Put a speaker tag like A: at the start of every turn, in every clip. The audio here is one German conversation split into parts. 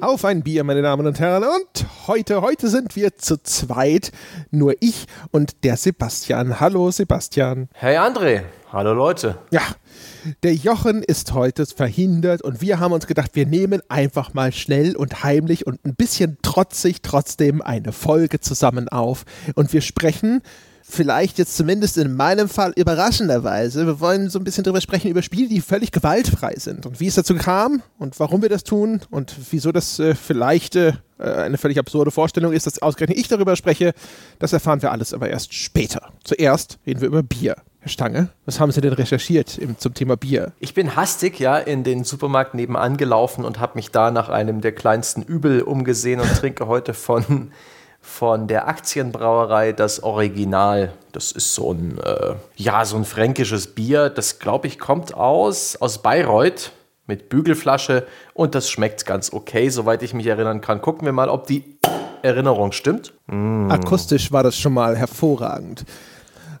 A: Auf ein Bier, meine Damen und Herren. Und heute, heute sind wir zu zweit. Nur ich und der Sebastian. Hallo, Sebastian.
B: Hey, André. Hallo, Leute.
A: Ja, der Jochen ist heute verhindert und wir haben uns gedacht, wir nehmen einfach mal schnell und heimlich und ein bisschen trotzig trotzdem eine Folge zusammen auf. Und wir sprechen vielleicht jetzt zumindest in meinem Fall überraschenderweise, wir wollen so ein bisschen darüber sprechen, über Spiele, die völlig gewaltfrei sind und wie es dazu kam und warum wir das tun und wieso das äh, vielleicht äh, eine völlig absurde Vorstellung ist, dass ausgerechnet ich darüber spreche. Das erfahren wir alles aber erst später. Zuerst reden wir über Bier. Herr Stange, was haben Sie denn recherchiert im, zum Thema Bier?
B: Ich bin hastig ja in den Supermarkt nebenan gelaufen und habe mich da nach einem der kleinsten Übel umgesehen und trinke heute von von der Aktienbrauerei das Original. Das ist so ein, äh, ja, so ein fränkisches Bier. Das, glaube ich, kommt aus, aus Bayreuth mit Bügelflasche und das schmeckt ganz okay, soweit ich mich erinnern kann. Gucken wir mal, ob die Erinnerung stimmt.
A: Mm. Akustisch war das schon mal hervorragend.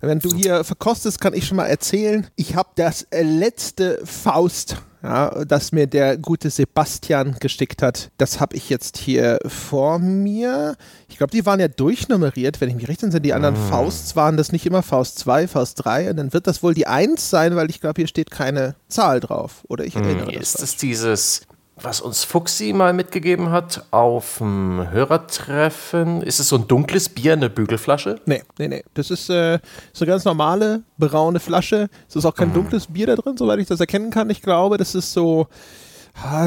A: Wenn du hier verkostest, kann ich schon mal erzählen, ich habe das letzte Faust ja, das mir der gute Sebastian geschickt hat. Das habe ich jetzt hier vor mir. Ich glaube, die waren ja durchnummeriert. Wenn ich mich recht entsinne, die anderen mm. Fausts waren das nicht immer Faust 2, Faust 3. Und dann wird das wohl die 1 sein, weil ich glaube, hier steht keine Zahl drauf. Oder ich erinnere mm.
B: das. Ist es dieses was uns Fuxi mal mitgegeben hat auf dem Hörertreffen. Ist es so ein dunkles Bier, eine Bügelflasche?
A: Nee, nee, nee. Das ist äh, so eine ganz normale, braune Flasche. Es ist auch kein mhm. dunkles Bier da drin, soweit ich das erkennen kann. Ich glaube, das ist so.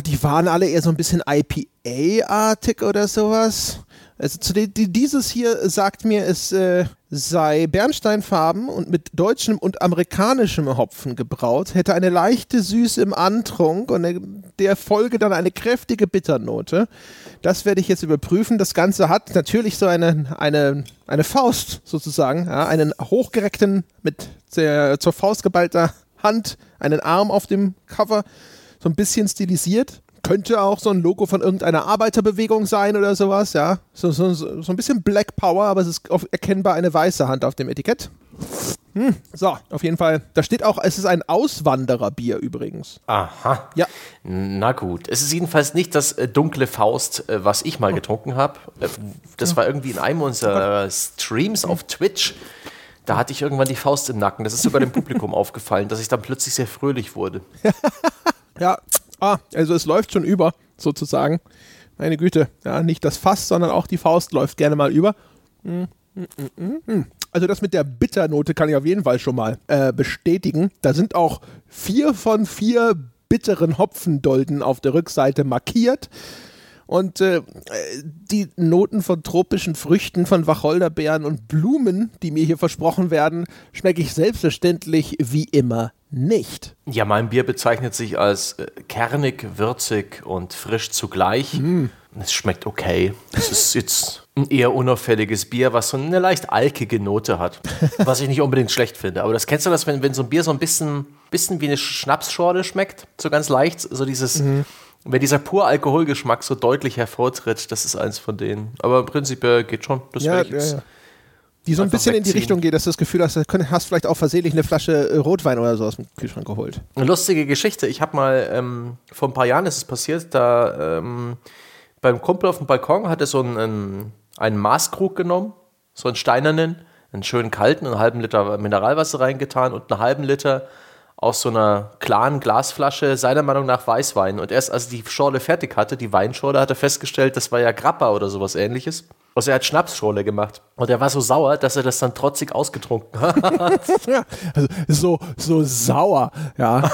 A: Die waren alle eher so ein bisschen IPA-artig oder sowas. Also zu die, dieses hier sagt mir, es äh, sei bernsteinfarben und mit deutschem und amerikanischem Hopfen gebraut, hätte eine leichte Süße im Antrunk und der Folge dann eine kräftige Bitternote. Das werde ich jetzt überprüfen. Das Ganze hat natürlich so eine, eine, eine Faust sozusagen, ja, einen hochgereckten, mit der, zur Faust geballter Hand, einen Arm auf dem Cover, so ein bisschen stilisiert könnte auch so ein Logo von irgendeiner Arbeiterbewegung sein oder sowas, ja. So, so, so ein bisschen Black Power, aber es ist erkennbar eine weiße Hand auf dem Etikett. Hm, so, auf jeden Fall. Da steht auch, es ist ein Auswandererbier übrigens.
B: Aha. Ja. Na gut. Es ist jedenfalls nicht das äh, dunkle Faust, äh, was ich mal oh. getrunken habe. Äh, das war irgendwie in einem unserer Streams auf Twitch. Da hatte ich irgendwann die Faust im Nacken. Das ist sogar dem Publikum aufgefallen, dass ich dann plötzlich sehr fröhlich wurde.
A: ja, Ah, also es läuft schon über, sozusagen. Meine Güte, ja, nicht das Fass, sondern auch die Faust läuft gerne mal über. Hm, hm, hm, also das mit der Bitternote kann ich auf jeden Fall schon mal äh, bestätigen. Da sind auch vier von vier bitteren Hopfendolden auf der Rückseite markiert. Und äh, die Noten von tropischen Früchten, von Wacholderbeeren und Blumen, die mir hier versprochen werden, schmecke ich selbstverständlich wie immer nicht.
B: Ja, mein Bier bezeichnet sich als äh, kernig, würzig und frisch zugleich. Mm. Es schmeckt okay. Es ist jetzt ein eher unauffälliges Bier, was so eine leicht alkige Note hat. Was ich nicht unbedingt schlecht finde. Aber das kennst du das, wenn, wenn so ein Bier so ein bisschen, bisschen wie eine Schnapsschorle schmeckt? So ganz leicht. So dieses, mhm. Wenn dieser pur Alkoholgeschmack so deutlich hervortritt, das ist eins von denen. Aber prinzipiell geht schon. Das
A: ja, ja, ja die so ein bisschen wegziehen. in die Richtung geht, dass du das Gefühl hast, du hast vielleicht auch versehentlich eine Flasche äh, Rotwein oder so aus dem Kühlschrank geholt.
B: Eine lustige Geschichte. Ich habe mal, ähm, vor ein paar Jahren ist es passiert, da ähm, beim Kumpel auf dem Balkon hat er so einen, einen Maßkrug genommen, so einen steinernen, einen schönen kalten, einen halben Liter Mineralwasser reingetan und einen halben Liter aus so einer klaren Glasflasche, seiner Meinung nach Weißwein. Und erst als die Schorle fertig hatte, die Weinschorle, hat er festgestellt, das war ja Grappa oder sowas ähnliches. Also er hat Schnapsschorle gemacht. Und er war so sauer, dass er das dann trotzig ausgetrunken hat.
A: ja, also so, so sauer, ja.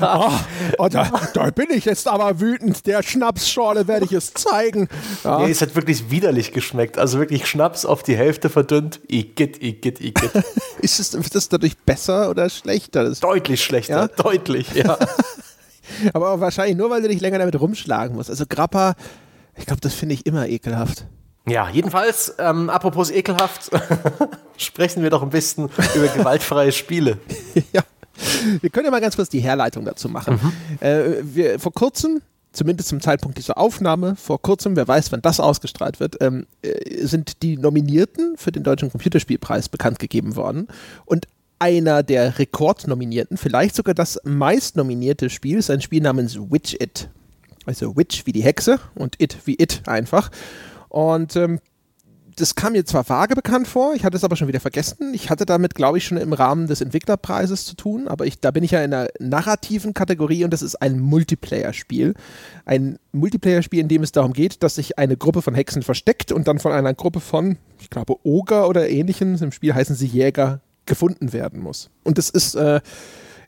A: oh, da, da, bin ich jetzt aber wütend. Der Schnapsschorle werde ich es zeigen.
B: Ja. ja, es hat wirklich widerlich geschmeckt. Also wirklich Schnaps auf die Hälfte verdünnt. Igitt, igitt, igitt.
A: ist, es, ist das dadurch besser oder schlechter? Das
B: deutlich schlechter, ja? deutlich, ja.
A: aber wahrscheinlich nur, weil du dich länger damit rumschlagen musst. Also Grappa ich glaube, das finde ich immer ekelhaft.
B: Ja, jedenfalls, ähm, apropos ekelhaft, sprechen wir doch ein bisschen über gewaltfreie Spiele.
A: ja. Wir können ja mal ganz kurz die Herleitung dazu machen. Mhm. Äh, wir, vor kurzem zumindest zum Zeitpunkt dieser Aufnahme vor kurzem, wer weiß, wann das ausgestrahlt wird, ähm, äh, sind die Nominierten für den Deutschen Computerspielpreis bekannt gegeben worden. Und einer der Rekordnominierten, vielleicht sogar das meistnominierte Spiel, ist ein Spiel namens Witch It. Also Witch wie die Hexe und It wie It einfach. Und ähm, das kam mir zwar vage bekannt vor, ich hatte es aber schon wieder vergessen. Ich hatte damit, glaube ich, schon im Rahmen des Entwicklerpreises zu tun, aber ich, da bin ich ja in einer narrativen Kategorie und das ist ein Multiplayer-Spiel. Ein Multiplayer-Spiel, in dem es darum geht, dass sich eine Gruppe von Hexen versteckt und dann von einer Gruppe von, ich glaube, Oger oder ähnlichen, im Spiel heißen sie Jäger, gefunden werden muss. Und das ist äh,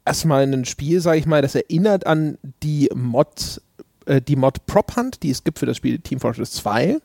A: erstmal ein Spiel, sage ich mal, das erinnert an die Mod, äh, die Mod Prop Hunt, die es gibt für das Spiel Team Fortress 2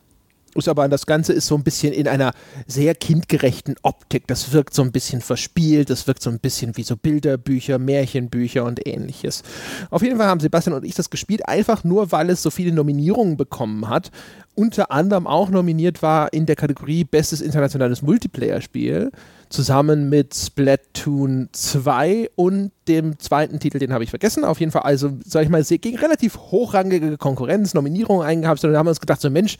A: ist aber das Ganze ist so ein bisschen in einer sehr kindgerechten Optik. Das wirkt so ein bisschen verspielt, das wirkt so ein bisschen wie so Bilderbücher, Märchenbücher und ähnliches. Auf jeden Fall haben Sebastian und ich das gespielt, einfach nur, weil es so viele Nominierungen bekommen hat. Unter anderem auch nominiert war in der Kategorie Bestes internationales Multiplayer-Spiel, zusammen mit Splatoon 2 und dem zweiten Titel, den habe ich vergessen. Auf jeden Fall, also, sag ich mal, gegen relativ hochrangige Konkurrenz, Nominierungen eingehabt, und da haben wir uns gedacht, so Mensch,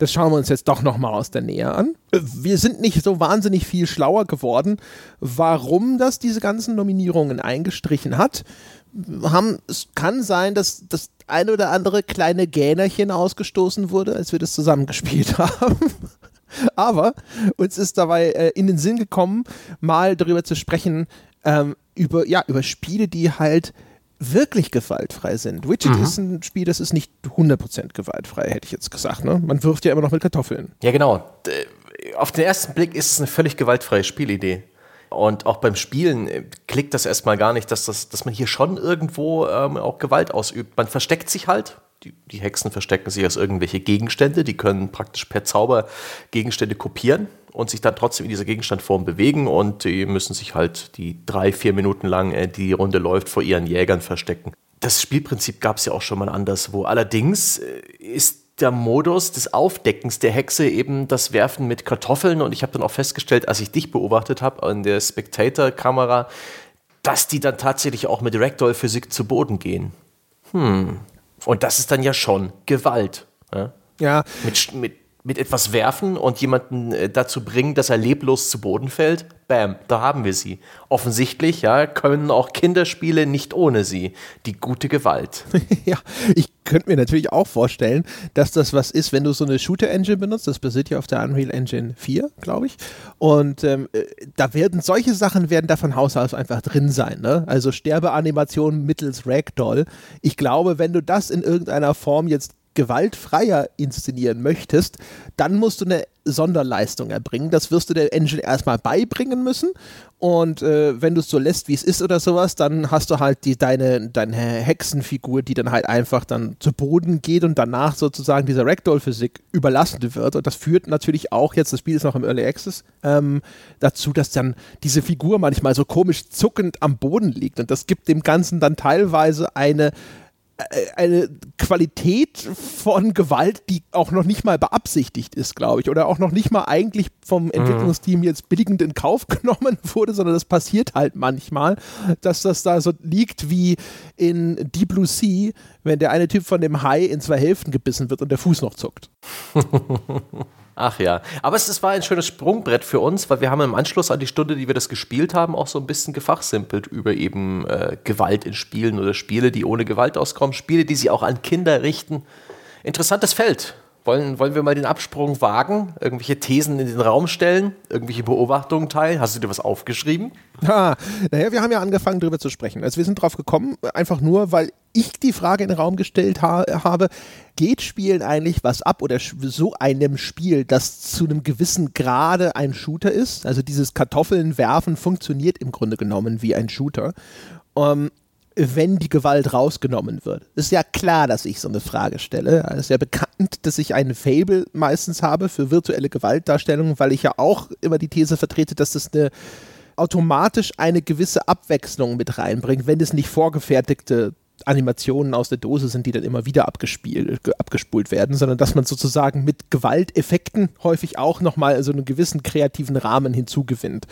A: das schauen wir uns jetzt doch nochmal aus der Nähe an. Wir sind nicht so wahnsinnig viel schlauer geworden, warum das diese ganzen Nominierungen eingestrichen hat. Haben, es kann sein, dass das ein oder andere kleine Gähnerchen ausgestoßen wurde, als wir das zusammengespielt haben. Aber uns ist dabei äh, in den Sinn gekommen, mal darüber zu sprechen, ähm, über, ja, über Spiele, die halt wirklich gewaltfrei sind. Widget mhm. ist ein Spiel, das ist nicht 100% gewaltfrei, hätte ich jetzt gesagt. Ne? Man wirft ja immer noch mit Kartoffeln.
B: Ja, genau. Auf den ersten Blick ist es eine völlig gewaltfreie Spielidee. Und auch beim Spielen äh, klickt das erstmal gar nicht, dass, das, dass man hier schon irgendwo ähm, auch Gewalt ausübt. Man versteckt sich halt. Die, die Hexen verstecken sich als irgendwelche Gegenstände. Die können praktisch per Zauber Gegenstände kopieren und sich dann trotzdem in dieser Gegenstandform bewegen und die müssen sich halt die drei, vier Minuten lang, äh, die Runde läuft, vor ihren Jägern verstecken. Das Spielprinzip gab es ja auch schon mal anderswo. Allerdings äh, ist der Modus des Aufdeckens der Hexe eben das Werfen mit Kartoffeln und ich habe dann auch festgestellt, als ich dich beobachtet habe an der Spectator-Kamera, dass die dann tatsächlich auch mit Ragdoll-Physik zu Boden gehen. Hm. Und das ist dann ja schon Gewalt. Ja.
A: ja.
B: Mit, mit mit etwas werfen und jemanden äh, dazu bringen, dass er leblos zu Boden fällt, bam, da haben wir sie. Offensichtlich, ja, können auch Kinderspiele nicht ohne sie. Die gute Gewalt.
A: ja, ich könnte mir natürlich auch vorstellen, dass das was ist, wenn du so eine Shooter-Engine benutzt. Das basiert ja auf der Unreal Engine 4, glaube ich. Und ähm, äh, da werden solche Sachen werden da von Haus aus einfach drin sein. Ne? Also Sterbeanimationen mittels Ragdoll. Ich glaube, wenn du das in irgendeiner Form jetzt gewaltfreier inszenieren möchtest, dann musst du eine Sonderleistung erbringen. Das wirst du der Engine erstmal beibringen müssen. Und äh, wenn du es so lässt, wie es ist oder sowas, dann hast du halt die, deine, deine Hexenfigur, die dann halt einfach dann zu Boden geht und danach sozusagen dieser Ragdoll-Physik überlassen wird. Und das führt natürlich auch, jetzt das Spiel ist noch im Early Access, ähm, dazu, dass dann diese Figur manchmal so komisch zuckend am Boden liegt. Und das gibt dem Ganzen dann teilweise eine eine Qualität von Gewalt, die auch noch nicht mal beabsichtigt ist, glaube ich, oder auch noch nicht mal eigentlich vom mhm. Entwicklungsteam jetzt billigend in Kauf genommen wurde, sondern das passiert halt manchmal, dass das da so liegt wie in Deep Blue Sea, wenn der eine Typ von dem Hai in zwei Hälften gebissen wird und der Fuß noch zuckt.
B: Ach ja, aber es, es, war ein schönes Sprungbrett für uns, weil wir haben im Anschluss an die Stunde, die wir das gespielt haben, auch so ein bisschen gefachsimpelt über eben äh, Gewalt in Spielen oder Spiele, die ohne Gewalt auskommen, Spiele, die sie auch an Kinder richten. Interessantes Feld. Wollen, wollen wir mal den Absprung wagen? Irgendwelche Thesen in den Raum stellen? Irgendwelche Beobachtungen teilen? Hast du dir was aufgeschrieben?
A: Ja, naja, wir haben ja angefangen, darüber zu sprechen. Also wir sind drauf gekommen, einfach nur, weil ich die Frage in den Raum gestellt ha habe, geht Spielen eigentlich was ab oder so einem Spiel, das zu einem gewissen Grade ein Shooter ist? Also dieses Kartoffeln werfen funktioniert im Grunde genommen wie ein Shooter. Um, ähm, wenn die Gewalt rausgenommen wird. Ist ja klar, dass ich so eine Frage stelle. Es ist ja bekannt, dass ich einen Fable meistens habe für virtuelle Gewaltdarstellungen, weil ich ja auch immer die These vertrete, dass das eine automatisch eine gewisse Abwechslung mit reinbringt, wenn es nicht vorgefertigte Animationen aus der Dose sind, die dann immer wieder abgespielt, abgespult werden, sondern dass man sozusagen mit Gewalteffekten häufig auch nochmal so einen gewissen kreativen Rahmen hinzugewinnt.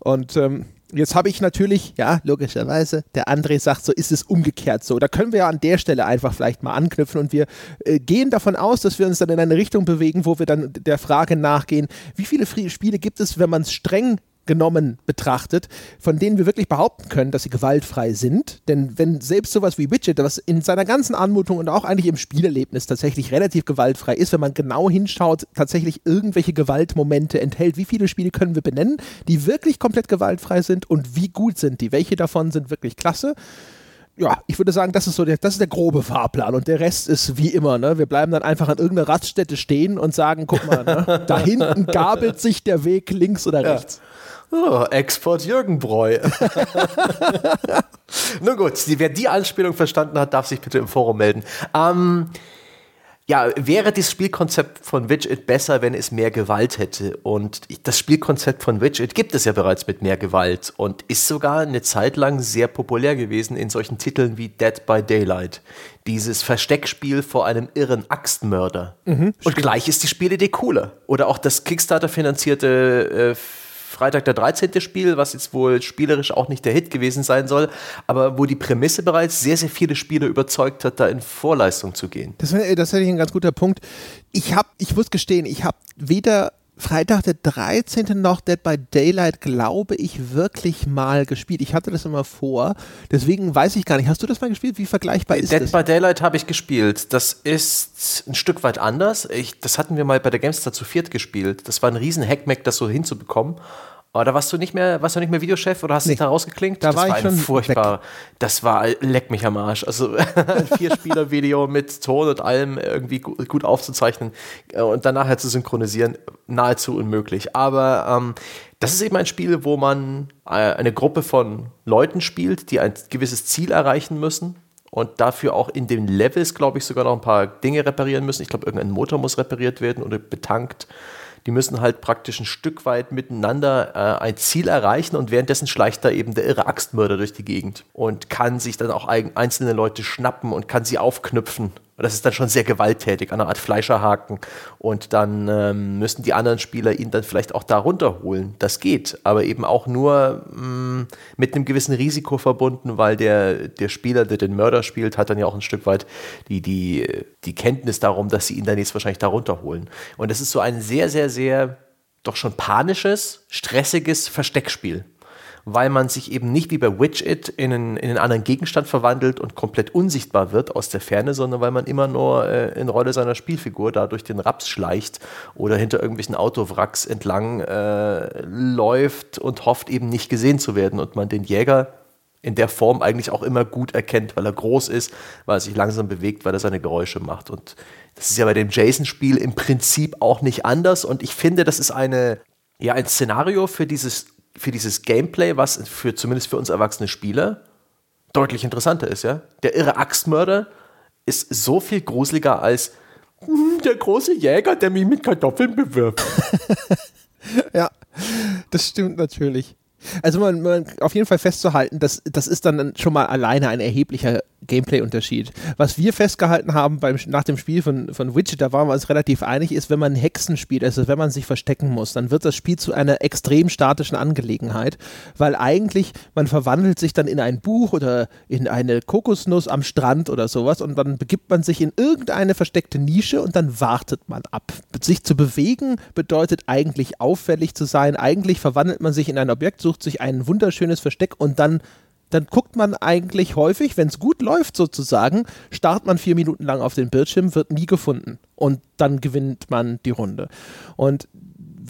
A: Und ähm, Jetzt habe ich natürlich, ja, logischerweise, der André sagt, so ist es umgekehrt so. Da können wir ja an der Stelle einfach vielleicht mal anknüpfen und wir äh, gehen davon aus, dass wir uns dann in eine Richtung bewegen, wo wir dann der Frage nachgehen, wie viele Spiele gibt es, wenn man es streng genommen betrachtet, von denen wir wirklich behaupten können, dass sie gewaltfrei sind. Denn wenn selbst sowas wie Widget, was in seiner ganzen Anmutung und auch eigentlich im Spielerlebnis tatsächlich relativ gewaltfrei ist, wenn man genau hinschaut, tatsächlich irgendwelche Gewaltmomente enthält, wie viele Spiele können wir benennen, die wirklich komplett gewaltfrei sind und wie gut sind die? Welche davon sind wirklich klasse? ja, ich würde sagen, das ist so der, das ist der grobe Fahrplan und der Rest ist wie immer, ne? Wir bleiben dann einfach an irgendeiner Raststätte stehen und sagen, guck mal, ne? da hinten gabelt sich der Weg links oder rechts. Ja.
B: Oh, Export Jürgen Breu. Nun gut, wer die Anspielung verstanden hat, darf sich bitte im Forum melden. Ähm, ja, wäre das Spielkonzept von Widget besser, wenn es mehr Gewalt hätte? Und das Spielkonzept von Widget gibt es ja bereits mit mehr Gewalt und ist sogar eine Zeit lang sehr populär gewesen in solchen Titeln wie Dead by Daylight. Dieses Versteckspiel vor einem irren Axtmörder. Mhm, und gleich ist die Spielidee cooler. Oder auch das Kickstarter-finanzierte äh, Freitag der 13. Spiel, was jetzt wohl spielerisch auch nicht der Hit gewesen sein soll, aber wo die Prämisse bereits sehr, sehr viele Spieler überzeugt hat, da in Vorleistung zu gehen.
A: Das, das ich ein ganz guter Punkt. Ich habe, ich muss gestehen, ich habe weder Freitag der 13. noch Dead by Daylight, glaube ich, wirklich mal gespielt. Ich hatte das immer vor, deswegen weiß ich gar nicht. Hast du das mal gespielt? Wie vergleichbar ist
B: Dead
A: das?
B: Dead by Daylight habe ich gespielt. Das ist ein Stück weit anders. Ich, das hatten wir mal bei der Gamestar zu viert gespielt. Das war ein riesen Hackmack, das so hinzubekommen. Da warst du nicht mehr, warst du nicht mehr Videochef oder hast nee. dich da rausgeklinkt?
A: Da das war, war ich schon
B: furchtbar. Weg. Das war leck mich am Arsch. Also ein Vier-Spieler-Video mit Ton und allem irgendwie gut aufzuzeichnen äh, und dann nachher zu synchronisieren, nahezu unmöglich. Aber ähm, das ist eben ein Spiel, wo man äh, eine Gruppe von Leuten spielt, die ein gewisses Ziel erreichen müssen und dafür auch in den Levels, glaube ich, sogar noch ein paar Dinge reparieren müssen. Ich glaube, irgendein Motor muss repariert werden oder betankt die müssen halt praktisch ein Stück weit miteinander äh, ein Ziel erreichen und währenddessen schleicht da eben der irre Axtmörder durch die Gegend und kann sich dann auch einzelne Leute schnappen und kann sie aufknüpfen das ist dann schon sehr gewalttätig, eine Art Fleischerhaken. Und dann ähm, müssen die anderen Spieler ihn dann vielleicht auch da runterholen. Das geht, aber eben auch nur mh, mm, mit einem gewissen Risiko verbunden, weil der, der Spieler, der den Mörder spielt, hat dann ja auch ein Stück weit die, die, die Kenntnis darum, dass sie ihn dann jetzt wahrscheinlich da runterholen. Und das ist so ein sehr, sehr, sehr doch schon panisches, stressiges Versteckspiel weil man sich eben nicht wie bei Widget in einen, in einen anderen Gegenstand verwandelt und komplett unsichtbar wird aus der Ferne, sondern weil man immer nur äh, in Rolle seiner Spielfigur da durch den Raps schleicht oder hinter irgendwelchen Autowracks entlang äh, läuft und hofft eben nicht gesehen zu werden und man den Jäger in der Form eigentlich auch immer gut erkennt, weil er groß ist, weil er sich langsam bewegt, weil er seine Geräusche macht. Und das ist ja bei dem Jason-Spiel im Prinzip auch nicht anders. Und ich finde, das ist eine, ja, ein Szenario für dieses für dieses Gameplay, was für zumindest für uns erwachsene Spieler deutlich interessanter ist, ja. Der irre Axtmörder ist so viel gruseliger als hm, der große Jäger, der mich mit Kartoffeln bewirbt.
A: ja, das stimmt natürlich. Also man, man auf jeden Fall festzuhalten, das, das ist dann schon mal alleine ein erheblicher Gameplay-Unterschied. Was wir festgehalten haben beim, nach dem Spiel von, von Widget, da waren wir uns relativ einig, ist, wenn man Hexen spielt, also wenn man sich verstecken muss, dann wird das Spiel zu einer extrem statischen Angelegenheit, weil eigentlich man verwandelt sich dann in ein Buch oder in eine Kokosnuss am Strand oder sowas und dann begibt man sich in irgendeine versteckte Nische und dann wartet man ab. Sich zu bewegen bedeutet eigentlich auffällig zu sein, eigentlich verwandelt man sich in ein Objekt, sucht sich ein wunderschönes Versteck und dann dann guckt man eigentlich häufig, wenn es gut läuft sozusagen, starrt man vier Minuten lang auf den Bildschirm, wird nie gefunden und dann gewinnt man die Runde. Und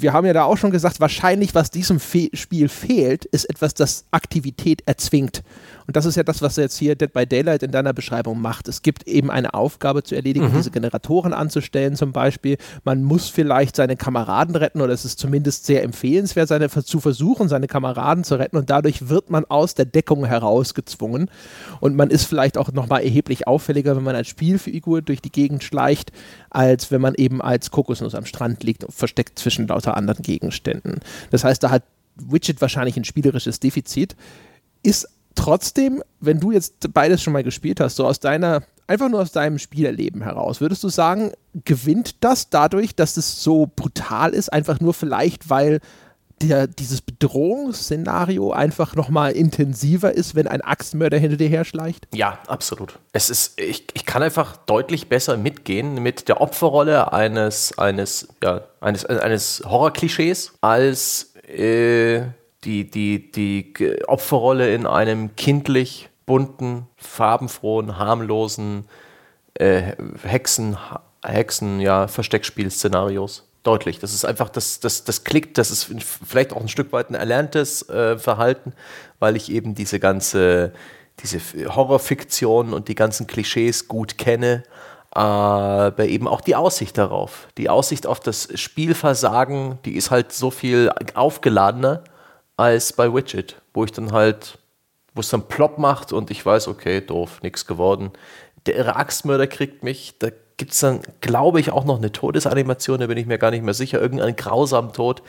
A: wir haben ja da auch schon gesagt, wahrscheinlich, was diesem Fe Spiel fehlt, ist etwas, das Aktivität erzwingt. Und das ist ja das, was jetzt hier Dead by Daylight in deiner Beschreibung macht. Es gibt eben eine Aufgabe zu erledigen, mhm. diese Generatoren anzustellen zum Beispiel. Man muss vielleicht seine Kameraden retten oder es ist zumindest sehr empfehlenswert, seine, zu versuchen, seine Kameraden zu retten und dadurch wird man aus der Deckung herausgezwungen und man ist vielleicht auch nochmal erheblich auffälliger, wenn man als Spielfigur durch die Gegend schleicht, als wenn man eben als Kokosnuss am Strand liegt und versteckt zwischen lauter anderen Gegenständen. Das heißt, da hat Widget wahrscheinlich ein spielerisches Defizit, ist trotzdem, wenn du jetzt beides schon mal gespielt hast, so aus deiner, einfach nur aus deinem Spielerleben heraus, würdest du sagen, gewinnt das dadurch, dass es so brutal ist, einfach nur vielleicht, weil der, dieses Bedrohungsszenario einfach nochmal intensiver ist, wenn ein Axtmörder hinter dir herschleicht?
B: Ja, absolut. Es ist, ich, ich kann einfach deutlich besser mitgehen mit der Opferrolle eines, eines, ja, eines, eines Horrorklischees als äh, die, die, die Opferrolle in einem kindlich bunten, farbenfrohen, harmlosen äh, Hexen, Hexen, ja, Versteckspiel-Szenarios deutlich. Das ist einfach, das, das, das klickt, das ist vielleicht auch ein Stück weit ein erlerntes äh, Verhalten, weil ich eben diese ganze, diese Horrorfiktion und die ganzen Klischees gut kenne, aber eben auch die Aussicht darauf. Die Aussicht auf das Spielversagen, die ist halt so viel aufgeladener als bei Widget, wo ich dann halt, wo es dann plopp macht und ich weiß, okay, doof, nichts geworden. Der irre Axtmörder kriegt mich, da gibt es dann, glaube ich, auch noch eine Todesanimation, da bin ich mir gar nicht mehr sicher, irgendeinen grausamen Tod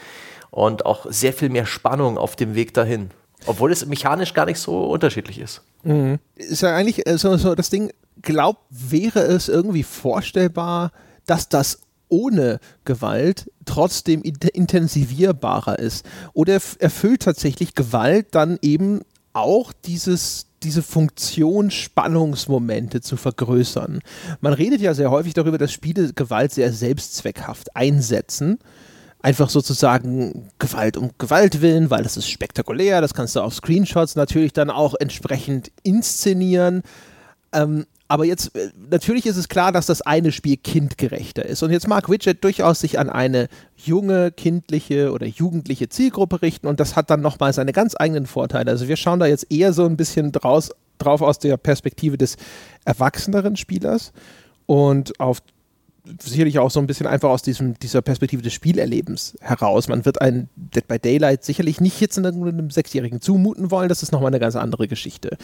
B: und auch sehr viel mehr Spannung auf dem Weg dahin. Obwohl es mechanisch gar nicht so unterschiedlich ist.
A: Mhm. Ist ja eigentlich äh, so, so das Ding, glaubt, wäre es irgendwie vorstellbar, dass das ohne Gewalt trotzdem intensivierbarer ist? Oder erfüllt tatsächlich Gewalt dann eben auch dieses, diese Funktion, Spannungsmomente zu vergrößern. Man redet ja sehr häufig darüber, dass Spiele Gewalt sehr selbstzweckhaft einsetzen. Einfach sozusagen Gewalt um Gewalt willen, weil das ist spektakulär, das kannst du auf Screenshots natürlich dann auch entsprechend inszenieren. Ähm, aber jetzt, äh, natürlich ist es klar, dass das eine Spiel kindgerechter ist. Und jetzt mag Widget durchaus sich an eine junge, kindliche oder jugendliche Zielgruppe richten und das hat dann nochmal seine ganz eigenen Vorteile. Also wir schauen da jetzt eher so ein bisschen draus, drauf aus der Perspektive des erwachseneren Spielers und auf sicherlich auch so ein bisschen einfach aus diesem, dieser Perspektive des Spielerlebens heraus. Man wird ein Dead by Daylight sicherlich nicht jetzt einem Sechsjährigen zumuten wollen, das ist nochmal eine ganz andere Geschichte.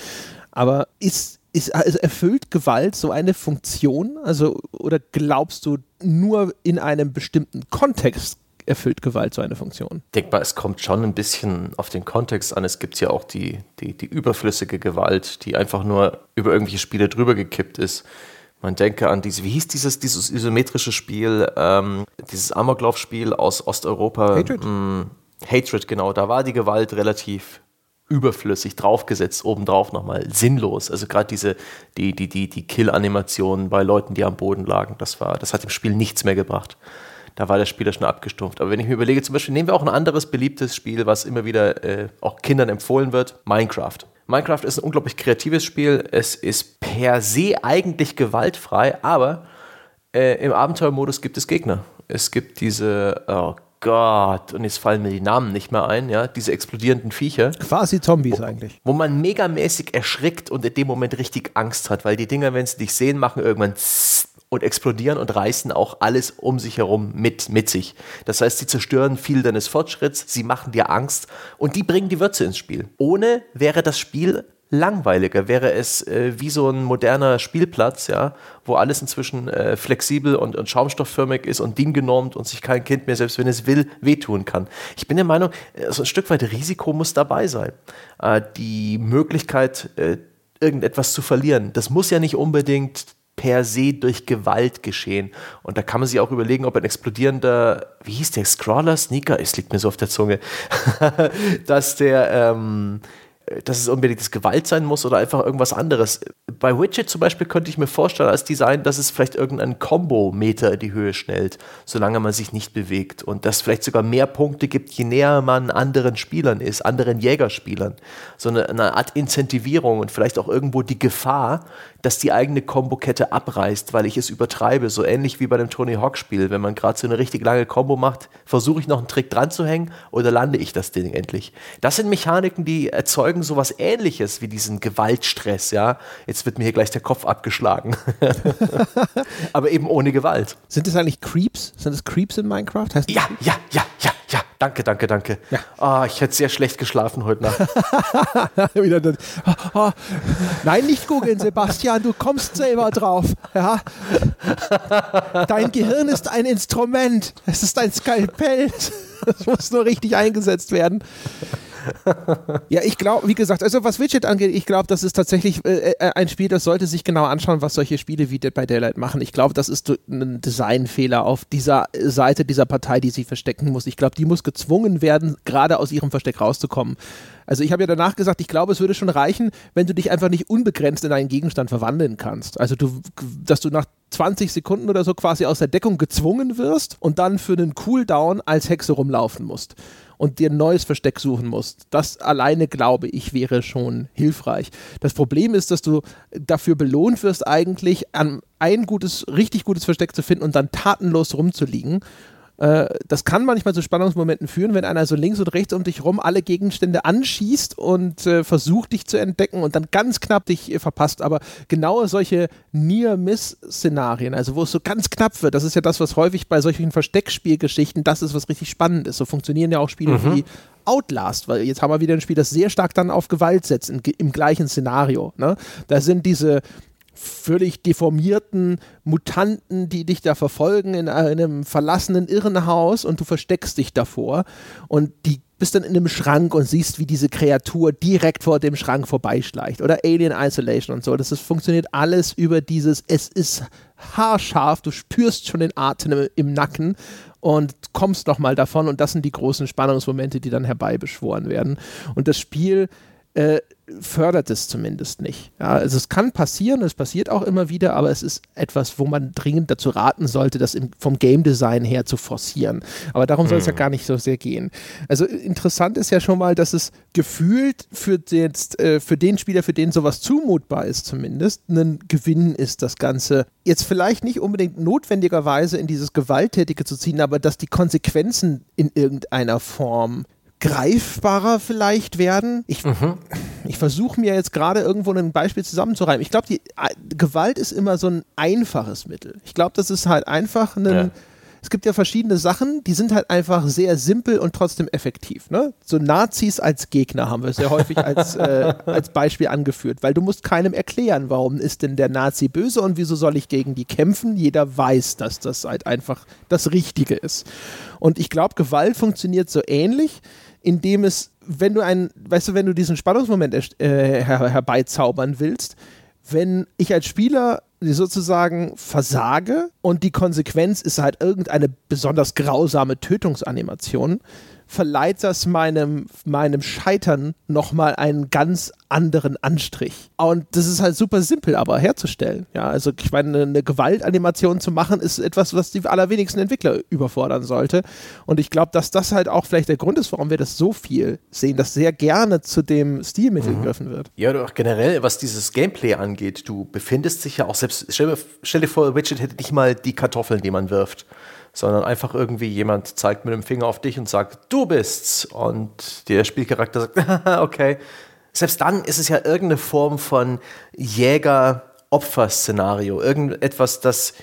A: Aber ist ist, also erfüllt Gewalt so eine Funktion? Also, oder glaubst du, nur in einem bestimmten Kontext erfüllt Gewalt so eine Funktion?
B: Denkbar, es kommt schon ein bisschen auf den Kontext an. Es gibt ja auch die, die, die überflüssige Gewalt, die einfach nur über irgendwelche Spiele drüber gekippt ist. Man denke an diese, wie hieß dieses, dieses isometrische Spiel, ähm, dieses Amoklauf-Spiel aus Osteuropa?
A: Hatred. Mh, hm,
B: Hatred, genau. Da war die Gewalt relativ überflüssig draufgesetzt, obendrauf nochmal sinnlos. Also gerade diese, die, die, die, die Kill-Animationen bei Leuten, die am Boden lagen, das war, das hat dem Spiel nichts mehr gebracht. Da war der Spieler schon abgestumpft. Aber wenn ich mir überlege, zum Beispiel nehmen wir auch ein anderes beliebtes Spiel, was immer wieder äh, auch Kindern empfohlen wird, Minecraft. Minecraft ist ein unglaublich kreatives Spiel. Es ist per se eigentlich gewaltfrei, aber äh, im Abenteuermodus gibt es Gegner. Es gibt diese, oh Gott, und jetzt fallen mir die Namen nicht mehr ein, ja, diese explodierenden Viecher.
A: Quasi Zombies
B: wo,
A: eigentlich.
B: Wo man megamäßig erschrickt und in dem Moment richtig Angst hat, weil die Dinger, wenn sie dich sehen, machen irgendwann und explodieren und reißen auch alles um sich herum mit, mit sich. Das heißt, sie zerstören viel deines Fortschritts, sie machen dir Angst und die bringen die Würze ins Spiel. Ohne wäre das Spiel langweiliger. Wäre es äh, wie so ein moderner Spielplatz, ja, wo alles inzwischen äh, flexibel und, und, schaumstoffförmig ist und DIN-genormt und sich kein Kind mehr, selbst wenn es will, wehtun kann. Ich bin der Meinung, äh, so ein Stück weit Risiko muss dabei sein. Äh, die Möglichkeit, äh, irgendetwas zu verlieren, das muss ja nicht unbedingt per se durch Gewalt geschehen. Und da kann man sich auch überlegen, ob ein explodierender, wie hieß der, Scrawler, Sneaker, es liegt mir so auf der Zunge, dass der, ähm, dass es unbedingt das Gewalt sein muss oder einfach irgendwas anderes. Bei Widget zum Beispiel könnte ich mir vorstellen als Design, dass es vielleicht irgendeinen Combo-Meter in die Höhe schnellt, solange man sich nicht bewegt. Und dass es vielleicht sogar mehr Punkte gibt, je näher man anderen Spielern ist, anderen Jägerspielern. So eine, eine Art Incentivierung und vielleicht auch irgendwo die Gefahr, dass die eigene Kombokette abreißt, weil ich es übertreibe. So ähnlich wie bei dem Tony Hawk-Spiel. Wenn man gerade so eine richtig lange Combo macht, versuche ich noch einen Trick dran zu hängen oder lande ich das Ding endlich. Das sind Mechaniken, die erzeugen sowas ähnliches wie diesen Gewaltstress, ja. Jetzt wird mir hier gleich der Kopf abgeschlagen. Aber eben ohne Gewalt.
A: Sind es eigentlich Creeps? Sind es Creeps in Minecraft?
B: Heißt ja, ja, ja, ja, ja. Danke, danke, danke. Ja. Oh, ich hätte sehr schlecht geschlafen heute Nacht.
A: Nein, nicht googeln, Sebastian, du kommst selber drauf. Ja? Dein Gehirn ist ein Instrument. Es ist ein Skalpell. Es muss nur richtig eingesetzt werden. Ja, ich glaube, wie gesagt, also was Widget angeht, ich glaube, das ist tatsächlich äh, äh, ein Spiel, das sollte sich genau anschauen, was solche Spiele wie Dead by Daylight machen. Ich glaube, das ist ein Designfehler auf dieser Seite dieser Partei, die sie verstecken muss. Ich glaube, die muss gezwungen werden, gerade aus ihrem Versteck rauszukommen. Also ich habe ja danach gesagt, ich glaube, es würde schon reichen, wenn du dich einfach nicht unbegrenzt in einen Gegenstand verwandeln kannst. Also du, dass du nach 20 Sekunden oder so quasi aus der Deckung gezwungen wirst und dann für einen Cooldown als Hexe rumlaufen musst und dir ein neues Versteck suchen musst. Das alleine, glaube ich, wäre schon hilfreich. Das Problem ist, dass du dafür belohnt wirst, eigentlich an ein gutes, richtig gutes Versteck zu finden und dann tatenlos rumzuliegen äh, das kann manchmal zu Spannungsmomenten führen, wenn einer so links und rechts um dich rum alle Gegenstände anschießt und äh, versucht, dich zu entdecken und dann ganz knapp dich äh, verpasst. Aber genau solche Near-Miss-Szenarien, also wo es so ganz knapp wird, das ist ja das, was häufig bei solchen Versteckspielgeschichten, das ist, was richtig spannend ist. So funktionieren ja auch Spiele mhm. wie Outlast, weil jetzt haben wir wieder ein Spiel, das sehr stark dann auf Gewalt setzt, im, im gleichen Szenario. Ne? Da sind diese völlig deformierten Mutanten, die dich da verfolgen in einem verlassenen Irrenhaus und du versteckst dich davor und die bist dann in einem Schrank und siehst, wie diese Kreatur direkt vor dem Schrank vorbeischleicht oder Alien Isolation und so. Das ist, funktioniert alles über dieses, es ist haarscharf, du spürst schon den Atem im Nacken und kommst nochmal davon und das sind die großen Spannungsmomente, die dann herbeibeschworen werden. Und das Spiel äh, fördert es zumindest nicht. Ja, also es kann passieren, es passiert auch immer wieder, aber es ist etwas, wo man dringend dazu raten sollte, das im, vom Game Design her zu forcieren. Aber darum soll es ja hm. gar nicht so sehr gehen. Also interessant ist ja schon mal, dass es gefühlt für, jetzt, äh, für den Spieler, für den sowas zumutbar ist zumindest, ein Gewinn ist, das Ganze jetzt vielleicht nicht unbedingt notwendigerweise in dieses Gewalttätige zu ziehen, aber dass die Konsequenzen in irgendeiner Form greifbarer vielleicht werden. Ich, mhm. ich versuche mir jetzt gerade irgendwo ein Beispiel zusammenzureimen. Ich glaube, die Gewalt ist immer so ein einfaches Mittel. Ich glaube, das ist halt einfach ein. Ja. Es gibt ja verschiedene Sachen, die sind halt einfach sehr simpel und trotzdem effektiv. Ne? So Nazis als Gegner haben wir sehr häufig als, äh, als Beispiel angeführt, weil du musst keinem erklären, warum ist denn der Nazi böse und wieso soll ich gegen die kämpfen. Jeder weiß, dass das halt einfach das Richtige ist. Und ich glaube, Gewalt funktioniert so ähnlich indem es, wenn du einen, weißt du, wenn du diesen Spannungsmoment äh, her herbeizaubern willst, wenn ich als Spieler sozusagen versage und die Konsequenz ist halt irgendeine besonders grausame Tötungsanimation, verleiht das meinem, meinem Scheitern nochmal einen ganz anderen Anstrich. Und das ist halt super simpel, aber herzustellen. Ja, also ich meine, eine Gewaltanimation zu machen, ist etwas, was die allerwenigsten Entwickler überfordern sollte. Und ich glaube, dass das halt auch vielleicht der Grund ist, warum wir das so viel sehen, dass sehr gerne zu dem Stilmittel mhm. gegriffen wird.
B: Ja, oder auch generell, was dieses Gameplay angeht, du befindest dich ja auch selbst, stell, stell dir vor, Widget hätte nicht mal die Kartoffeln, die man wirft sondern einfach irgendwie jemand zeigt mit dem Finger auf dich und sagt, du bist's. Und der Spielcharakter sagt, okay. Selbst dann ist es ja irgendeine Form von Jäger-Opfer-Szenario. Irgendetwas, das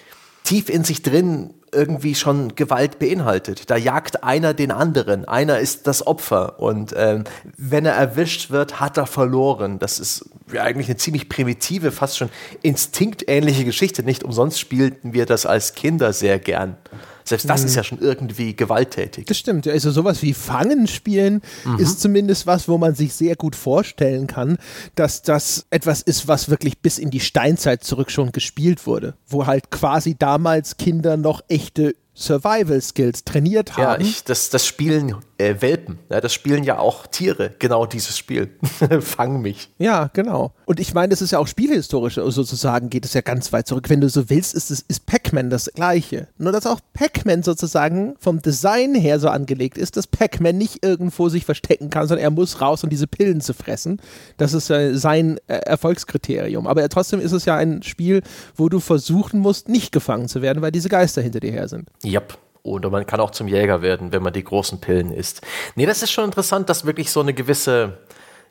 B: tief in sich drin irgendwie schon Gewalt beinhaltet. Da jagt einer den anderen, einer ist das Opfer und ähm, wenn er erwischt wird, hat er verloren. Das ist ja eigentlich eine ziemlich primitive, fast schon instinktähnliche Geschichte. Nicht umsonst spielten wir das als Kinder sehr gern. Selbst das mhm. ist ja schon irgendwie gewalttätig.
A: Das stimmt. Also sowas wie Fangen spielen mhm. ist zumindest was, wo man sich sehr gut vorstellen kann, dass das etwas ist, was wirklich bis in die Steinzeit zurück schon gespielt wurde. Wo halt quasi damals Kinder noch echte Survival-Skills trainiert haben.
B: Ja, ich, das, das spielen äh, Welpen, ja, das spielen ja auch Tiere, genau dieses Spiel. Fang mich.
A: Ja, genau. Und ich meine, das ist ja auch spielhistorisch sozusagen, geht es ja ganz weit zurück. Wenn du so willst, ist, ist Pac-Man das gleiche. Nur, dass auch Pac-Man sozusagen vom Design her so angelegt ist, dass Pac-Man nicht irgendwo sich verstecken kann, sondern er muss raus, um diese Pillen zu fressen. Das ist äh, sein äh, Erfolgskriterium. Aber trotzdem ist es ja ein Spiel, wo du versuchen musst, nicht gefangen zu werden, weil diese Geister hinter dir her sind.
B: Yep. Oder man kann auch zum Jäger werden, wenn man die großen Pillen isst. Nee, das ist schon interessant, dass wirklich so eine gewisse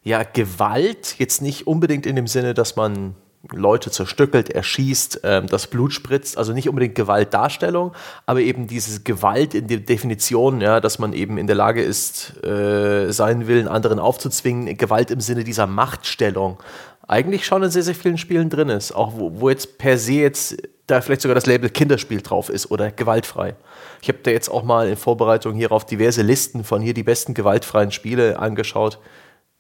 B: ja, Gewalt, jetzt nicht unbedingt in dem Sinne, dass man Leute zerstückelt, erschießt, ähm, das Blut spritzt, also nicht unbedingt Gewaltdarstellung, aber eben diese Gewalt in der Definition, ja, dass man eben in der Lage ist, äh, seinen Willen anderen aufzuzwingen, Gewalt im Sinne dieser Machtstellung, eigentlich schon in sehr, sehr vielen Spielen drin ist. Auch wo, wo jetzt per se jetzt da vielleicht sogar das Label Kinderspiel drauf ist oder gewaltfrei. Ich habe da jetzt auch mal in Vorbereitung hierauf diverse Listen von hier die besten gewaltfreien Spiele angeschaut.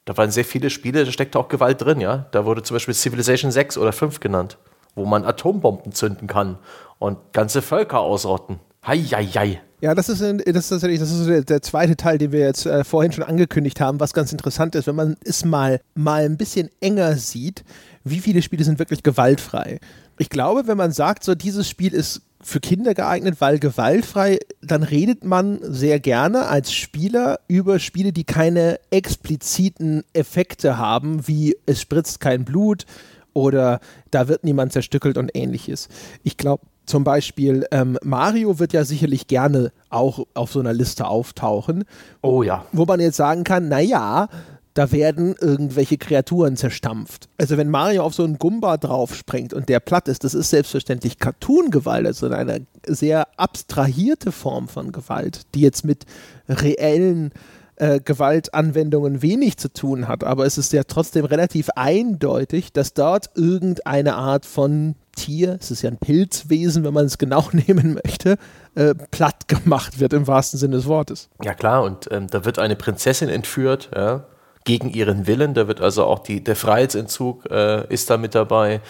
B: Da waren sehr viele Spiele, da steckte auch Gewalt drin, ja. Da wurde zum Beispiel Civilization 6 oder 5 genannt, wo man Atombomben zünden kann und ganze Völker ausrotten. Hei, hei, hei.
A: Ja, das ist, das ist tatsächlich das ist der, der zweite Teil, den wir jetzt äh, vorhin schon angekündigt haben, was ganz interessant ist, wenn man es mal, mal ein bisschen enger sieht, wie viele Spiele sind wirklich gewaltfrei. Ich glaube, wenn man sagt, so dieses Spiel ist für Kinder geeignet, weil gewaltfrei, dann redet man sehr gerne als Spieler über Spiele, die keine expliziten Effekte haben, wie es spritzt kein Blut oder da wird niemand zerstückelt und ähnliches. Ich glaube, zum Beispiel ähm, Mario wird ja sicherlich gerne auch auf so einer Liste auftauchen.
B: Oh ja.
A: Wo man jetzt sagen kann, naja, da werden irgendwelche Kreaturen zerstampft. Also wenn Mario auf so einen Gumba draufspringt und der platt ist, das ist selbstverständlich Cartoon-Gewalt, also eine sehr abstrahierte Form von Gewalt, die jetzt mit reellen äh, Gewaltanwendungen wenig zu tun hat, aber es ist ja trotzdem relativ eindeutig, dass dort irgendeine Art von Tier, es ist ja ein Pilzwesen, wenn man es genau nehmen möchte, äh, platt gemacht wird im wahrsten Sinne des Wortes.
B: Ja klar, und ähm, da wird eine Prinzessin entführt, ja, gegen ihren Willen. Da wird also auch die, der Freiheitsentzug äh, ist da mit dabei.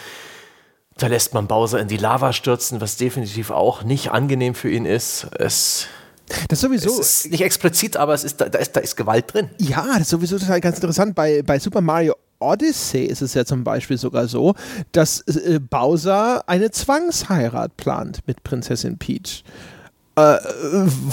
B: Da lässt man Bowser in die Lava stürzen, was definitiv auch nicht angenehm für ihn ist. Es
A: das sowieso.
B: Es ist nicht explizit, aber es ist, da, ist, da ist Gewalt drin.
A: Ja, das ist sowieso total ganz interessant. Bei, bei Super Mario Odyssey ist es ja zum Beispiel sogar so, dass äh, Bowser eine Zwangsheirat plant mit Prinzessin Peach. Äh,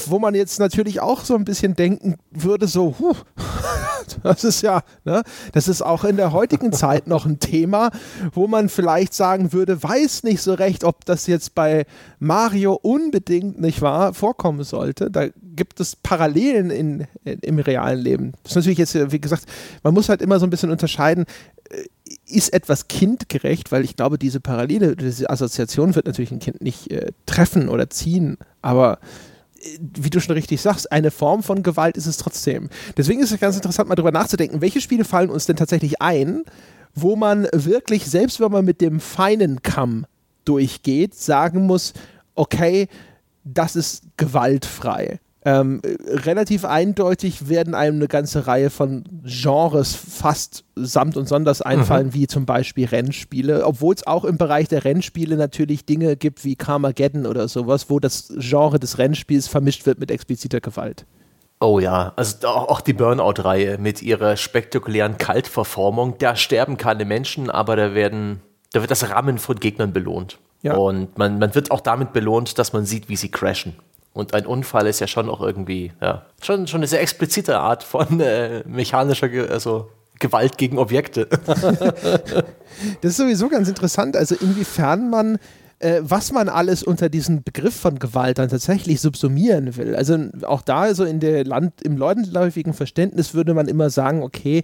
A: wo man jetzt natürlich auch so ein bisschen denken würde, so, huh, das ist ja, ne, das ist auch in der heutigen Zeit noch ein Thema, wo man vielleicht sagen würde, weiß nicht so recht, ob das jetzt bei Mario unbedingt nicht wahr vorkommen sollte. Da gibt es Parallelen in, in, im realen Leben. Das ist natürlich jetzt, wie gesagt, man muss halt immer so ein bisschen unterscheiden, äh, ist etwas kindgerecht, weil ich glaube, diese Parallele, diese Assoziation wird natürlich ein Kind nicht äh, treffen oder ziehen, aber äh, wie du schon richtig sagst, eine Form von Gewalt ist es trotzdem. Deswegen ist es ganz interessant, mal drüber nachzudenken, welche Spiele fallen uns denn tatsächlich ein, wo man wirklich, selbst wenn man mit dem feinen Kamm durchgeht, sagen muss, okay, das ist gewaltfrei. Ähm, relativ eindeutig werden einem eine ganze Reihe von Genres fast samt und sonders einfallen, mhm. wie zum Beispiel Rennspiele, obwohl es auch im Bereich der Rennspiele natürlich Dinge gibt wie Carmageddon oder sowas, wo das Genre des Rennspiels vermischt wird mit expliziter Gewalt.
B: Oh ja, also auch die Burnout-Reihe mit ihrer spektakulären Kaltverformung, da sterben keine Menschen, aber da werden, da wird das Rammen von Gegnern belohnt. Ja. Und man, man wird auch damit belohnt, dass man sieht, wie sie crashen. Und ein Unfall ist ja schon auch irgendwie, ja, schon, schon eine sehr explizite Art von äh, mechanischer, Ge also Gewalt gegen Objekte.
A: das ist sowieso ganz interessant, also inwiefern man äh, was man alles unter diesen Begriff von Gewalt dann tatsächlich subsumieren will. Also auch da, also in der Land, im landläufigen Verständnis würde man immer sagen, okay,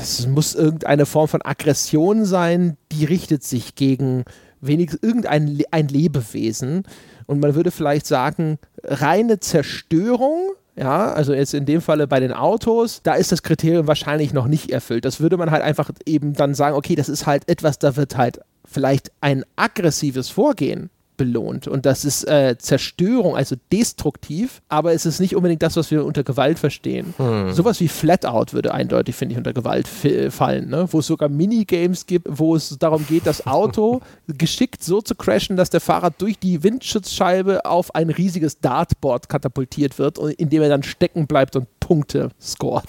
A: es muss irgendeine Form von Aggression sein, die richtet sich gegen wenigstens irgendein ein Lebewesen. Und man würde vielleicht sagen, reine Zerstörung ja, also jetzt in dem Falle bei den Autos, da ist das Kriterium wahrscheinlich noch nicht erfüllt. Das würde man halt einfach eben dann sagen, okay, das ist halt etwas, da wird halt vielleicht ein aggressives Vorgehen belohnt. Und das ist äh, Zerstörung, also destruktiv, aber es ist nicht unbedingt das, was wir unter Gewalt verstehen. Hm. Sowas wie Flatout würde eindeutig, finde ich, unter Gewalt fallen, ne? wo es sogar Minigames gibt, wo es darum geht, das Auto geschickt so zu crashen, dass der Fahrer durch die Windschutzscheibe auf ein riesiges Dartboard katapultiert wird, indem er dann stecken bleibt und Punkte scored.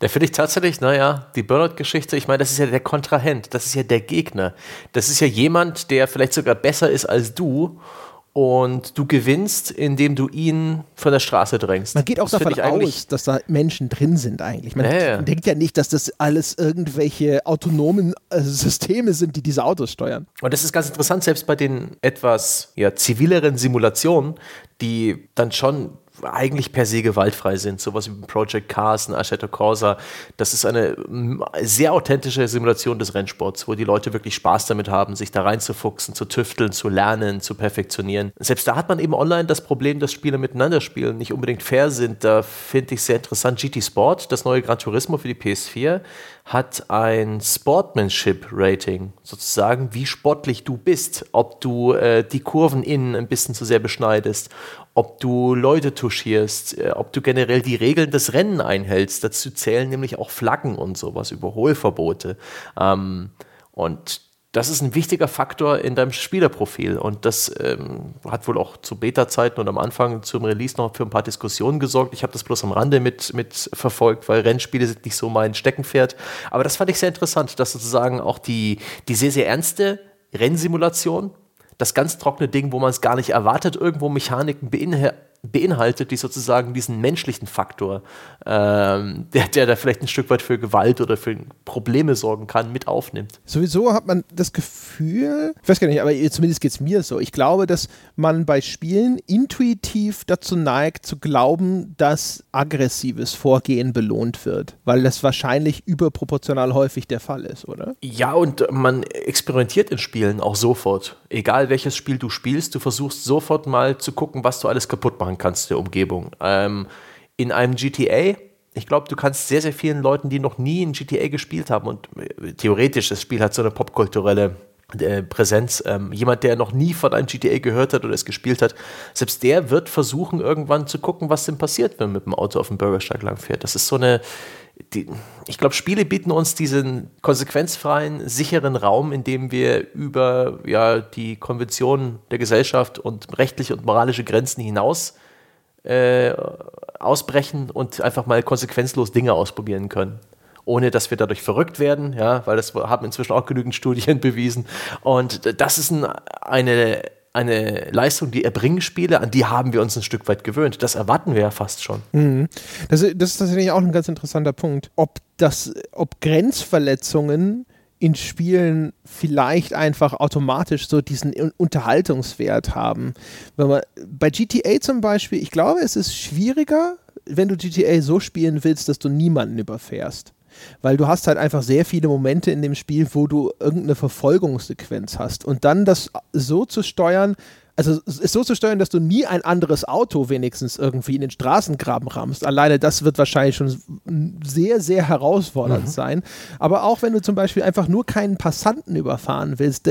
B: Der finde ich tatsächlich, naja, die Burnout-Geschichte, ich meine, das ist ja der Kontrahent, das ist ja der Gegner. Das ist ja jemand, der vielleicht sogar besser ist als du und du gewinnst, indem du ihn von der Straße drängst.
A: Man geht auch
B: das
A: davon aus, dass da Menschen drin sind eigentlich. Man ja, denkt ja nicht, dass das alles irgendwelche autonomen äh, Systeme sind, die diese Autos steuern.
B: Und das ist ganz interessant, selbst bei den etwas ja, zivileren Simulationen, die dann schon eigentlich per se gewaltfrei sind. Sowas wie Project Cars und Assetto Corsa. Das ist eine sehr authentische Simulation des Rennsports, wo die Leute wirklich Spaß damit haben, sich da reinzufuchsen, zu tüfteln, zu lernen, zu perfektionieren. Selbst da hat man eben online das Problem, dass Spieler miteinander spielen, nicht unbedingt fair sind. Da finde ich sehr interessant GT Sport, das neue Gran Turismo für die PS4 hat ein Sportmanship-Rating, sozusagen, wie sportlich du bist, ob du äh, die Kurven innen ein bisschen zu sehr beschneidest, ob du Leute touchierst, äh, ob du generell die Regeln des Rennen einhältst. Dazu zählen nämlich auch Flaggen und sowas, Überholverbote. Ähm, und das ist ein wichtiger Faktor in deinem Spielerprofil und das ähm, hat wohl auch zu Beta-Zeiten und am Anfang zum Release noch für ein paar Diskussionen gesorgt. Ich habe das bloß am Rande mit, mit verfolgt, weil Rennspiele sind nicht so mein Steckenpferd. Aber das fand ich sehr interessant, dass sozusagen auch die, die sehr, sehr ernste Rennsimulation, das ganz trockene Ding, wo man es gar nicht erwartet, irgendwo Mechaniken beinhaltet, beinhaltet, die sozusagen diesen menschlichen Faktor, ähm, der, der da vielleicht ein Stück weit für Gewalt oder für Probleme sorgen kann, mit aufnimmt.
A: Sowieso hat man das Gefühl, ich weiß gar nicht, aber zumindest geht es mir so, ich glaube, dass man bei Spielen intuitiv dazu neigt, zu glauben, dass aggressives Vorgehen belohnt wird, weil das wahrscheinlich überproportional häufig der Fall ist, oder?
B: Ja, und man experimentiert in Spielen auch sofort. Egal welches Spiel du spielst, du versuchst sofort mal zu gucken, was du alles kaputt machen machen kannst der Umgebung. Ähm, in einem GTA, ich glaube, du kannst sehr, sehr vielen Leuten, die noch nie in GTA gespielt haben und äh, theoretisch, das Spiel hat so eine popkulturelle äh, Präsenz. Ähm, jemand, der noch nie von einem GTA gehört hat oder es gespielt hat, selbst der wird versuchen, irgendwann zu gucken, was denn passiert, wenn man mit dem Auto auf dem Bürgersteig langfährt. Das ist so eine, die, ich glaube, Spiele bieten uns diesen konsequenzfreien, sicheren Raum, in dem wir über ja, die Konventionen der Gesellschaft und rechtliche und moralische Grenzen hinaus äh, ausbrechen und einfach mal konsequenzlos Dinge ausprobieren können. Ohne dass wir dadurch verrückt werden, ja, weil das haben inzwischen auch genügend Studien bewiesen. Und das ist ein, eine eine Leistung, die erbringen Spiele, an die haben wir uns ein Stück weit gewöhnt. Das erwarten wir ja fast schon.
A: Mhm. Das, das, ist tatsächlich auch ein ganz interessanter Punkt. Ob, das, ob Grenzverletzungen in Spielen vielleicht einfach automatisch so diesen Unterhaltungswert haben. Wenn man, bei GTA zum Beispiel, ich glaube, es ist schwieriger, wenn du GTA so spielen willst, dass du niemanden überfährst weil du hast halt einfach sehr viele Momente in dem Spiel, wo du irgendeine Verfolgungssequenz hast und dann das so zu steuern, also es so zu steuern, dass du nie ein anderes Auto wenigstens irgendwie in den Straßengraben rammst. Alleine das wird wahrscheinlich schon sehr, sehr herausfordernd mhm. sein. Aber auch wenn du zum Beispiel einfach nur keinen Passanten überfahren willst,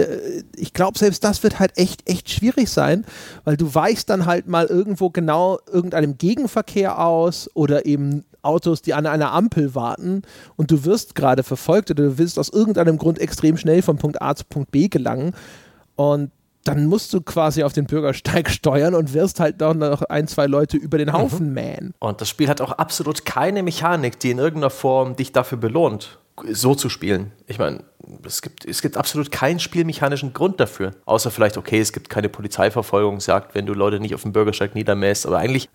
A: ich glaube, selbst das wird halt echt, echt schwierig sein, weil du weichst dann halt mal irgendwo genau irgendeinem Gegenverkehr aus oder eben Autos, die an einer Ampel warten und du wirst gerade verfolgt oder du willst aus irgendeinem Grund extrem schnell von Punkt A zu Punkt B gelangen und dann musst du quasi auf den Bürgersteig steuern und wirst halt noch ein, zwei Leute über den Haufen mhm. mähen.
B: Und das Spiel hat auch absolut keine Mechanik, die in irgendeiner Form dich dafür belohnt so zu spielen. Ich meine, es gibt, es gibt absolut keinen spielmechanischen Grund dafür. Außer vielleicht, okay, es gibt keine Polizeiverfolgungsjagd, wenn du Leute nicht auf dem Bürgersteig niedermäßt. Aber eigentlich,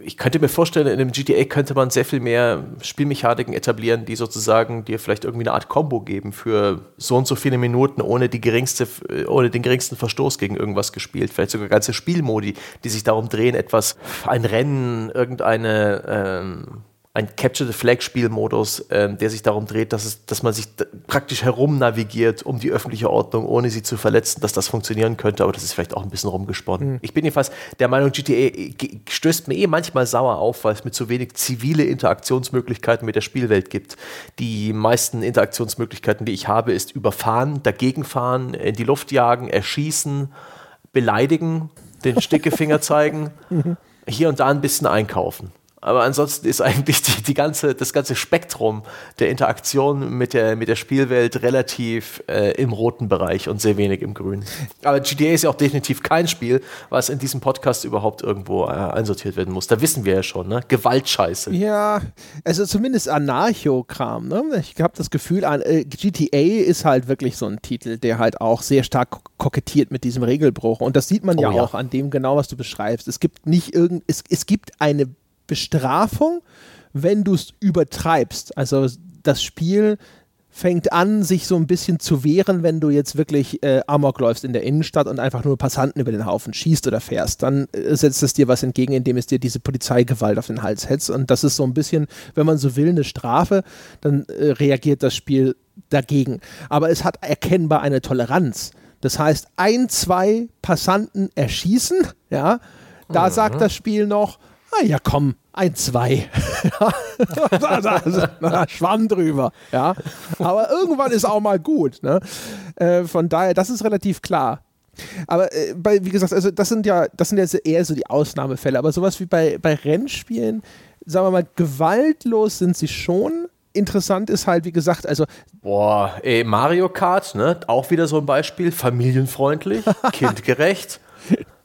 B: ich könnte mir vorstellen, in einem GTA könnte man sehr viel mehr Spielmechaniken etablieren, die sozusagen dir vielleicht irgendwie eine Art Combo geben für so und so viele Minuten ohne, die geringste, ohne den geringsten Verstoß gegen irgendwas gespielt. Vielleicht sogar ganze Spielmodi, die sich darum drehen, etwas, ein Rennen, irgendeine, ähm, ein Capture the Flag Spielmodus, ähm, der sich darum dreht, dass, es, dass man sich praktisch herum navigiert um die öffentliche Ordnung, ohne sie zu verletzen, dass das funktionieren könnte, aber das ist vielleicht auch ein bisschen rumgesponnen. Mhm. Ich bin jedenfalls der Meinung, GTA stößt mir eh manchmal sauer auf, weil es mit zu wenig zivile Interaktionsmöglichkeiten mit der Spielwelt gibt. Die meisten Interaktionsmöglichkeiten, die ich habe, ist überfahren, dagegenfahren, in die Luft jagen, erschießen, beleidigen, den Stickefinger zeigen, mhm. hier und da ein bisschen einkaufen. Aber ansonsten ist eigentlich die, die ganze, das ganze Spektrum der Interaktion mit der, mit der Spielwelt relativ äh, im roten Bereich und sehr wenig im grünen. Aber GTA ist ja auch definitiv kein Spiel, was in diesem Podcast überhaupt irgendwo äh, einsortiert werden muss. Da wissen wir ja schon, ne? Gewaltscheiße.
A: Ja, also zumindest Anarcho-Kram. Ne? Ich habe das Gefühl, äh, GTA ist halt wirklich so ein Titel, der halt auch sehr stark kokettiert mit diesem Regelbruch. Und das sieht man oh, ja, ja, auch an dem genau, was du beschreibst. Es gibt nicht irgend, es, es gibt eine Bestrafung, wenn du es übertreibst. Also das Spiel fängt an, sich so ein bisschen zu wehren, wenn du jetzt wirklich äh, Amok läufst in der Innenstadt und einfach nur Passanten über den Haufen schießt oder fährst. Dann äh, setzt es dir was entgegen, indem es dir diese Polizeigewalt auf den Hals hetzt. Und das ist so ein bisschen, wenn man so will, eine Strafe. Dann äh, reagiert das Spiel dagegen. Aber es hat erkennbar eine Toleranz. Das heißt, ein, zwei Passanten erschießen, ja, da mhm. sagt das Spiel noch, ah ja komm, ein Zwei. Schwamm drüber. Ja. Aber irgendwann ist auch mal gut. Ne? Äh, von daher, das ist relativ klar. Aber äh, bei, wie gesagt, also das sind ja, das sind jetzt eher so die Ausnahmefälle. Aber sowas wie bei, bei Rennspielen, sagen wir mal, gewaltlos sind sie schon. Interessant ist halt, wie gesagt, also.
B: Boah, ey, Mario Kart, ne? Auch wieder so ein Beispiel. Familienfreundlich, kindgerecht.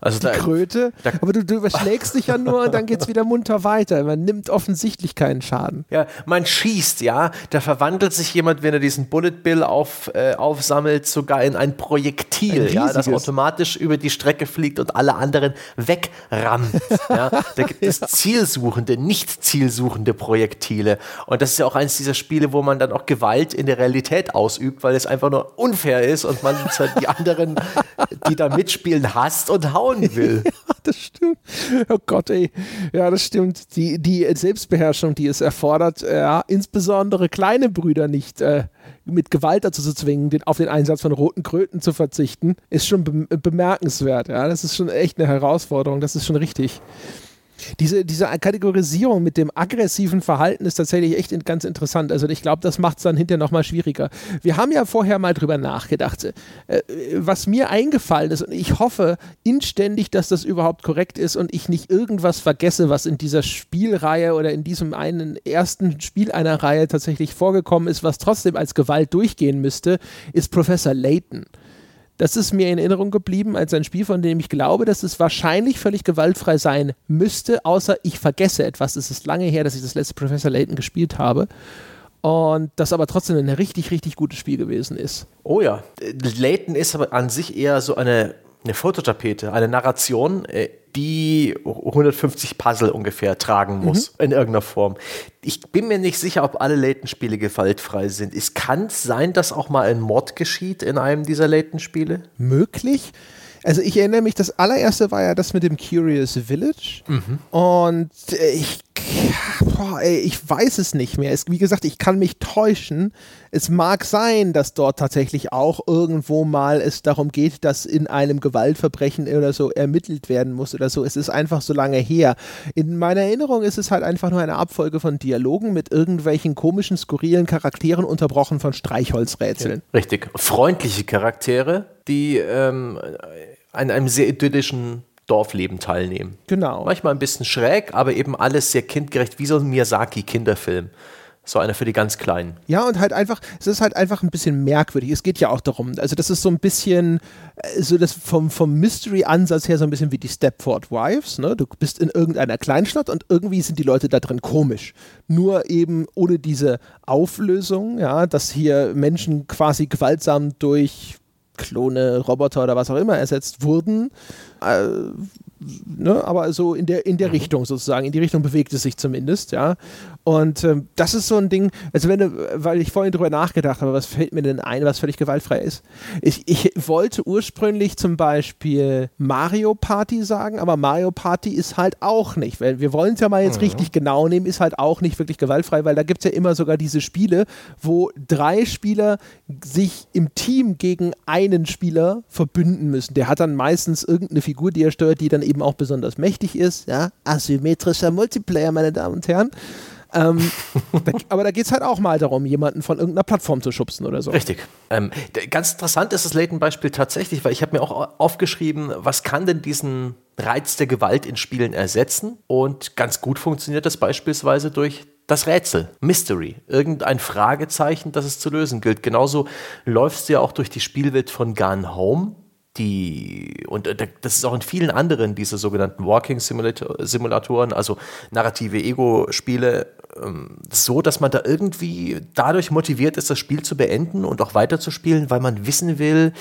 A: Also die Kröte. Da, aber du, du, überschlägst dich ja nur und dann geht es wieder munter weiter. Man nimmt offensichtlich keinen Schaden.
B: Ja, man schießt, ja. Da verwandelt sich jemand, wenn er diesen Bullet Bill auf, äh, aufsammelt, sogar in ein Projektil, ein ja, das automatisch über die Strecke fliegt und alle anderen wegrammt. ja. Da gibt es ja. zielsuchende, nicht zielsuchende Projektile. Und das ist ja auch eins dieser Spiele, wo man dann auch Gewalt in der Realität ausübt, weil es einfach nur unfair ist und man die anderen, die da mitspielen, hasst und haut bauen will.
A: ja, das stimmt. Oh Gott, ey. Ja, das stimmt. Die, die Selbstbeherrschung, die es erfordert, äh, ja, insbesondere kleine Brüder nicht äh, mit Gewalt dazu zu zwingen, den, auf den Einsatz von roten Kröten zu verzichten, ist schon be bemerkenswert. Ja, das ist schon echt eine Herausforderung. Das ist schon richtig. Diese, diese Kategorisierung mit dem aggressiven Verhalten ist tatsächlich echt ganz interessant. Also ich glaube, das macht es dann hinterher nochmal schwieriger. Wir haben ja vorher mal drüber nachgedacht. Äh, was mir eingefallen ist, und ich hoffe inständig, dass das überhaupt korrekt ist und ich nicht irgendwas vergesse, was in dieser Spielreihe oder in diesem einen ersten Spiel einer Reihe tatsächlich vorgekommen ist, was trotzdem als Gewalt durchgehen müsste, ist Professor Layton. Das ist mir in Erinnerung geblieben als ein Spiel, von dem ich glaube, dass es wahrscheinlich völlig gewaltfrei sein müsste, außer ich vergesse etwas. Es ist lange her, dass ich das letzte Professor Layton gespielt habe. Und das aber trotzdem ein richtig, richtig gutes Spiel gewesen ist.
B: Oh ja. Layton ist aber an sich eher so eine eine Fototapete, eine Narration, äh, die 150 Puzzle ungefähr tragen muss, mhm. in irgendeiner Form. Ich bin mir nicht sicher, ob alle Layton-Spiele gewaltfrei sind. Es kann sein, dass auch mal ein Mord geschieht in einem dieser Layton-Spiele.
A: Möglich. Also ich erinnere mich, das allererste war ja das mit dem Curious Village. Mhm. Und äh, ich, boah, ey, ich weiß es nicht mehr. Es, wie gesagt, ich kann mich täuschen. Es mag sein, dass dort tatsächlich auch irgendwo mal es darum geht, dass in einem Gewaltverbrechen oder so ermittelt werden muss oder so. Es ist einfach so lange her. In meiner Erinnerung ist es halt einfach nur eine Abfolge von Dialogen mit irgendwelchen komischen, skurrilen Charakteren unterbrochen von Streichholzrätseln.
B: Richtig. Freundliche Charaktere, die ähm, an einem sehr idyllischen Dorfleben teilnehmen.
A: Genau.
B: Manchmal ein bisschen schräg, aber eben alles sehr kindgerecht, wie so ein Miyazaki-Kinderfilm. So einer für die ganz Kleinen.
A: Ja, und halt einfach, es ist halt einfach ein bisschen merkwürdig. Es geht ja auch darum, also das ist so ein bisschen, äh, so das vom, vom Mystery-Ansatz her so ein bisschen wie die Stepford Wives. Ne? Du bist in irgendeiner Kleinstadt und irgendwie sind die Leute da drin komisch. Nur eben ohne diese Auflösung, ja, dass hier Menschen quasi gewaltsam durch Klone, Roboter oder was auch immer ersetzt wurden. Äh, ne, aber so in der, in der mhm. Richtung sozusagen, in die Richtung bewegt es sich zumindest, ja. Und ähm, das ist so ein Ding, also wenn du, weil ich vorhin drüber nachgedacht habe, was fällt mir denn ein, was völlig gewaltfrei ist? Ich, ich wollte ursprünglich zum Beispiel Mario Party sagen, aber Mario Party ist halt auch nicht, weil wir wollen es ja mal jetzt mhm. richtig genau nehmen, ist halt auch nicht wirklich gewaltfrei, weil da gibt es ja immer sogar diese Spiele, wo drei Spieler sich im Team gegen einen Spieler verbünden müssen. Der hat dann meistens irgendeine Figur, die er steuert, die dann eben auch besonders mächtig ist. Ja, asymmetrischer Multiplayer, meine Damen und Herren. Ähm, da, aber da geht es halt auch mal darum, jemanden von irgendeiner Plattform zu schubsen oder so.
B: Richtig. Ähm, ganz interessant ist das Layton-Beispiel tatsächlich, weil ich habe mir auch aufgeschrieben, was kann denn diesen Reiz der Gewalt in Spielen ersetzen? Und ganz gut funktioniert das beispielsweise durch das Rätsel, Mystery, irgendein Fragezeichen, das es zu lösen gilt. Genauso läufst du ja auch durch die Spielwelt von Gone Home die, und äh, das ist auch in vielen anderen dieser sogenannten Walking Simulatoren, also narrative Ego-Spiele, ähm, so, dass man da irgendwie dadurch motiviert ist, das Spiel zu beenden und auch weiterzuspielen, weil man wissen will,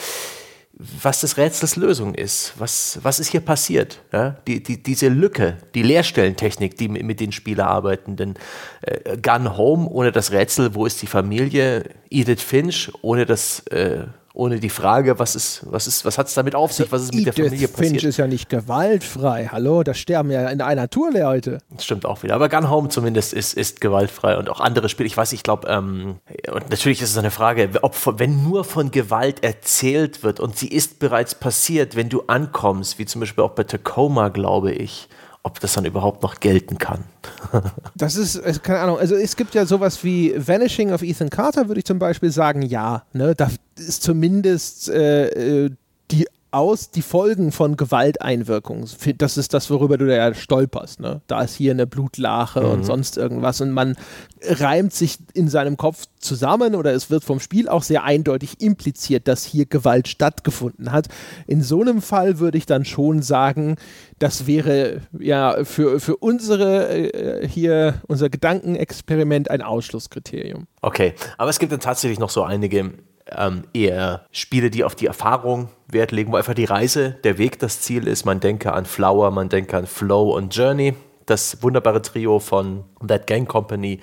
B: was des Rätsels Lösung ist. Was, was ist hier passiert? Ja? Die, die, diese Lücke, die Leerstellentechnik, die mit den Spielern arbeiten. Denn äh, Gun Home ohne das Rätsel, wo ist die Familie? Edith Finch ohne das äh, ohne die Frage, was ist, was ist, was hat es damit auf sich, was ist mit
A: Edith
B: der Familie passiert.
A: Finch ist ja nicht gewaltfrei. Hallo, da sterben ja in einer Tour Leute.
B: Das stimmt auch wieder. Aber Gun Home zumindest ist, ist gewaltfrei und auch andere Spiele. Ich weiß, ich glaube, ähm, und natürlich ist es eine Frage, ob wenn nur von Gewalt erzählt wird und sie ist bereits passiert, wenn du ankommst, wie zum Beispiel auch bei Tacoma, glaube ich, ob das dann überhaupt noch gelten kann.
A: das ist, keine Ahnung, also es gibt ja sowas wie Vanishing of Ethan Carter, würde ich zum Beispiel sagen, ja. Ne? Da ist zumindest äh, äh die aus die Folgen von Gewalteinwirkungen. Das ist das, worüber du da ja stolperst. Ne? Da ist hier eine Blutlache mhm. und sonst irgendwas und man reimt sich in seinem Kopf zusammen oder es wird vom Spiel auch sehr eindeutig impliziert, dass hier Gewalt stattgefunden hat. In so einem Fall würde ich dann schon sagen, das wäre ja für, für unsere äh, hier unser Gedankenexperiment ein Ausschlusskriterium.
B: Okay, aber es gibt dann tatsächlich noch so einige ähm, eher Spiele, die auf die Erfahrung Wert legen, wo einfach die Reise, der Weg das Ziel ist. Man denke an Flower, man denke an Flow und Journey. Das wunderbare Trio von That Gang Company,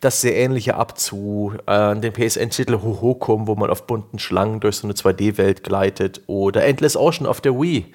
B: das sehr ähnliche ab zu äh, dem PSN-Titel Hohokum, wo man auf bunten Schlangen durch so eine 2D-Welt gleitet, oder Endless Ocean auf der Wii,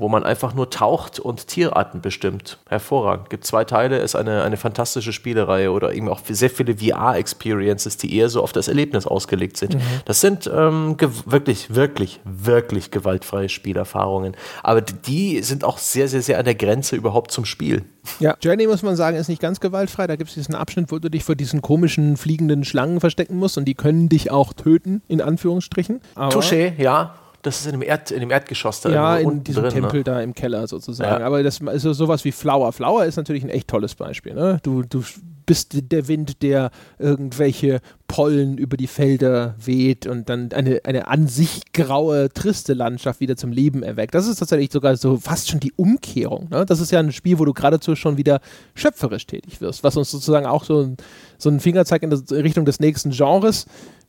B: wo man einfach nur taucht und Tierarten bestimmt. Hervorragend. Gibt zwei Teile, ist eine, eine fantastische Spielereihe oder eben auch sehr viele VR-Experiences, die eher so auf das Erlebnis ausgelegt sind. Mhm. Das sind ähm, wirklich, wirklich, wirklich gewaltfreie Spielerfahrungen. Aber die sind auch sehr, sehr, sehr an der Grenze überhaupt zum Spiel.
A: Ja, Journey muss man sagen, ist nicht ganz gewaltfrei. Da gibt es diesen Abschnitt, wo du dich vor diesen komischen fliegenden Schlangen verstecken musst und die können dich auch töten, in Anführungsstrichen.
B: Touché, ja. Das ist in dem, Erd, in dem Erdgeschoss
A: da Ja, in diesem drin, ne? Tempel ne? da im Keller sozusagen. Ja. Aber das ist also sowas wie Flower. Flower ist natürlich ein echt tolles Beispiel. Ne? Du, du bist der Wind, der irgendwelche Pollen über die Felder weht und dann eine, eine an sich graue, triste Landschaft wieder zum Leben erweckt. Das ist tatsächlich sogar so fast schon die Umkehrung. Ne? Das ist ja ein Spiel, wo du geradezu schon wieder schöpferisch tätig wirst, was uns sozusagen auch so, so einen Fingerzeig in Richtung des nächsten Genres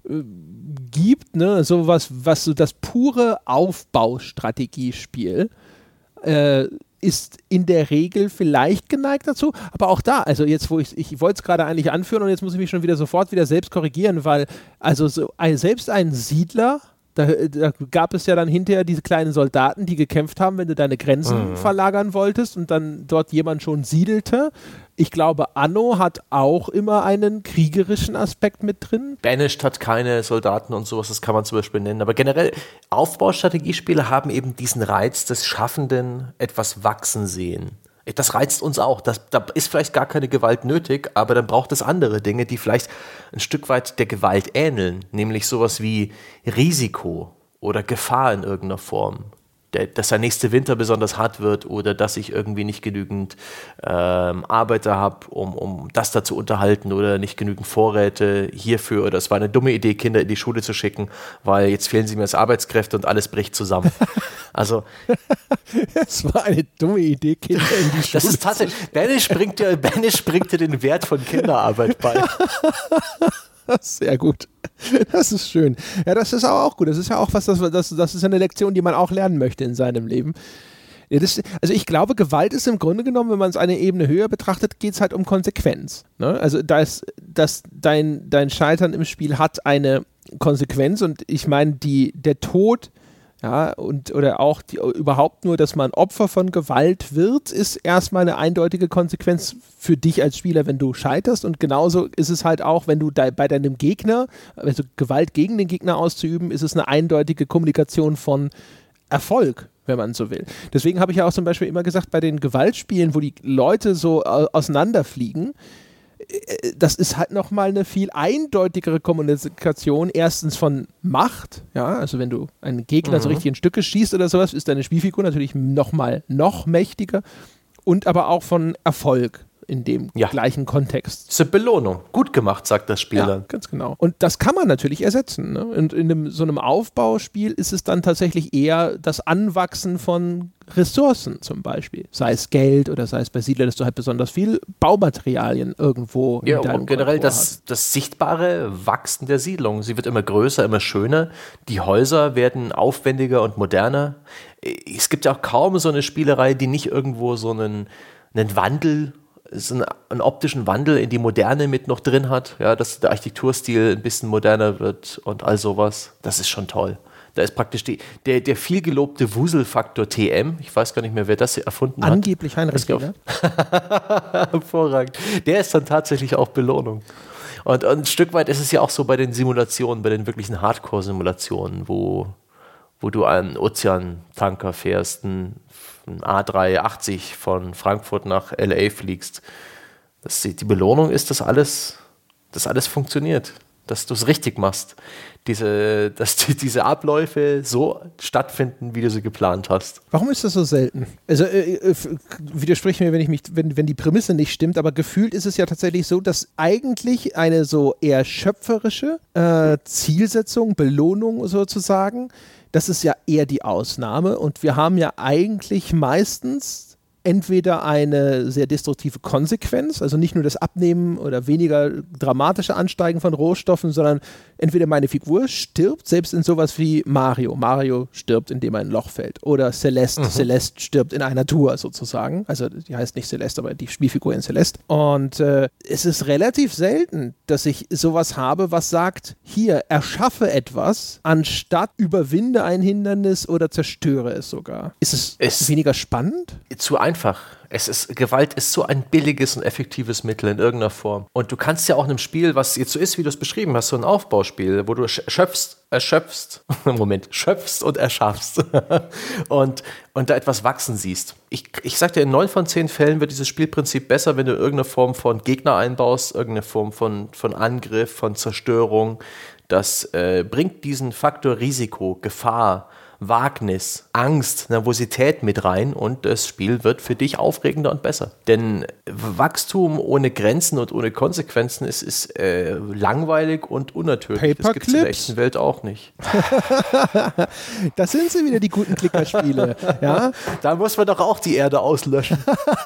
A: äh, gibt, ne, sowas, was so das pure Aufbaustrategiespiel äh, ist in der Regel vielleicht geneigt dazu, aber auch da, also jetzt, wo ich, ich wollte es gerade eigentlich anführen und jetzt muss ich mich schon wieder sofort wieder selbst korrigieren, weil also so ein, selbst ein Siedler da, da, gab es ja dann hinterher diese kleinen Soldaten, die gekämpft haben, wenn du deine Grenzen mhm. verlagern wolltest und dann dort jemand schon siedelte. Ich glaube, Anno hat auch immer einen kriegerischen Aspekt mit drin.
B: Banished hat keine Soldaten und sowas, das kann man zum Beispiel nennen. Aber generell, Aufbaustrategiespiele haben eben diesen Reiz des Schaffenden etwas wachsen sehen. Das reizt uns auch. Das, da ist vielleicht gar keine Gewalt nötig, aber dann braucht es andere Dinge, die vielleicht ein Stück weit der Gewalt ähneln, nämlich sowas wie Risiko oder Gefahr in irgendeiner Form der, dass der nächste Winter besonders hart wird oder dass ich irgendwie nicht genügend ähm, Arbeiter habe, um, um das da zu unterhalten oder nicht genügend Vorräte hierfür. Oder es war eine dumme Idee, Kinder in die Schule zu schicken, weil jetzt fehlen sie mir als Arbeitskräfte und alles bricht zusammen. Also.
A: es war eine dumme Idee, Kinder in die Schule.
B: Das ist tatsächlich. Banish bringt dir, Banish bringt dir den Wert von Kinderarbeit bei.
A: Sehr gut. Das ist schön. Ja, das ist auch gut. Das ist ja auch was, das, das, das ist eine Lektion, die man auch lernen möchte in seinem Leben. Ja, das, also ich glaube, Gewalt ist im Grunde genommen, wenn man es eine Ebene höher betrachtet, geht es halt um Konsequenz. Ne? Also da ist, dass dein, dein Scheitern im Spiel hat eine Konsequenz und ich meine, der Tod ja, und oder auch die, überhaupt nur, dass man Opfer von Gewalt wird, ist erstmal eine eindeutige Konsequenz für dich als Spieler, wenn du scheiterst. Und genauso ist es halt auch, wenn du de bei deinem Gegner, also Gewalt gegen den Gegner auszuüben, ist es eine eindeutige Kommunikation von Erfolg, wenn man so will. Deswegen habe ich ja auch zum Beispiel immer gesagt, bei den Gewaltspielen, wo die Leute so auseinanderfliegen, äh, das ist halt nochmal eine viel eindeutigere Kommunikation. Erstens von Macht, ja, also wenn du einen Gegner mhm. so richtig in Stücke schießt oder sowas, ist deine Spielfigur natürlich nochmal noch mächtiger. Und aber auch von Erfolg in dem
B: Ja.
A: gleichen Kontext.
B: Das ist eine Belohnung. Gut gemacht, sagt das Spiel
A: Ja,
B: dann.
A: ganz genau. Und das kann man natürlich ersetzen. Ne? Und in einem, so einem Aufbauspiel ist es dann tatsächlich eher das Anwachsen von Ressourcen zum Beispiel. Sei es Geld oder sei es bei Siedler, dass du halt besonders viel Baumaterialien irgendwo
B: Ja,
A: in deinem
B: und generell das, das sichtbare Wachsen der Siedlung. Sie wird immer größer, immer schöner. Die Häuser werden aufwendiger und moderner. Es gibt ja auch kaum so eine Spielerei, die nicht irgendwo so einen, einen Wandel, so einen, einen optischen Wandel in die Moderne mit noch drin hat. Ja, dass der Architekturstil ein bisschen moderner wird und all sowas. Das ist schon toll. Da ist praktisch die, der, der viel gelobte Wuselfaktor TM. Ich weiß gar nicht mehr, wer das erfunden hat.
A: Angeblich Heinrich Wiener.
B: Hervorragend. Der ist dann tatsächlich auch Belohnung. Und, und ein Stück weit ist es ja auch so bei den Simulationen, bei den wirklichen Hardcore-Simulationen, wo, wo du einen Ozeantanker fährst, ein, ein A380 von Frankfurt nach LA fliegst. Das, die Belohnung ist, dass alles, dass alles funktioniert, dass du es richtig machst. Diese, dass die, diese Abläufe so stattfinden, wie du sie geplant hast.
A: Warum ist das so selten? Also äh, äh, widersprich mir, wenn ich mich, wenn, wenn die Prämisse nicht stimmt, aber gefühlt ist es ja tatsächlich so, dass eigentlich eine so eher schöpferische äh, Zielsetzung, Belohnung sozusagen, das ist ja eher die Ausnahme und wir haben ja eigentlich meistens entweder eine sehr destruktive Konsequenz, also nicht nur das Abnehmen oder weniger dramatische Ansteigen von Rohstoffen, sondern entweder meine Figur stirbt, selbst in sowas wie Mario. Mario stirbt, indem er in ein Loch fällt. Oder Celeste. Celeste stirbt in einer Tour sozusagen. Also die heißt nicht Celeste, aber die Spielfigur in Celeste. Und äh, es ist relativ selten, dass ich sowas habe, was sagt, hier, erschaffe etwas, anstatt überwinde ein Hindernis oder zerstöre es sogar. Ist es,
B: Es-
A: weniger spannend?
B: zu einfach. Es ist, Gewalt ist so ein billiges und effektives Mittel in irgendeiner Form. Und du kannst ja auch in einem Spiel, was jetzt so ist, wie du es beschrieben hast, so ein Aufbauspiel, wo du sch- schöpfst, erschöpfst, Moment, schöpfst und erschaffst und, und da etwas wachsen siehst. Ich, ich sag dir, in neun von zehn Fällen wird dieses Spielprinzip besser, wenn du irgendeine Form von Gegner einbaust, irgendeine Form von, von Angriff, von Zerstörung. Das äh, bringt diesen Faktor Risiko, Gefahr, Wagnis, Angst, Nervosität mit rein und das Spiel wird für dich aufregender und besser. Denn Wachstum ohne Grenzen und ohne Konsequenzen ist, ist äh, langweilig und unnatürlich. Das gibt es in der echten Welt auch nicht.
A: Das sind sie wieder, die guten Klickerspiele. ja,
B: Da muss man doch auch die Erde auslöschen.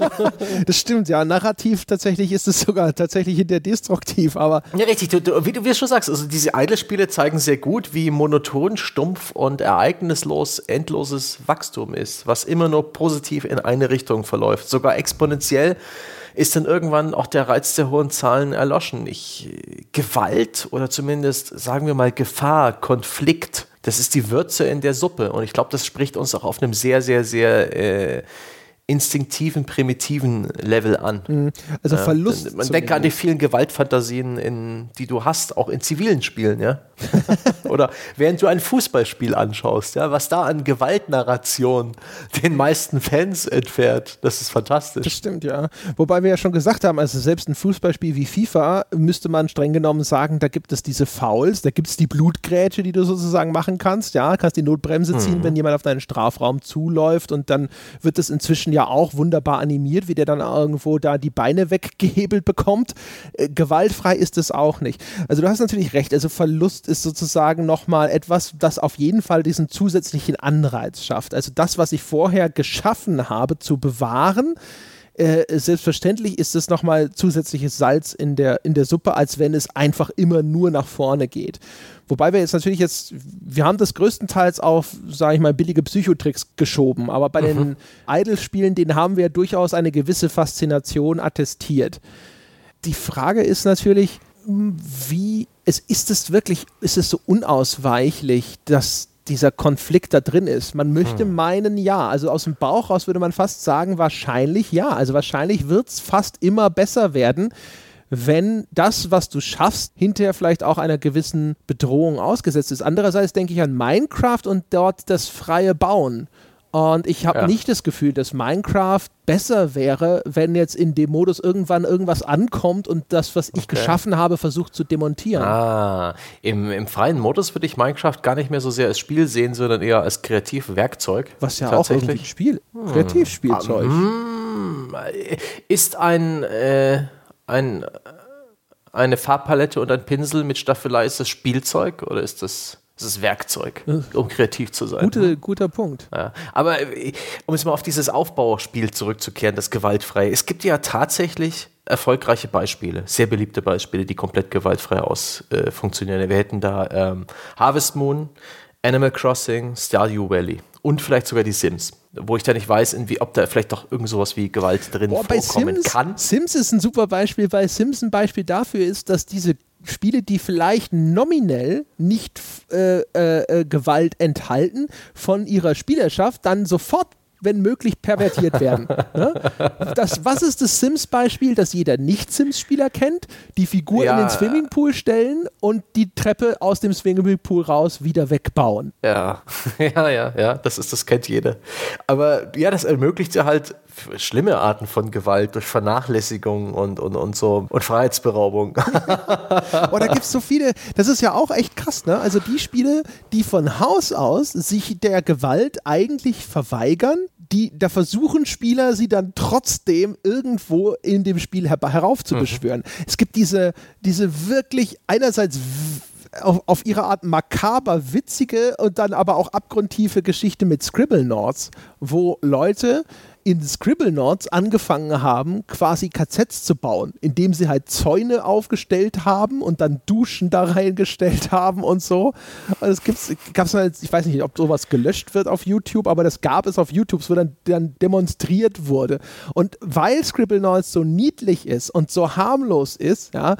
A: das stimmt, ja. Narrativ tatsächlich ist es sogar tatsächlich hinter destruktiv, aber
B: Ja, richtig. Du, du, wie du wie schon sagst, also diese Idle-Spiele zeigen sehr gut, wie monoton, stumpf und ereignislos endloses Wachstum ist, was immer nur positiv in eine Richtung verläuft. Sogar exponentiell ist dann irgendwann auch der Reiz der hohen Zahlen erloschen. Ich, Gewalt oder zumindest, sagen wir mal, Gefahr, Konflikt, das ist die Würze in der Suppe. Und ich glaube, das spricht uns auch auf einem sehr, sehr, sehr äh, instinktiven, primitiven Level an.
A: also Verlust.
B: Man denke an die vielen Gewaltfantasien, in, die du hast, auch in zivilen Spielen, ja. Oder während du ein Fußballspiel anschaust, ja, was da an Gewaltnarration den meisten Fans entfährt, das ist
A: Das
B: fantastisch.
A: stimmt, ja. Wobei wir ja schon gesagt haben, also selbst ein Fußballspiel wie FIFA müsste man streng genommen sagen, da gibt es diese Fouls, da gibt es die Blutgrätsche, die du sozusagen machen kannst, ja, kannst die Notbremse ziehen, wenn jemand auf deinen Strafraum zuläuft und dann wird es inzwischen ja auch wunderbar animiert, wie der dann irgendwo da die Beine weggehebelt bekommt. Äh, gewaltfrei ist es auch nicht. Also du hast natürlich recht, also Verlust ist sozusagen nochmal etwas, das auf jeden Fall diesen zusätzlichen Anreiz schafft. Also das, was ich vorher geschaffen habe, zu bewahren, äh, selbstverständlich ist es nochmal zusätzliches Salz in der, in der Suppe, als wenn es einfach immer nur nach vorne geht. Wobei wir jetzt natürlich jetzt, wir haben das größtenteils auf, sage ich mal, billige Psychotricks geschoben, aber bei den Idle-Spielen, denen haben wir durchaus eine gewisse Faszination attestiert. Die Frage ist natürlich, m, wie, es, ist es wirklich, ist es so unausweichlich, dass dieser Konflikt da drin ist. Man möchte meinen, ja. Also aus dem Bauch raus würde man fast sagen, wahrscheinlich ja. Also wahrscheinlich wird es fast immer besser werden, wenn das, was du schaffst, hinterher vielleicht auch einer gewissen Bedrohung ausgesetzt ist. Andererseits denke ich an Minecraft und dort das freie Bauen. Und ich habe
B: Ja.
A: nicht das Gefühl, dass Minecraft besser wäre, wenn jetzt in dem Modus irgendwann irgendwas ankommt und das, was ich geschaffen habe, versucht zu demontieren.
B: Ah, im, im freien Modus würde ich Minecraft gar nicht mehr so sehr als Spiel sehen, sondern eher als Kreativwerkzeug.
A: Was ja auch irgendwie ein Spiel, Kreativspielzeug.
B: Hm, hm, ist ein, äh, ein, eine Farbpalette und ein Pinsel mit Staffelei, ist das Spielzeug oder ist das das ist Werkzeug, um kreativ zu sein.
A: Gute, guter Punkt.
B: Ja. Aber äh, um jetzt mal auf dieses Aufbauspiel zurückzukehren, das gewaltfrei. Es gibt ja tatsächlich erfolgreiche Beispiele, sehr beliebte Beispiele, die komplett gewaltfrei aus äh, funktionieren. Wir hätten da ähm, Harvest Moon, Animal Crossing, Stardew Valley und vielleicht sogar die Sims, wo ich da nicht weiß, wie, ob da vielleicht doch irgend sowas wie Gewalt drin Boah, vorkommen
A: Sims,
B: kann.
A: Sims ist ein super Beispiel, weil Sims ein Beispiel dafür ist, dass diese Spiele, die vielleicht nominell nicht äh, äh, äh, Gewalt enthalten, von ihrer Spielerschaft dann sofort wenn möglich, pervertiert werden. ne? das, was ist das Sims-Beispiel, das jeder Nicht-Sims-Spieler kennt? Die Figur ja. in den Swimmingpool stellen und die Treppe aus dem Swimmingpool raus wieder wegbauen.
B: Ja, ja, ja, ja, das ist, das kennt jeder. Aber ja, das ermöglicht ja halt schlimme Arten von Gewalt durch Vernachlässigung und, und, und so und Freiheitsberaubung.
A: oh, da gibt es so viele, das ist ja auch echt krass, ne? Also die Spiele, die von Haus aus sich der Gewalt eigentlich verweigern, die, da versuchen Spieler sie dann trotzdem irgendwo in dem Spiel her heraufzubeschwören. Mhm. Es gibt diese, diese wirklich einerseits auf, auf, ihre Art makaber witzige und dann aber auch abgrundtiefe Geschichte mit Scribble Nords, wo Leute in Scribblenauts angefangen haben, quasi KZs zu bauen, indem sie halt Zäune aufgestellt haben und dann Duschen da reingestellt haben und so. Also es gibt's, gab's ich weiß nicht, ob sowas gelöscht wird auf YouTube, aber das gab es auf YouTube, wo dann, dann demonstriert wurde. Und weil Scribblenauts so niedlich ist und so harmlos ist, ja,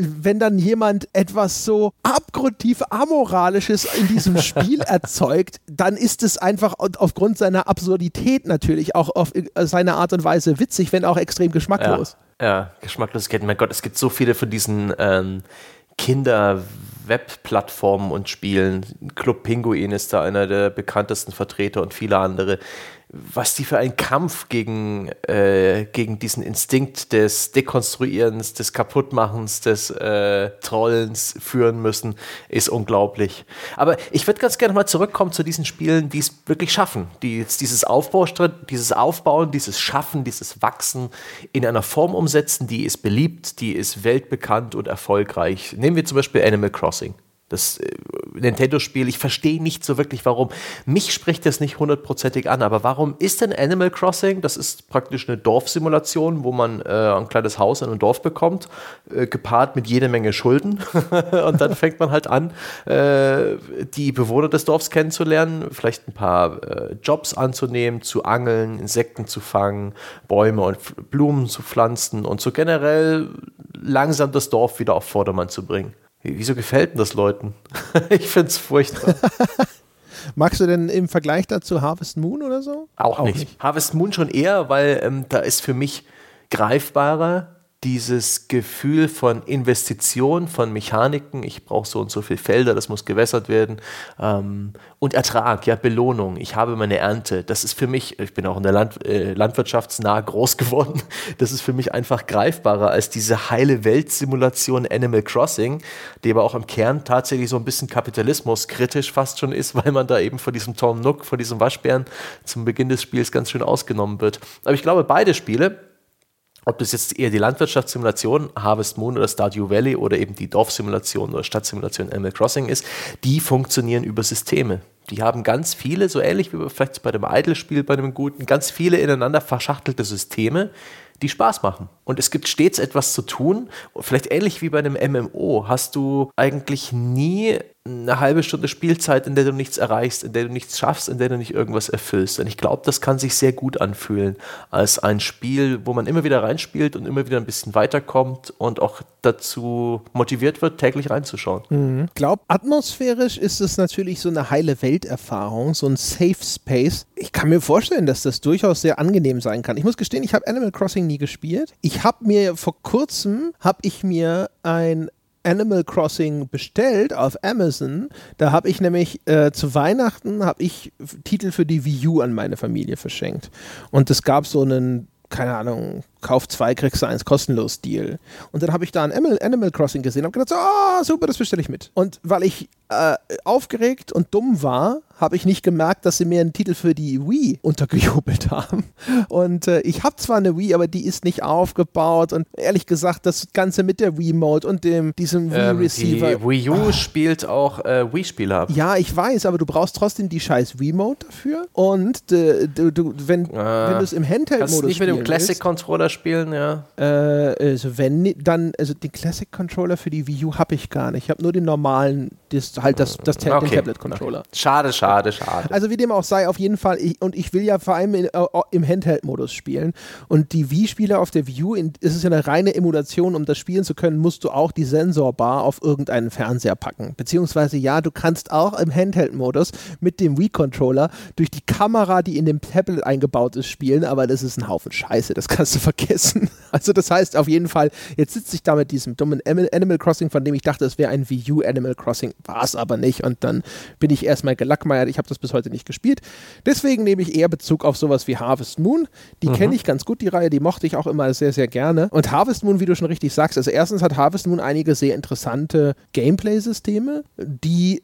A: wenn dann jemand etwas so abgrundtief amoralisches in diesem Spiel erzeugt, dann ist es einfach aufgrund seiner Absurdität natürlich auch auf äh, seine Art und Weise witzig, wenn auch extrem geschmacklos.
B: Ja, ja geschmacklos. Mein Gott, es gibt so viele von diesen ähm, Kinder- Webplattformen und Spielen. Club Pinguin ist da einer der bekanntesten Vertreter und viele andere was die für einen Kampf gegen, äh, gegen diesen Instinkt des Dekonstruierens, des Kaputtmachens, des äh, Trollens führen müssen, ist unglaublich. Aber ich würde ganz gerne mal zurückkommen zu diesen Spielen, die es wirklich schaffen, die dieses, dieses Aufbauen, dieses Schaffen, dieses Wachsen in einer Form umsetzen, die ist beliebt, die ist weltbekannt und erfolgreich. Nehmen wir zum Beispiel Animal Crossing das äh, Nintendo-Spiel. Ich verstehe nicht so wirklich, warum. Mich spricht das nicht hundertprozentig an, aber warum ist denn Animal Crossing? Das ist praktisch eine Dorfsimulation, wo man äh, ein kleines Haus in einem Dorf bekommt, äh, gepaart mit jede Menge Schulden. und dann fängt man halt an, äh, die Bewohner des Dorfs kennenzulernen, vielleicht ein paar äh, Jobs anzunehmen, zu angeln, Insekten zu fangen, Bäume und Blumen zu pflanzen und so generell langsam das Dorf wieder auf Vordermann zu bringen. Wieso gefällt denn das Leuten? ich finde es furchtbar.
A: Magst du denn im Vergleich dazu Harvest Moon oder so?
B: Auch, Auch nicht. nicht. Harvest Moon schon eher, weil ähm, da ist für mich greifbarer dieses Gefühl von Investition, von Mechaniken, ich brauche so und so viele Felder, das muss gewässert werden ähm, und Ertrag, ja, Belohnung, ich habe meine Ernte, das ist für mich, ich bin auch in der Land, äh, landwirtschaftsnah groß geworden, das ist für mich einfach greifbarer als diese heile Weltsimulation Animal Crossing, die aber auch im Kern tatsächlich so ein bisschen Kapitalismus kritisch fast schon ist, weil man da eben von diesem Tom Nook, von diesem Waschbären zum Beginn des Spiels ganz schön ausgenommen wird. Aber ich glaube, beide Spiele, ob das jetzt eher die Landwirtschaftssimulation Harvest Moon oder Stardew Valley oder eben die Dorfsimulation oder Stadtsimulation Animal Crossing ist, die funktionieren über Systeme. Die haben ganz viele, so ähnlich wie vielleicht bei dem Idle-Spiel, bei einem guten, ganz viele ineinander verschachtelte Systeme, die Spaß machen. Und es gibt stets etwas zu tun. Vielleicht ähnlich wie bei einem MMO hast du eigentlich nie eine halbe Stunde Spielzeit, in der du nichts erreichst, in der du nichts schaffst, in der du nicht irgendwas erfüllst. Und ich glaube, das kann sich sehr gut anfühlen als ein Spiel, wo man immer wieder reinspielt und immer wieder ein bisschen weiterkommt und auch dazu motiviert wird, täglich reinzuschauen.
A: Mhm. Glaube, atmosphärisch ist es natürlich so eine heile Welterfahrung, so ein Safe Space. Ich kann mir vorstellen, dass das durchaus sehr angenehm sein kann. Ich muss gestehen, ich habe Animal Crossing nie gespielt. Ich habe mir vor kurzem, habe ich mir ein Animal Crossing bestellt auf Amazon. Da habe ich nämlich äh, zu Weihnachten habe ich Titel für die Wii U an meine Familie verschenkt. Und es gab so einen keine Ahnung, kauf zwei, kriegst du eins kostenlos Deal. Und dann habe ich da ein Animal, Crossing gesehen und habe gedacht, so, oh, super, das bestelle ich mit. Und weil ich äh, aufgeregt und dumm war, habe ich nicht gemerkt, dass sie mir einen Titel für die Wii untergejubelt haben. Und äh, ich habe zwar eine Wii, aber die ist nicht aufgebaut und ehrlich gesagt, das Ganze mit der Wii-Mode und dem, diesem
B: Ähm,
A: Wii-Receiver.
B: die Wii U spielt auch äh, Wii-Spiele ab.
A: Ja, ich weiß, aber du brauchst trotzdem die scheiß Wii-Mode dafür. Und äh, du, du, wenn,
B: Ah.
A: wenn du es im
B: Kannst
A: Handheld-Modus
B: nicht mit dem Classic-Controller spielen, ja.
A: äh, also wenn dann, also den Classic-Controller für die Wii U habe ich gar nicht. Ich habe nur den normalen, das, halt das, das, Ta-
B: Okay.
A: Tablet-Controller.
B: Schade, schade, schade.
A: Also wie dem auch sei, auf jeden Fall, ich, und ich will ja vor allem in, äh, im Handheld-Modus spielen. Und die Wii-Spiele auf der U, in, es ist ja eine reine Emulation, um das spielen zu können, musst du auch die Sensorbar auf irgendeinen Fernseher packen. Beziehungsweise ja, du kannst auch im Handheld-Modus mit dem Wii-Controller durch die Kamera, die in dem Tablet eingebaut ist, spielen, aber das ist ein Haufen Scheiße, das kannst du vergessen. Also das heißt auf jeden Fall, jetzt sitze ich da mit diesem dummen Animal Animal Crossing, von dem ich dachte, es wäre ein Wii U Animal Crossing, war es aber nicht. Und dann bin ich erstmal gelackmeiert, ich habe das bis heute nicht gespielt. Deswegen nehme ich eher Bezug auf sowas wie Harvest Moon. Die kenne ich ganz gut, die Reihe, die mochte ich auch immer sehr, sehr gerne. Und Harvest Moon, wie du schon richtig sagst, also erstens hat Harvest Moon einige sehr interessante Gameplay-Systeme, die,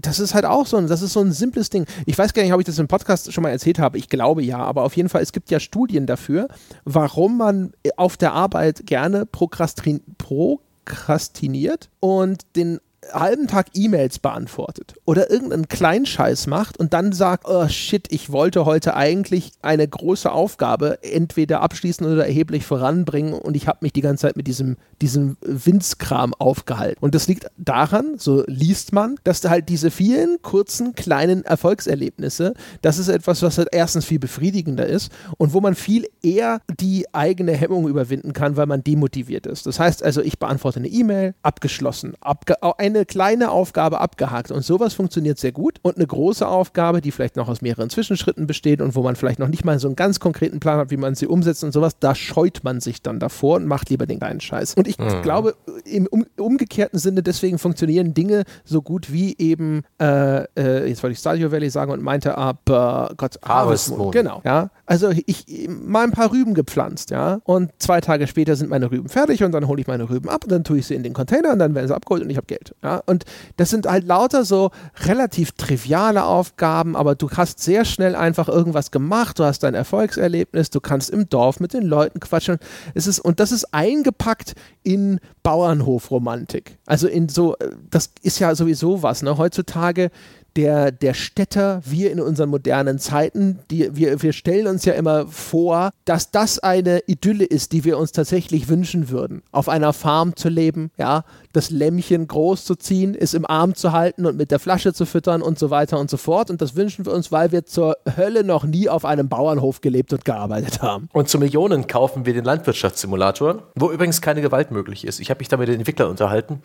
A: das ist halt auch so ein, das ist so ein simples Ding. Ich weiß gar nicht, ob ich das im Podcast schon mal erzählt habe. Ich glaube ja, aber auf jeden Fall, es gibt ja Studien dafür, warum man auf der Arbeit gerne prokrastin prokrastiniert und den halben Tag E-Mails beantwortet oder irgendeinen Kleinscheiß macht und dann sagt, oh shit, ich wollte heute eigentlich eine große Aufgabe entweder abschließen oder erheblich voranbringen und ich habe mich die ganze Zeit mit diesem, diesem Winzkram aufgehalten. Und das liegt daran, so liest man, dass da halt diese vielen kurzen, kleinen Erfolgserlebnisse, das ist etwas, was halt erstens viel befriedigender ist und wo man viel eher die eigene Hemmung überwinden kann, weil man demotiviert ist. Das heißt also, ich beantworte eine E-Mail, abgeschlossen, abge eine kleine Aufgabe abgehakt und sowas funktioniert sehr gut und eine große Aufgabe, die vielleicht noch aus mehreren Zwischenschritten besteht und wo man vielleicht noch nicht mal so einen ganz konkreten Plan hat, wie man sie umsetzt und sowas, da scheut man sich dann davor und macht lieber den kleinen Scheiß. Und ich glaube, im um, umgekehrten Sinne, deswegen funktionieren Dinge so gut wie eben, äh, äh, jetzt wollte ich Stadio Valley sagen und meinte aber, Gott,
B: Harvest Moon.
A: Genau, ja. Also ich mal ein paar Rüben gepflanzt, ja. Und zwei Tage später sind meine Rüben fertig und dann hole ich meine Rüben ab und dann tue ich sie in den Container und dann werden sie abgeholt und ich habe Geld. Ja? Und das sind halt lauter so relativ triviale Aufgaben, aber du hast sehr schnell einfach irgendwas gemacht, du hast dein Erfolgserlebnis, du kannst im Dorf mit den Leuten quatschen. Es ist, und das ist eingepackt in Bauernhofromantik. Also in so, äh, das ist ja sowieso was, ne? Heutzutage der, der Städter, wir in unseren modernen Zeiten, die, wir, wir stellen uns ja immer vor, dass das eine Idylle ist, die wir uns tatsächlich wünschen würden. Auf einer Farm zu leben, ja, das Lämmchen groß zu ziehen, es im Arm zu halten und mit der Flasche zu füttern und so weiter und so fort. Und das wünschen wir uns, weil wir zur Hölle noch nie auf einem Bauernhof gelebt und gearbeitet haben.
B: Und zu Millionen kaufen wir den Landwirtschaftssimulator, wo übrigens keine Gewalt möglich ist. Ich habe mich da mit den Entwicklern unterhalten.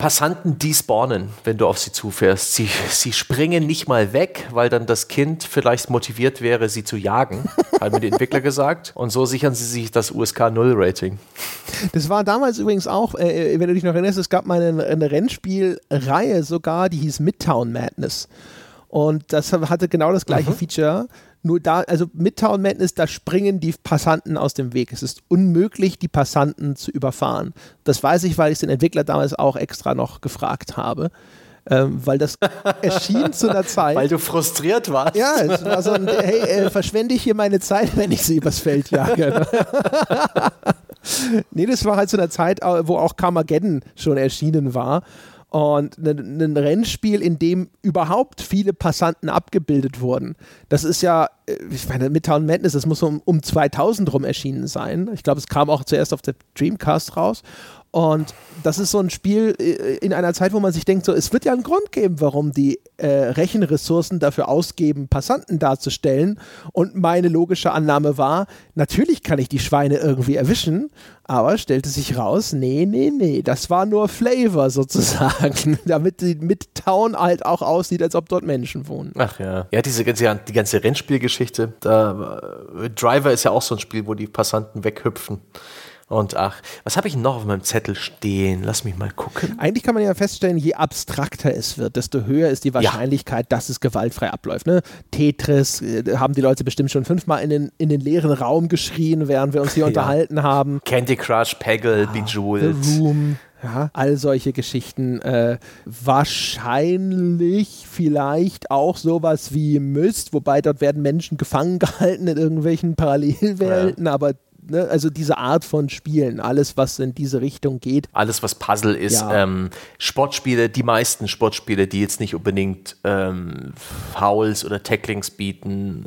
B: Passanten despawnen, wenn du auf sie zufährst. Sie, sie springen nicht mal weg, weil dann das Kind vielleicht motiviert wäre, sie zu jagen, haben mir die Entwickler gesagt. Und so sichern sie sich das USK 0 Rating.
A: Das war damals übrigens auch, äh, wenn du dich noch erinnerst, es gab mal eine, eine Rennspielreihe sogar, die hieß Midtown Madness. Und das hatte genau das gleiche Feature. Nur da, also Midtown Madness, da springen die Passanten aus dem Weg. Es ist unmöglich, die Passanten zu überfahren. Das weiß ich, weil ich den Entwickler damals auch extra noch gefragt habe. Ähm, weil das erschien zu einer Zeit.
B: Weil du frustriert warst.
A: Ja, es war so ein, hey, äh, verschwende ich hier meine Zeit, wenn ich sie übers Feld jage. nee, das war halt zu einer Zeit, äh, wo auch Carmageddon schon erschienen war. Und ein, Rennspiel, in dem überhaupt viele Passanten abgebildet wurden. Das ist ja, äh, ich meine, Midtown Madness, das muss um, um 2000 rum erschienen sein. Ich glaube, es kam auch zuerst auf der Dreamcast raus. Und das ist so ein Spiel äh, in einer Zeit, wo man sich denkt, so, es wird ja einen Grund geben, warum die äh, Rechenressourcen dafür ausgeben, Passanten darzustellen. Und meine logische Annahme war, natürlich kann ich die Schweine irgendwie erwischen, aber stellte sich raus, nee, nee, nee, das war nur Flavor sozusagen, damit die Midtown halt auch aussieht, als ob dort Menschen wohnen.
B: Ach ja. Ja, diese ganze, die ganze Rennspielgeschichte. Da, äh, Driver ist ja auch so ein Spiel, wo die Passanten weghüpfen Und ach, was habe ich noch auf meinem Zettel stehen? Lass mich mal gucken.
A: Eigentlich kann man ja feststellen, je abstrakter es wird, desto höher ist die Wahrscheinlichkeit, ja. dass es gewaltfrei abläuft. Ne? Tetris äh, haben die Leute bestimmt schon fünfmal in den, in den leeren Raum geschrien, während wir uns hier ja. unterhalten haben.
B: Candy Crush, Peggle, ah, Bejeweled.
A: The Room. Ja, all solche Geschichten. Äh, wahrscheinlich vielleicht auch sowas wie Myst, wobei dort werden Menschen gefangen gehalten in irgendwelchen Parallelwelten, ja. aber ne, also diese Art von Spielen, alles, was in diese Richtung geht.
B: Alles, was Puzzle ist. Ja. Ähm, Sportspiele, die meisten Sportspiele, die jetzt nicht unbedingt ähm, Fouls oder Tacklings bieten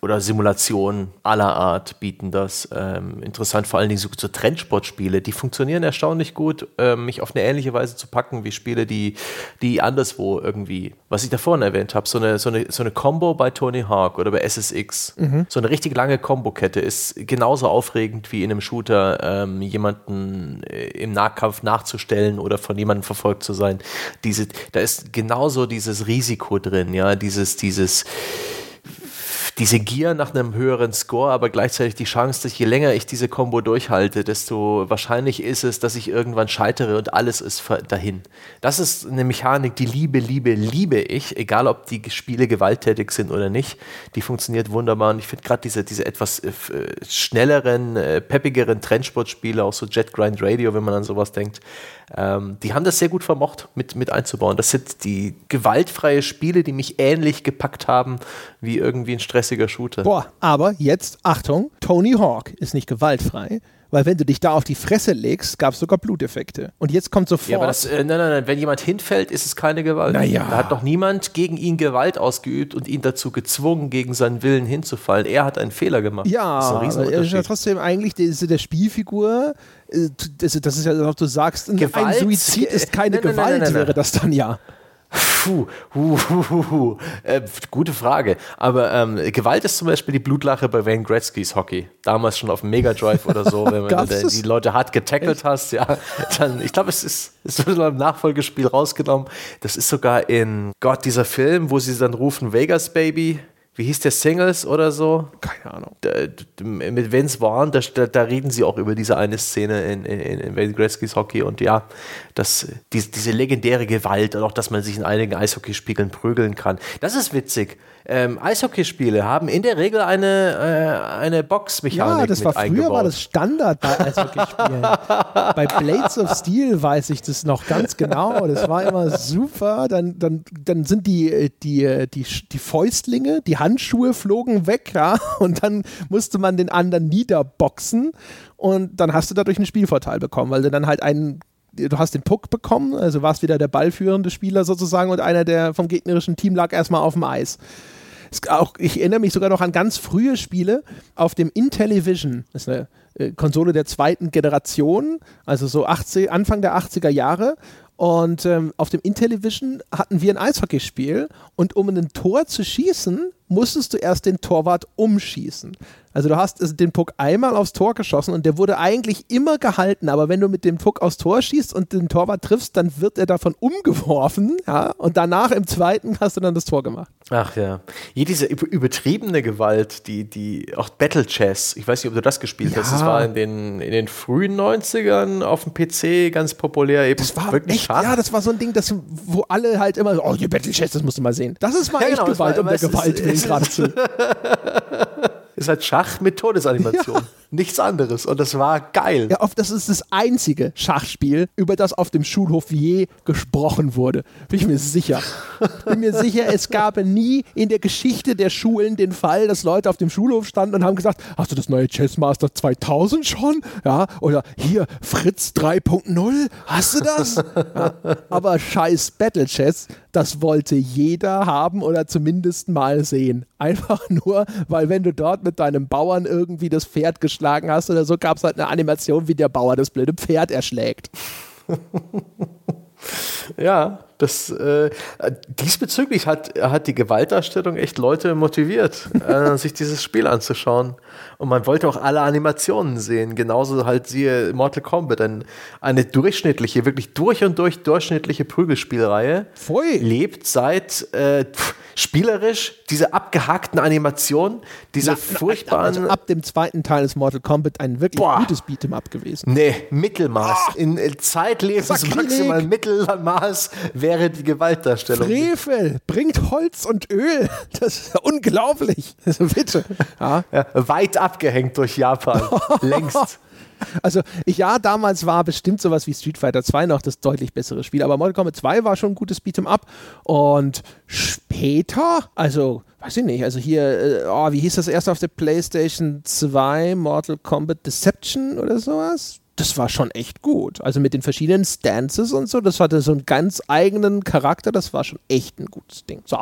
B: oder Simulationen aller Art bieten das. Ähm, interessant vor allen Dingen so, so Trendsportspiele, die funktionieren erstaunlich gut, ähm, mich auf eine ähnliche Weise zu packen wie Spiele, die, die anderswo irgendwie, was ich da vorhin erwähnt habe, so eine, so, eine, so eine Combo bei Tony Hawk oder bei SSX, mhm. so eine richtig lange Combo-Kette ist genauso aufregend wie in einem Shooter ähm, jemanden äh, im Nahkampf nachzustellen oder von jemandem verfolgt zu sein. Diese, da ist genauso dieses Risiko drin, ja, dieses, dieses diese Gier nach einem höheren Score, aber gleichzeitig die Chance, dass je länger ich diese Combo durchhalte, desto wahrscheinlich ist es, dass ich irgendwann scheitere und alles ist dahin. Das ist eine Mechanik, die liebe, liebe, liebe ich, egal ob die Spiele gewalttätig sind oder nicht. Die funktioniert wunderbar und ich finde gerade diese, diese etwas äh, schnelleren, äh, peppigeren Trendsportspiele, auch so Jet Grind Radio, wenn man an sowas denkt, ähm, die haben das sehr gut vermocht mit, mit einzubauen. Das sind die gewaltfreie Spiele, die mich ähnlich gepackt haben wie irgendwie ein stressiger Shooter.
A: Boah, aber jetzt, Achtung, Tony Hawk ist nicht gewaltfrei, weil wenn du dich da auf die Fresse legst, gab es sogar Bluteffekte. Und jetzt kommt sofort. Ja,
B: aber das, äh, nein, nein, nein, wenn jemand hinfällt, ist es keine Gewalt.
A: Naja.
B: Da hat doch niemand gegen ihn Gewalt ausgeübt und ihn dazu gezwungen, gegen seinen Willen hinzufallen. Er hat einen Fehler gemacht.
A: Ja, das ist, ein er ist ja trotzdem eigentlich diese, der Spielfigur. Äh, das, ist ja, was du sagst,
B: Gewalt?
A: ein Suizid ist keine nein, Gewalt, nein, nein, wäre das dann ja.
B: Puh, hu, hu, hu, äh, gute Frage. Aber ähm, Gewalt ist zum Beispiel die Blutlache bei Wayne Gretzky's Hockey. Damals schon auf dem Mega Drive oder so, wenn man die Leute hart getackelt hast. Ja, dann, ich glaube, es ist, es wird im Nachfolgespiel rausgenommen. Das ist sogar in Gott, dieser Film, wo sie dann rufen Vegas Baby wie hieß der Singles oder so?
A: Keine Ahnung.
B: Da, mit Vince Vaughn, da, da, reden sie auch über diese eine Szene in, in, in Wayne Gretzky's Hockey und ja, das, die, diese legendäre Gewalt und auch, dass man sich in einigen Eishockeyspielen prügeln kann. Das ist witzig ähm, Eishockeyspiele haben in der Regel eine, äh, eine Boxmechanik.
A: Ja, das war früher
B: eingebaut.
A: war das Standard bei Eishockeyspielen. bei Blades of Steel weiß ich das noch ganz genau. Das war immer super. Dann, dann, dann sind die, die, die, die Fäustlinge, die Handschuhe flogen weg, ja, und dann musste man den anderen niederboxen und dann hast du dadurch einen Spielvorteil bekommen, weil du dann halt einen du hast den Puck bekommen, also warst wieder der ballführende Spieler sozusagen und einer der vom gegnerischen Team lag erstmal auf dem Eis. Auch, ich erinnere mich sogar noch an ganz frühe Spiele auf dem Intellivision. Das ist eine äh, Konsole der zweiten Generation, also so 80, Anfang der 80er Jahre. Und ähm, auf dem Intellivision hatten wir ein Eishockeyspiel und um ein Tor zu schießen, musstest du erst den Torwart umschießen. Also du hast den Puck einmal aufs Tor geschossen und der wurde eigentlich immer gehalten, aber wenn du mit dem Puck aufs Tor schießt und den Torwart triffst, dann wird er davon umgeworfen, ja, und danach im zweiten hast du dann das Tor gemacht.
B: Ach ja. Hier diese übertriebene Gewalt, die, die, auch Battle Chess, ich weiß nicht, ob du das gespielt ja. hast, das war in den, in den frühen 90ern auf dem PC ganz populär eben.
A: Das war wirklich echt, ja, das war so ein Ding, das, wo alle halt immer, oh, die Battle Chess, das musst du mal sehen. Das ist mal ja, echt genau, Gewalt um der Gewalt willen geradezu.
B: ist halt Schach mit Todesanimation. Ja. Nichts anderes. Und das war geil.
A: Ja, oft, das ist das einzige Schachspiel, über das auf dem Schulhof je gesprochen wurde. Bin ich mir sicher. Bin mir sicher, es gab nie in der Geschichte der Schulen den Fall, dass Leute auf dem Schulhof standen und haben gesagt, hast du das neue Chessmaster 2000 schon? Ja, oder hier Fritz 3.0, hast du das? Ja, aber scheiß Battle Chess, das wollte jeder haben oder zumindest mal sehen. Einfach nur, weil wenn du dort mit deinem Bauern irgendwie das Pferd geschlagen hast oder so, gab es halt eine Animation, wie der Bauer das blöde Pferd erschlägt.
B: ja, Das, äh, diesbezüglich hat, hat die Gewaltdarstellung echt Leute motiviert, äh, sich dieses Spiel anzuschauen. Und man wollte auch alle Animationen sehen. Genauso halt siehe Mortal Kombat. Ein, eine durchschnittliche, wirklich durch und durch durchschnittliche Prügelspielreihe.
A: Pfui.
B: Lebt seit äh, pff, spielerisch diese abgehackten Animationen, diese furchtbaren.
A: Also ab dem zweiten Teil ist Mortal Kombat ein wirklich
B: Boah.
A: gutes Beat'em Up gewesen.
B: Nee, Mittelmaß. In, in zeitlebens
A: Sakrileg.
B: maximal Mittelmaß wäre die Gewaltdarstellung.
A: Frevel bringt Holz und Öl. Das ist ja unglaublich. Also bitte. Ja.
B: Ja, weit abgehängt durch Japan. Längst.
A: Also ja, damals war bestimmt sowas wie Street Fighter 2 noch das deutlich bessere Spiel, aber Mortal Kombat 2 war schon ein gutes Beat'em Up und später, also weiß ich nicht, also hier, äh, oh, wie hieß das erste auf der PlayStation 2, Mortal Kombat Deception oder sowas? Das war schon echt gut. Also mit den verschiedenen Stances und so, das hatte so einen ganz eigenen Charakter, das war schon echt ein gutes Ding. So.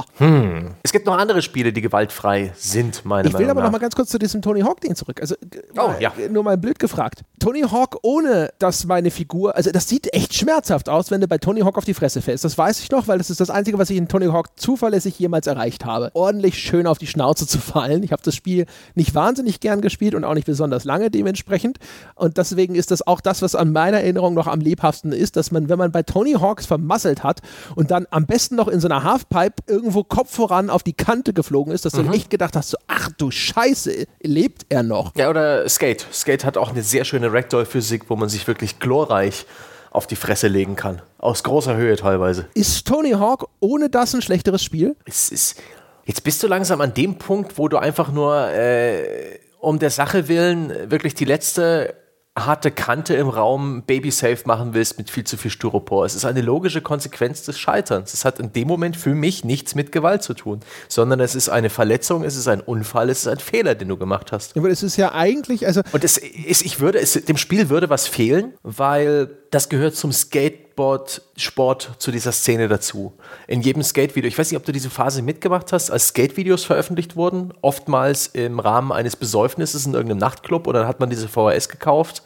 B: Es gibt noch andere Spiele, die gewaltfrei sind, meiner
A: Ich will
B: Meinung
A: aber
B: nach.
A: noch mal ganz kurz zu diesem Tony Hawk-Ding zurück. Also, g-
B: Oh,
A: mal,
B: ja.
A: Nur mal blöd gefragt. Tony Hawk, ohne dass meine Figur, also das sieht echt schmerzhaft aus, wenn du bei Tony Hawk auf die Fresse fällst. Das weiß ich noch, weil das ist das Einzige, was ich in Tony Hawk zuverlässig jemals erreicht habe. Ordentlich schön auf die Schnauze zu fallen. Ich habe das Spiel nicht wahnsinnig gern gespielt und auch nicht besonders lange dementsprechend. Und deswegen ist das auch das, was an meiner Erinnerung noch am lebhaftesten ist, dass man, wenn man bei Tony Hawks vermasselt hat und dann am besten noch in so einer Halfpipe irgendwo Kopf voran auf die Kante geflogen ist, dass du echt gedacht hast, so, ach du Scheiße, lebt er noch?
B: Ja, oder Skate. Skate hat auch eine sehr schöne Ragdoll-Physik, wo man sich wirklich glorreich auf die Fresse legen kann. Aus großer Höhe teilweise.
A: Ist Tony Hawk ohne das ein schlechteres Spiel?
B: Es ist, jetzt bist du langsam an dem Punkt, wo du einfach nur äh, um der Sache willen wirklich die letzte harte Kante im Raum baby-safe machen willst mit viel zu viel Styropor. Es ist eine logische Konsequenz des Scheiterns. Es hat in dem Moment für mich nichts mit Gewalt zu tun, sondern es ist eine Verletzung, es ist ein Unfall, es ist ein Fehler, den du gemacht hast.
A: Aber es ist ja eigentlich, also
B: Und es ist, ich würde, es, dem Spiel würde was fehlen, weil das gehört zum Skateboard-Sport zu dieser Szene dazu. In jedem Skate-Video, ich weiß nicht, ob du diese Phase mitgemacht hast, als Skate-Videos veröffentlicht wurden, oftmals im Rahmen eines Besäufnisses in irgendeinem Nachtclub und dann hat man diese VHS gekauft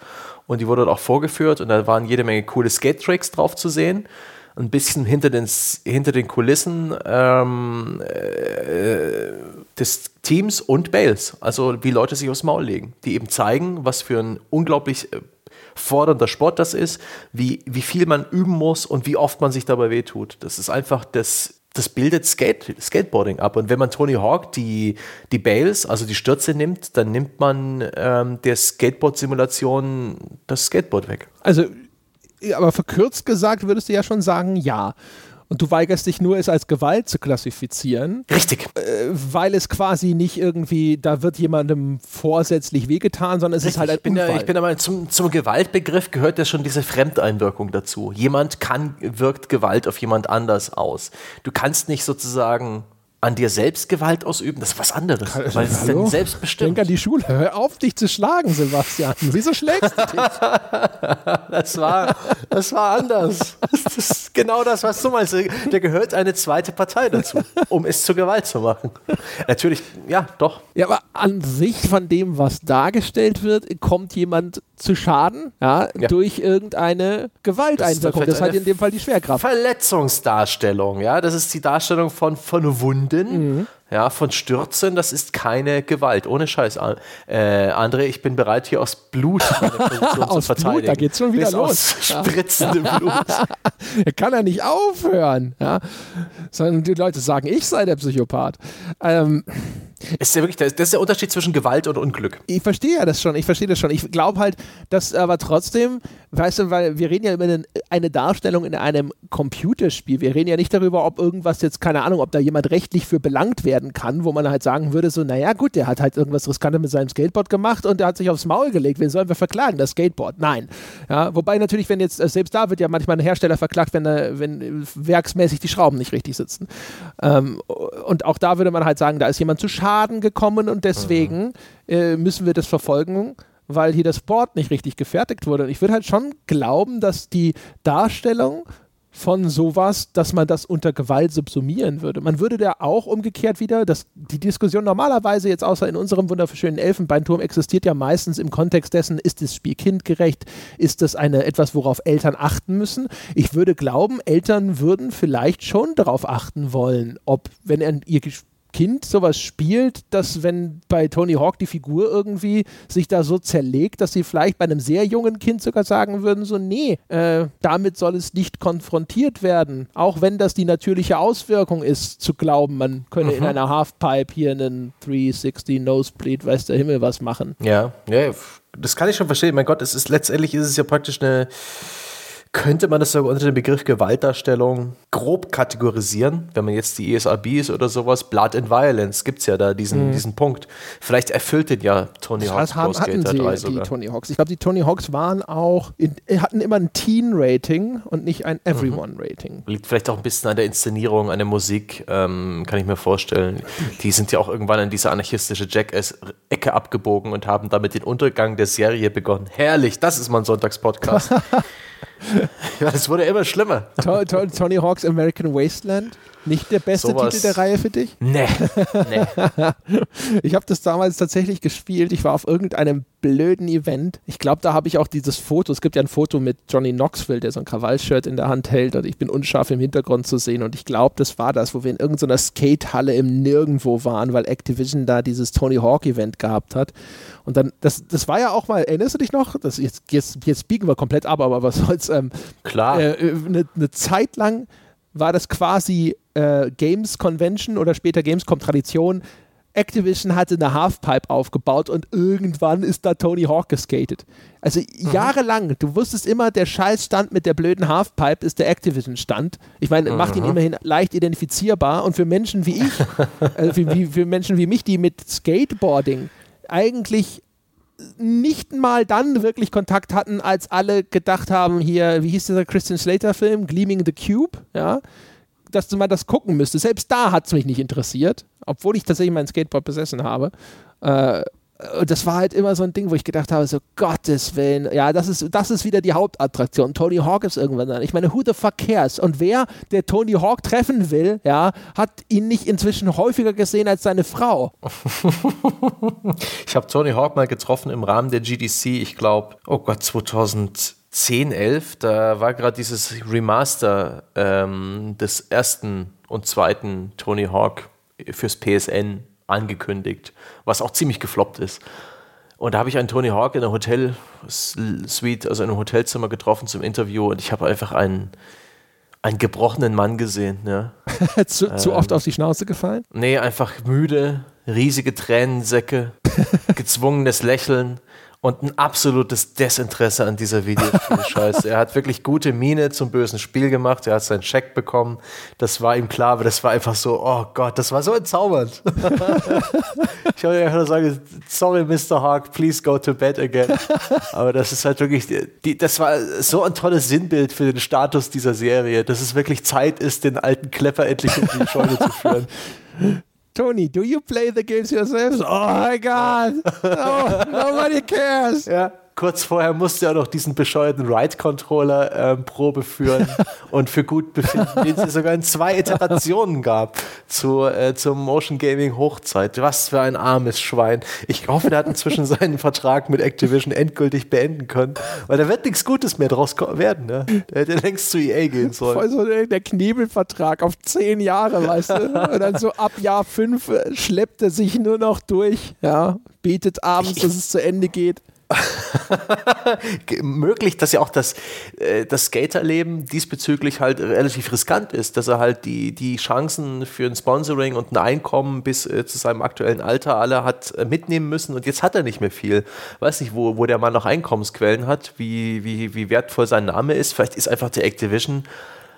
B: und die wurde dort auch vorgeführt und da waren jede Menge coole Skate-Tricks drauf zu sehen. Ein bisschen hinter den, hinter den Kulissen ähm, äh, des Teams und Bales, also wie Leute sich aufs Maul legen, die eben zeigen, was für ein unglaublich äh, fordernder Sport das ist, wie, wie viel man üben muss und wie oft man sich dabei wehtut. Das ist einfach das. Das bildet Skate, Skateboarding ab. Und wenn man Tony Hawk die, die Bales, also die Stürze nimmt, dann nimmt man ähm, der Skateboard-Simulation das Skateboard weg.
A: Also, aber verkürzt gesagt würdest du ja schon sagen, ja. Und du weigerst dich nur, es als Gewalt zu klassifizieren,
B: Richtig.
A: weil es quasi nicht irgendwie, da wird jemandem vorsätzlich wehgetan, sondern es ist halt ein
B: ich bin, ja,
A: Unfall.
B: ich bin aber zum, zum Gewaltbegriff gehört ja schon diese Fremdeinwirkung dazu. Jemand kann, wirkt Gewalt auf jemand anders aus. Du kannst nicht sozusagen an dir selbst Gewalt ausüben, das ist was anderes. weil es ist
A: Hallo?
B: dann selbstbestimmt.
A: Denk an die Schule. Hör auf, dich zu schlagen, Sebastian. Wieso schlägst du dich?
B: Das war, das war anders. Das ist genau das, was du meinst. Da gehört eine zweite Partei dazu, um es zur Gewalt zu machen. Natürlich, ja, doch.
A: Ja, aber an sich von dem, was dargestellt wird, kommt jemand zu Schaden, ja,
B: Ja.
A: durch irgendeine Gewalteinwirkung.
B: Das
A: Das
B: ist
A: halt in dem Fall die Schwerkraft.
B: Verletzungsdarstellung, ja, das ist die Darstellung von, von Wunden, ja, von Stürzen, das ist keine Gewalt, ohne Scheiß. Äh, André, ich bin bereit, hier aus Blut meine Position zu
A: Aus Blut,
B: verteidigen.
A: da geht's schon wieder
B: Bis
A: los.
B: Aus spritzendem Blut.
A: Er kann ja nicht aufhören, ja. Sondern die Leute sagen, ich sei der Psychopath. Ähm,
B: Ist ja wirklich, das ist der Unterschied zwischen Gewalt und Unglück.
A: ich verstehe ja das schon, ich verstehe das schon. Ich glaube halt, dass aber trotzdem, weißt du, weil wir reden ja über eine, Darstellung in einem Computerspiel. Wir reden ja nicht darüber, ob irgendwas jetzt, keine Ahnung, ob da jemand rechtlich für belangt werden kann, wo man halt sagen würde, so, naja, gut, der hat halt irgendwas Riskantes mit seinem Skateboard gemacht und der hat sich aufs Maul gelegt. Wen sollen wir verklagen? Das Skateboard? Nein. Ja, wobei natürlich, wenn jetzt, äh, selbst da wird ja manchmal ein Hersteller verklagt, wenn, er, wenn äh, werksmäßig die Schrauben nicht richtig sitzen. Ähm, und auch da würde man halt sagen, da ist jemand zu Schaden gekommen und deswegen äh, müssen wir das verfolgen, weil hier das Board nicht richtig gefertigt wurde. Und ich würde halt schon glauben, dass die Darstellung von sowas, dass man das unter Gewalt subsumieren würde. Man würde da auch umgekehrt wieder, dass die Diskussion normalerweise jetzt außer in unserem wunderschönen Elfenbeinturm existiert ja meistens im Kontext dessen, ist das Spiel kindgerecht, ist das eine etwas, worauf Eltern achten müssen. Ich würde glauben, Eltern würden vielleicht schon darauf achten wollen, ob wenn er ihr Kind sowas spielt, dass wenn bei Tony Hawk die Figur irgendwie sich da so zerlegt, dass sie vielleicht bei einem sehr jungen Kind sogar sagen würden, so nee, äh, damit soll es nicht konfrontiert werden. Auch wenn das die natürliche Auswirkung ist, zu glauben, man könne mhm. in einer Halfpipe hier einen 360 Nosebleed, weiß der Himmel was machen.
B: Ja, ja, das kann ich schon verstehen. Mein Gott, es ist letztendlich ist es ja praktisch eine könnte man das sogar unter dem Begriff Gewaltdarstellung grob kategorisieren, wenn man jetzt die ESRBs oder sowas, Blood and Violence, gibt es ja da diesen, mhm. diesen Punkt. Vielleicht erfüllt den ja Tony Hawks
A: Skater 3 sogar. Die Tony Hawks. Ich glaube, die Tony Hawks waren auch, in, hatten immer ein Teen-Rating und nicht ein Everyone-Rating. Mhm.
B: Liegt vielleicht auch ein bisschen an der Inszenierung, an der Musik, ähm, kann ich mir vorstellen. Die sind ja auch irgendwann in diese anarchistische Jackass-Ecke abgebogen und haben damit den Untergang der Serie begonnen. Herrlich, das ist mein Sonntagspodcast. ja, es wurde immer schlimmer.
A: Tony Hawk's American Wasteland. Nicht der beste Sowas. Titel der Reihe für dich?
B: Nee. nee.
A: ich habe das damals tatsächlich gespielt. Ich war auf irgendeinem blöden Event. Ich glaube, da habe ich auch dieses Foto. Es gibt ja ein Foto mit Johnny Knoxville, der so ein Krawallshirt in der Hand hält und ich bin unscharf im Hintergrund zu sehen. Und ich glaube, das war das, wo wir in irgendeiner Skatehalle im Nirgendwo waren, weil Activision da dieses Tony Hawk Event gehabt hat. Und dann, das, das war ja auch mal, erinnerst du dich noch? Das, jetzt, jetzt, jetzt biegen wir komplett ab, aber was soll's? Ähm,
B: Klar.
A: Eine äh, ne, ne Zeit lang war das quasi äh, Games Convention oder später Gamescom Tradition. Activision hatte eine Halfpipe aufgebaut und irgendwann ist da Tony Hawk geskatet. Also mhm. jahrelang, du wusstest immer, der Scheißstand mit der blöden Halfpipe ist der Activision-Stand. Ich meine, mhm. macht ihn mhm. immerhin leicht identifizierbar und für Menschen wie ich, also für, für Menschen wie mich, die mit Skateboarding eigentlich nicht mal dann wirklich Kontakt hatten, als alle gedacht haben, hier, wie hieß dieser Christian Slater-Film, Gleaming the Cube, ja, dass du mal das gucken müsstest. Selbst da hat es mich nicht interessiert, obwohl ich tatsächlich mein Skateboard besessen habe. Äh, und das war halt immer so ein Ding, wo ich gedacht habe, so Gottes Willen, ja, das ist, das ist wieder die Hauptattraktion. Tony Hawk ist irgendwann dann. Ich meine, who the fuck cares? Und wer, der Tony Hawk treffen will, ja, hat ihn nicht inzwischen häufiger gesehen als seine Frau.
B: ich habe Tony Hawk mal getroffen im Rahmen der GDC, ich glaube, oh Gott, 2010, 11, da war gerade dieses Remaster ähm, des ersten und zweiten Tony Hawk fürs PSN angekündigt, was auch ziemlich gefloppt ist. Und da habe ich einen Tony Hawk in einer Hotel-Suite, also in einem Hotelzimmer getroffen zum Interview und ich habe einfach einen, einen gebrochenen Mann gesehen. Ja.
A: zu, ähm, zu oft auf die Schnauze gefallen?
B: Nee, einfach müde, riesige Tränensäcke, gezwungenes Lächeln und ein absolutes Desinteresse an dieser Videospiel-Scheiße. er hat wirklich gute Miene zum bösen Spiel gemacht, er hat seinen Scheck bekommen, das war ihm klar, aber das war einfach so, oh Gott, das war so entzaubernd. ich wollte einfach nur sagen, sorry Mr. Hawk, please go to bed again. Aber das ist halt wirklich, die, das war so ein tolles Sinnbild für den Status dieser Serie, dass es wirklich Zeit ist, den alten Klepper endlich in die Scheune zu führen.
A: Tony, do you play the games yourself? Oh my God. No, oh, nobody cares.
B: Ja kurz vorher musste er noch diesen bescheuerten Ride-Controller ähm, Probe führen und für gut befinden, den es sogar in zwei Iterationen gab zu, äh, zur Motion Gaming Hochzeit. Was für ein armes Schwein. Ich hoffe, der hat inzwischen seinen Vertrag mit Activision endgültig beenden können, weil da wird nichts Gutes mehr draus werden. Ne? Der hätte längst zu EA gehen sollen.
A: Voll so der Knebelvertrag auf zehn Jahre, weißt du? Und dann so ab Jahr fünf äh, schleppt er sich nur noch durch, ja, betet abends, dass es zu Ende geht.
B: möglich, dass ja auch das, äh, das Skaterleben diesbezüglich halt relativ riskant ist, dass er halt die, die Chancen für ein Sponsoring und ein Einkommen bis äh, zu seinem aktuellen Alter alle hat äh, mitnehmen müssen und jetzt hat er nicht mehr viel. Weiß nicht, wo, wo der Mann noch Einkommensquellen hat, wie, wie, wie wertvoll sein Name ist. Vielleicht ist einfach der Activision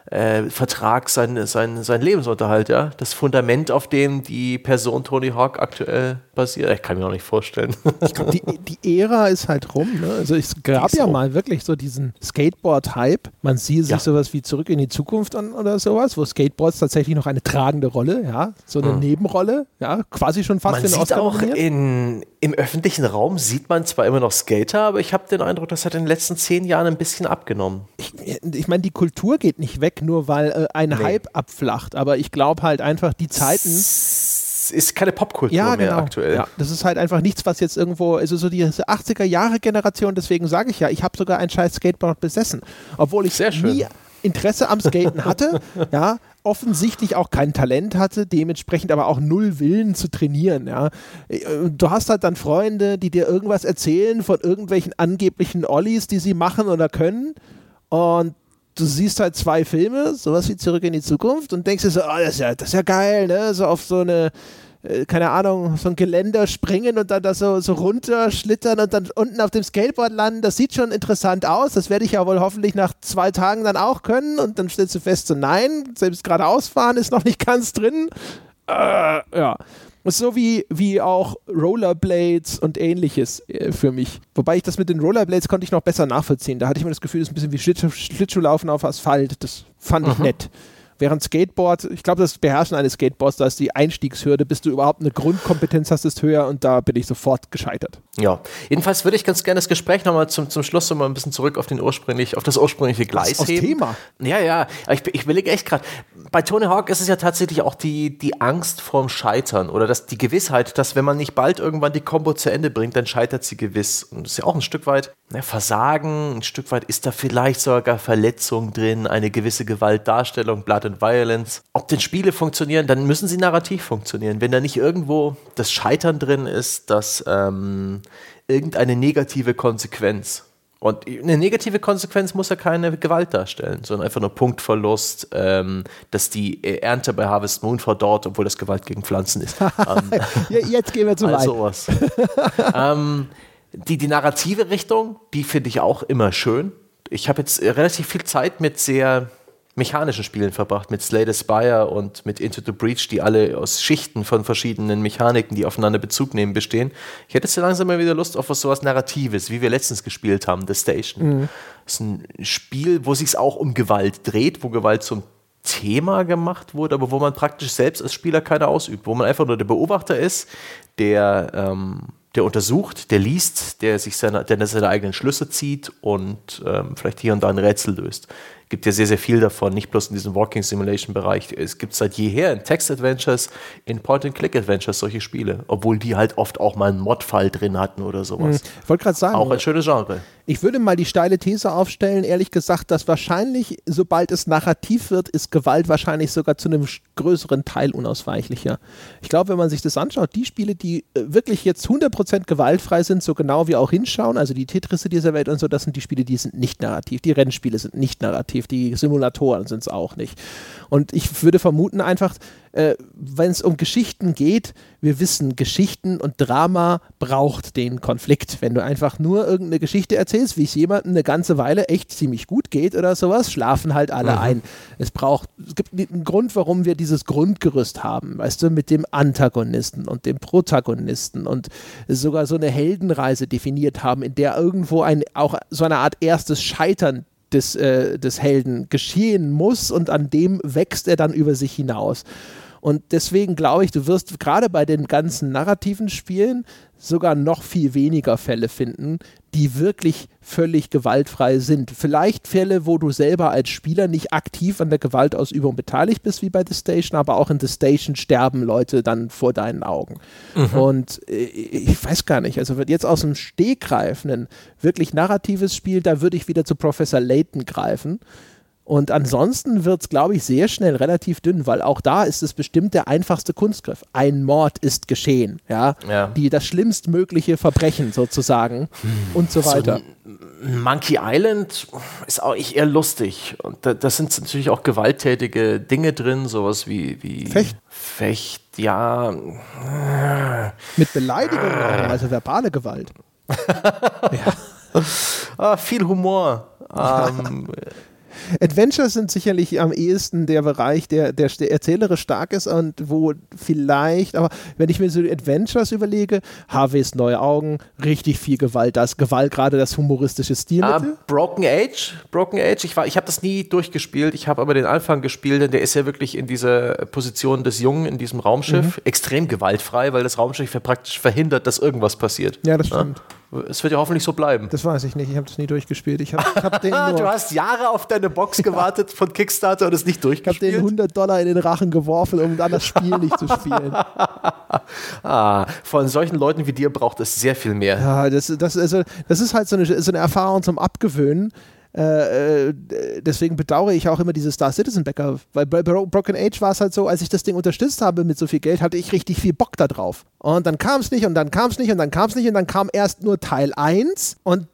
B: äh, Vertrag sein, sein, sein Lebensunterhalt, ja. Das Fundament, auf dem die Person Tony Hawk aktuell basiert. Ich kann mir auch nicht vorstellen.
A: Ich glaube, die, die Ära ist halt rum. Ne? Also es gab ja mal wirklich so diesen Skateboard-Hype. Man sieht sich ja. sowas wie Zurück in die Zukunft an oder sowas, wo Skateboards tatsächlich noch eine tragende Rolle, ja, so eine hm. Nebenrolle, ja, quasi schon fast
B: Man sieht auch in im öffentlichen Raum sieht man zwar immer noch Skater, aber ich habe den Eindruck, das hat in den letzten zehn Jahren ein bisschen abgenommen.
A: Ich, ich meine, die Kultur geht nicht weg, nur weil äh, ein nee. Hype abflacht. Aber ich glaube halt einfach, die Zeiten.
B: Es ist keine Popkultur
A: ja,
B: mehr
A: genau.
B: aktuell.
A: Ja, das ist halt einfach nichts, was jetzt irgendwo, also so diese 80er-Jahre-Generation, deswegen sage ich ja, ich habe sogar ein scheiß Skateboard besessen. Obwohl ich nie Interesse am Skaten hatte, ja, offensichtlich auch kein Talent hatte, dementsprechend aber auch null Willen zu trainieren. Ja. Du hast halt dann Freunde, die dir irgendwas erzählen von irgendwelchen angeblichen Ollies, die sie machen oder können. Und du siehst halt zwei Filme, sowas wie Zurück in die Zukunft, und denkst dir so, oh, das, ist ja, das ist ja geil, ne? So auf so eine äh, keine Ahnung, so ein Geländer springen und dann da so, so runterschlittern und dann unten auf dem Skateboard landen. Das sieht schon interessant aus. Das werde ich ja wohl hoffentlich nach zwei Tagen dann auch können. Und dann stellst du fest, so nein, selbst geradeaus fahren ist noch nicht ganz drin. Äh, ja. So wie, wie auch Rollerblades und ähnliches äh, für mich. Wobei ich das mit den Rollerblades konnte ich noch besser nachvollziehen. Da hatte ich mir das Gefühl, das ist ein bisschen wie Schlittschuh, Schlittschuhlaufen auf Asphalt. Das fand ich mhm. nett. Während Skateboard, ich glaube, das Beherrschen eines Skateboards, da ist die Einstiegshürde, bis du überhaupt eine Grundkompetenz hast, ist höher und da bin ich sofort gescheitert.
B: Ja, jedenfalls würde ich ganz gerne das Gespräch nochmal zum, zum Schluss nochmal ein bisschen zurück auf, den ursprünglich, auf das ursprüngliche Gleis
A: das heben. Thema.
B: Ja, ja, ich, ich überlege echt gerade, bei Tony Hawk ist es ja tatsächlich auch die, die Angst vorm Scheitern oder das, die Gewissheit, dass wenn man nicht bald irgendwann die Combo zu Ende bringt, dann scheitert sie gewiss. Und das ist ja auch ein Stück weit ne, Versagen, ein Stück weit ist da vielleicht sogar Verletzung drin, eine gewisse Gewaltdarstellung, Blood and Violence. Ob denn Spiele funktionieren, dann müssen sie narrativ funktionieren. Wenn da nicht irgendwo das Scheitern drin ist, dass ähm, irgendeine negative Konsequenz und eine negative Konsequenz muss ja keine Gewalt darstellen, sondern einfach nur Punktverlust, ähm, dass die Ernte bei Harvest Moon verdorrt, obwohl das Gewalt gegen Pflanzen ist. ähm,
A: Jetzt gehen wir zu
B: weit. Sowas. ähm, die, die narrative Richtung, die finde ich auch immer schön. Ich habe jetzt relativ viel Zeit mit sehr mechanischen Spielen verbracht, mit Slay the Spire und mit Into the Breach, die alle aus Schichten von verschiedenen Mechaniken, die aufeinander Bezug nehmen, bestehen. Ich hätte jetzt langsam mal wieder Lust auf was sowas Narratives, wie wir letztens gespielt haben, The Station. Mhm. Das ist ein Spiel, wo sich auch um Gewalt dreht, wo Gewalt zum Thema gemacht wurde, aber wo man praktisch selbst als Spieler keine ausübt, wo man einfach nur der Beobachter ist, der ähm, der untersucht, der liest, der sich seine, der seine eigenen Schlüsse zieht und ähm, vielleicht hier und da ein Rätsel löst gibt ja sehr, sehr viel davon, nicht bloß in diesem Walking Simulation Bereich. Es gibt seit jeher in Text Adventures, in Point-and-Click Adventures solche Spiele, obwohl die halt oft auch mal einen Mod-Fall drin hatten oder sowas.
A: Hm. Ich wollte gerade sagen.
B: Auch ein schönes Genre.
A: Ich würde mal die steile These aufstellen, ehrlich gesagt, dass wahrscheinlich, sobald es narrativ wird, ist Gewalt wahrscheinlich sogar zu einem größeren Teil unausweichlicher. Ich glaube, wenn man sich das anschaut, die Spiele, die äh, wirklich jetzt 100% gewaltfrei sind, so genau wie auch hinschauen, also die Tetrisse dieser Welt und so, das sind die Spiele, die sind nicht narrativ. Die Rennspiele sind nicht narrativ. Die Simulatoren sind es auch nicht. Und ich würde vermuten einfach, äh, wenn es um Geschichten geht, wir wissen, Geschichten und Drama braucht den Konflikt. Wenn du einfach nur irgendeine Geschichte erzählst, wie es jemandem eine ganze Weile echt ziemlich gut geht oder sowas, schlafen halt alle mhm. ein. Es braucht, es gibt einen Grund, warum wir dieses Grundgerüst haben, weißt du, mit dem Antagonisten und dem Protagonisten und sogar so eine Heldenreise definiert haben, in der irgendwo ein, auch so eine Art erstes Scheitern des, äh, des Helden geschehen muss und an dem wächst er dann über sich hinaus. Und deswegen glaube ich, du wirst gerade bei den ganzen narrativen Spielen sogar noch viel weniger Fälle finden, die wirklich völlig gewaltfrei sind. Vielleicht Fälle, wo du selber als Spieler nicht aktiv an der Gewaltausübung beteiligt bist, wie bei The Station, aber auch in The Station sterben Leute dann vor deinen Augen. Mhm. Und äh, ich weiß gar nicht, also wird jetzt aus dem Stegreif ein wirklich narratives Spiel, da würde ich wieder zu Professor Layton greifen und ansonsten wird es, glaube ich, sehr schnell relativ dünn, weil auch da ist es bestimmt der einfachste Kunstgriff. Ein Mord ist geschehen, ja. ja. Die, das schlimmstmögliche Verbrechen sozusagen hm. und so weiter.
B: So Monkey Island ist auch eher lustig. Und da, da, sind natürlich auch gewalttätige Dinge drin, sowas wie, wie
A: Fecht.
B: Fecht, ja.
A: Mit Beleidigung, also verbale Gewalt.
B: ja. ah, viel Humor. Ähm,
A: Adventures sind sicherlich am ehesten der Bereich, der, der, der erzählerisch stark ist und wo vielleicht, aber wenn ich mir so Adventures überlege, Harveys Neue Augen, richtig viel Gewalt, das Gewalt gerade das humoristische Stilmittel.
B: Ah, Broken Age, Broken Age, ich, ich habe das nie durchgespielt, ich habe aber den Anfang gespielt, denn der ist ja wirklich in dieser Position des Jungen in diesem Raumschiff mhm. extrem gewaltfrei, weil das Raumschiff ja praktisch verhindert, dass irgendwas passiert.
A: Ja, das stimmt. Ja?
B: Es wird ja hoffentlich so bleiben.
A: Das weiß ich nicht. Ich habe das nie durchgespielt. Ich hab, ich hab
B: den du hast Jahre auf deine Box gewartet von Kickstarter und es nicht durchgespielt.
A: Ich habe den 100 Dollar in den Rachen geworfen, um dann das Spiel nicht zu spielen.
B: ah, von solchen Leuten wie dir braucht es sehr viel mehr.
A: Ja, das, das, also, das ist halt so eine, so eine Erfahrung zum Abgewöhnen. Äh, äh, deswegen bedauere ich auch immer diese Star Citizen Bäcker, weil bei Broken Age war es halt so, als ich das Ding unterstützt habe mit so viel Geld, hatte ich richtig viel Bock da drauf. Und dann kam es nicht und dann kam es nicht und dann kam es nicht und dann kam erst nur Teil 1 und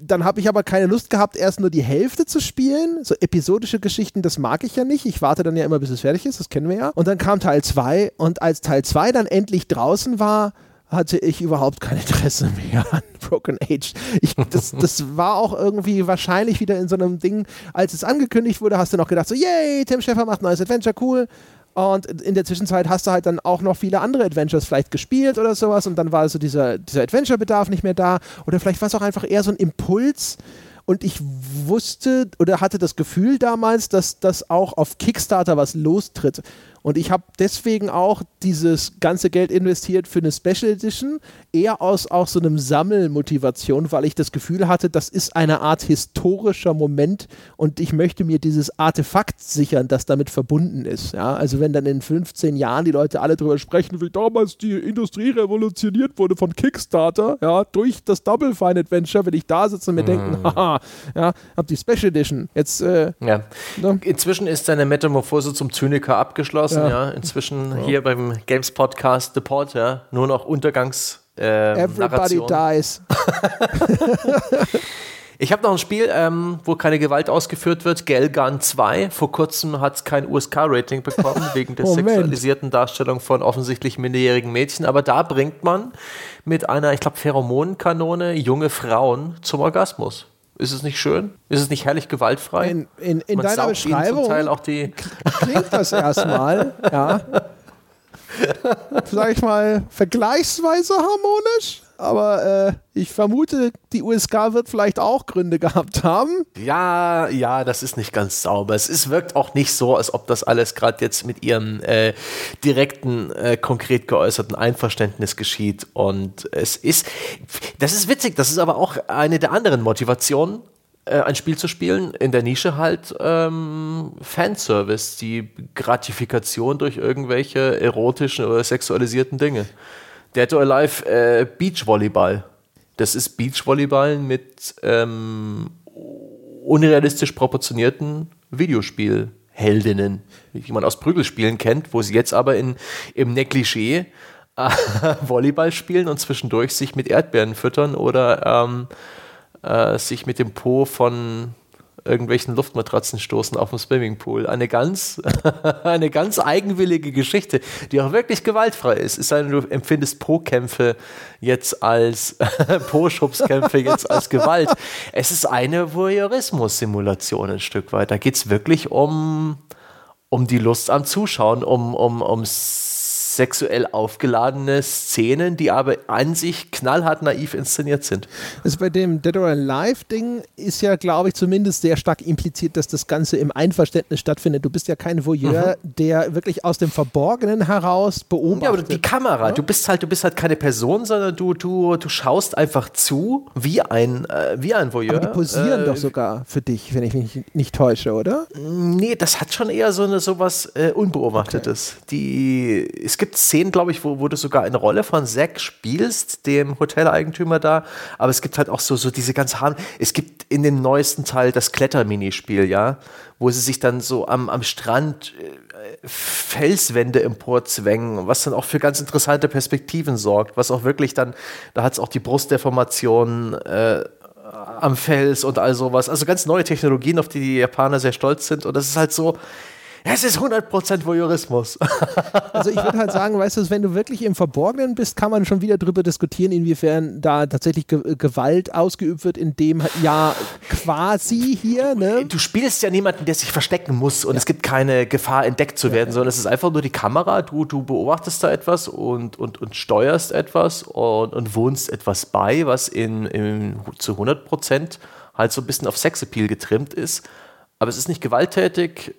A: dann habe ich aber keine Lust gehabt, erst nur die Hälfte zu spielen. So episodische Geschichten, das mag ich ja nicht. Ich warte dann ja immer, bis es fertig ist, das kennen wir ja. Und dann kam Teil 2 und als Teil 2 dann endlich draußen war, hatte ich überhaupt kein Interesse mehr an Broken Age. Ich, das, das war auch irgendwie wahrscheinlich wieder in so einem Ding, als es angekündigt wurde, hast du noch gedacht, so, yay, Tim Schäfer macht ein neues Adventure, cool. Und in der Zwischenzeit hast du halt dann auch noch viele andere Adventures vielleicht gespielt oder sowas und dann war so dieser, dieser Adventure-Bedarf nicht mehr da. Oder vielleicht war es auch einfach eher so ein Impuls. Und ich wusste oder hatte das Gefühl damals, dass das auch auf Kickstarter was lostritt. Und ich habe deswegen auch dieses ganze Geld investiert für eine Special Edition, eher aus auch so einem Sammelmotivation, weil ich das Gefühl hatte, das ist eine Art historischer Moment und ich möchte mir dieses Artefakt sichern, das damit verbunden ist. Ja? Also wenn dann in 15 Jahren die Leute alle darüber sprechen, wie damals die Industrie revolutioniert wurde von Kickstarter, ja, durch das Double Fine Adventure, will ich da sitzen und mir mm. denken, haha, ja, hab die Special Edition. Jetzt, äh,
B: ja. Ne? Inzwischen ist deine Metamorphose zum Zyniker abgeschlossen draußen, ja. Inzwischen hier beim Games Podcast The ja. Nur noch Untergangs.
A: Äh, Everybody Narration. dies.
B: Ich habe noch ein Spiel, ähm, wo keine Gewalt ausgeführt wird, Gelgun 2. Vor kurzem hat es kein USK-Rating bekommen, wegen der sexualisierten Darstellung von offensichtlich minderjährigen Mädchen. Aber da bringt man mit einer, ich glaube, Pheromonenkanone junge Frauen zum Orgasmus. Ist es nicht schön? Ist es nicht herrlich gewaltfrei?
A: In, in, in deiner Beschreibung
B: auch die
A: klingt das erstmal, ja. Sag ich mal, vergleichsweise harmonisch aber äh, ich vermute, die USK wird vielleicht auch Gründe gehabt haben.
B: Ja, ja, das ist nicht ganz sauber. Es ist, wirkt auch nicht so, als ob das alles gerade jetzt mit ihrem äh, direkten, äh, konkret geäußerten Einverständnis geschieht. Und es ist, das ist witzig, das ist aber auch eine der anderen Motivationen, äh, ein Spiel zu spielen, in der Nische halt ähm, Fanservice, die Gratifikation durch irgendwelche erotischen oder sexualisierten Dinge. Dead or Alive äh, Beachvolleyball. Das ist Beachvolleyball mit ähm, unrealistisch proportionierten Videospielheldinnen, die man aus Prügelspielen kennt, wo sie jetzt aber in, im Negligé äh, Volleyball spielen und zwischendurch sich mit Erdbeeren füttern oder ähm, äh, sich mit dem Po von irgendwelchen Luftmatratzen stoßen auf dem Swimmingpool. Eine ganz, eine ganz eigenwillige Geschichte, die auch wirklich gewaltfrei ist. Es sei denn, du empfindest Po-Kämpfe jetzt als Po-Schubskämpfe jetzt als Gewalt. Es ist eine Voyeurismus-Simulation ein Stück weit. Da geht es wirklich um, um die Lust am Zuschauen, um, um, um sexuell aufgeladene Szenen, die aber an sich knallhart naiv inszeniert sind.
A: Also bei dem Dead or Alive Ding ist ja, glaube ich, zumindest sehr stark impliziert, dass das Ganze im Einverständnis stattfindet. Du bist ja kein Voyeur, mhm. der wirklich aus dem Verborgenen heraus beobachtet. Ja, aber
B: die Kamera, ja? du bist halt, du bist halt keine Person, sondern du, du, du schaust einfach zu, wie ein, äh, wie ein Voyeur. Aber
A: die posieren äh, doch sogar für dich, wenn ich mich nicht täusche, oder?
B: Nee, das hat schon eher so eine sowas äh, Unbeobachtetes. Okay. Die, es gibt Szenen, glaube ich, wo, wo du sogar eine Rolle von Zack spielst, dem Hoteleigentümer da. Aber es gibt halt auch so, so diese ganz harten. Es gibt in dem neuesten Teil das Kletterminispiel, ja, wo sie sich dann so am, am Strand äh, Felswände emporzwängen, was dann auch für ganz interessante Perspektiven sorgt, was auch wirklich dann, da hat es auch die Brustdeformation äh, am Fels und all sowas. Also ganz neue Technologien, auf die die Japaner sehr stolz sind. Und das ist halt so, Es ist 100% Voyeurismus.
A: Also ich würde halt sagen, weißt du, wenn du wirklich im Verborgenen bist, kann man schon wieder darüber diskutieren, inwiefern da tatsächlich Ge Gewalt ausgeübt wird, in dem ja quasi hier, ne?
B: Du spielst ja niemanden, der sich verstecken muss und ja. es gibt keine Gefahr, entdeckt zu werden, ja. sondern es ist einfach nur die Kamera, du, du beobachtest da etwas und, und, und steuerst etwas und, und wohnst etwas bei, was in, in zu 100% halt so ein bisschen auf Sexappeal getrimmt ist. Aber es ist nicht gewalttätig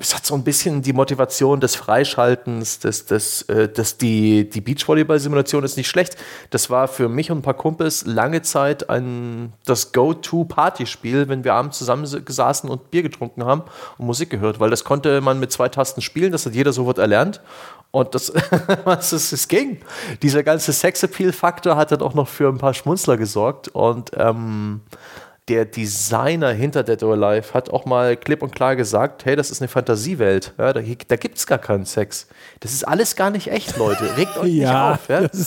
B: es hat so ein bisschen die Motivation des Freischaltens, des, des, äh, des, die, die Beachvolleyball-Simulation ist nicht schlecht. Das war für mich und ein paar Kumpels lange Zeit ein, das Go-To-Partyspiel, wenn wir abends zusammen gesessen und Bier getrunken haben und Musik gehört, weil das konnte man mit zwei Tasten spielen, das hat jeder sofort erlernt. Und das, was es, es ging. Dieser ganze Sex-Appeal-Faktor hat dann auch noch für ein paar Schmunzler gesorgt und ähm, der Designer hinter Dead or Alive hat auch mal klipp und klar gesagt, hey, das ist eine Fantasiewelt. Ja, da da gibt es gar keinen Sex. Das ist alles gar nicht echt, Leute. Regt euch ja, nicht auf.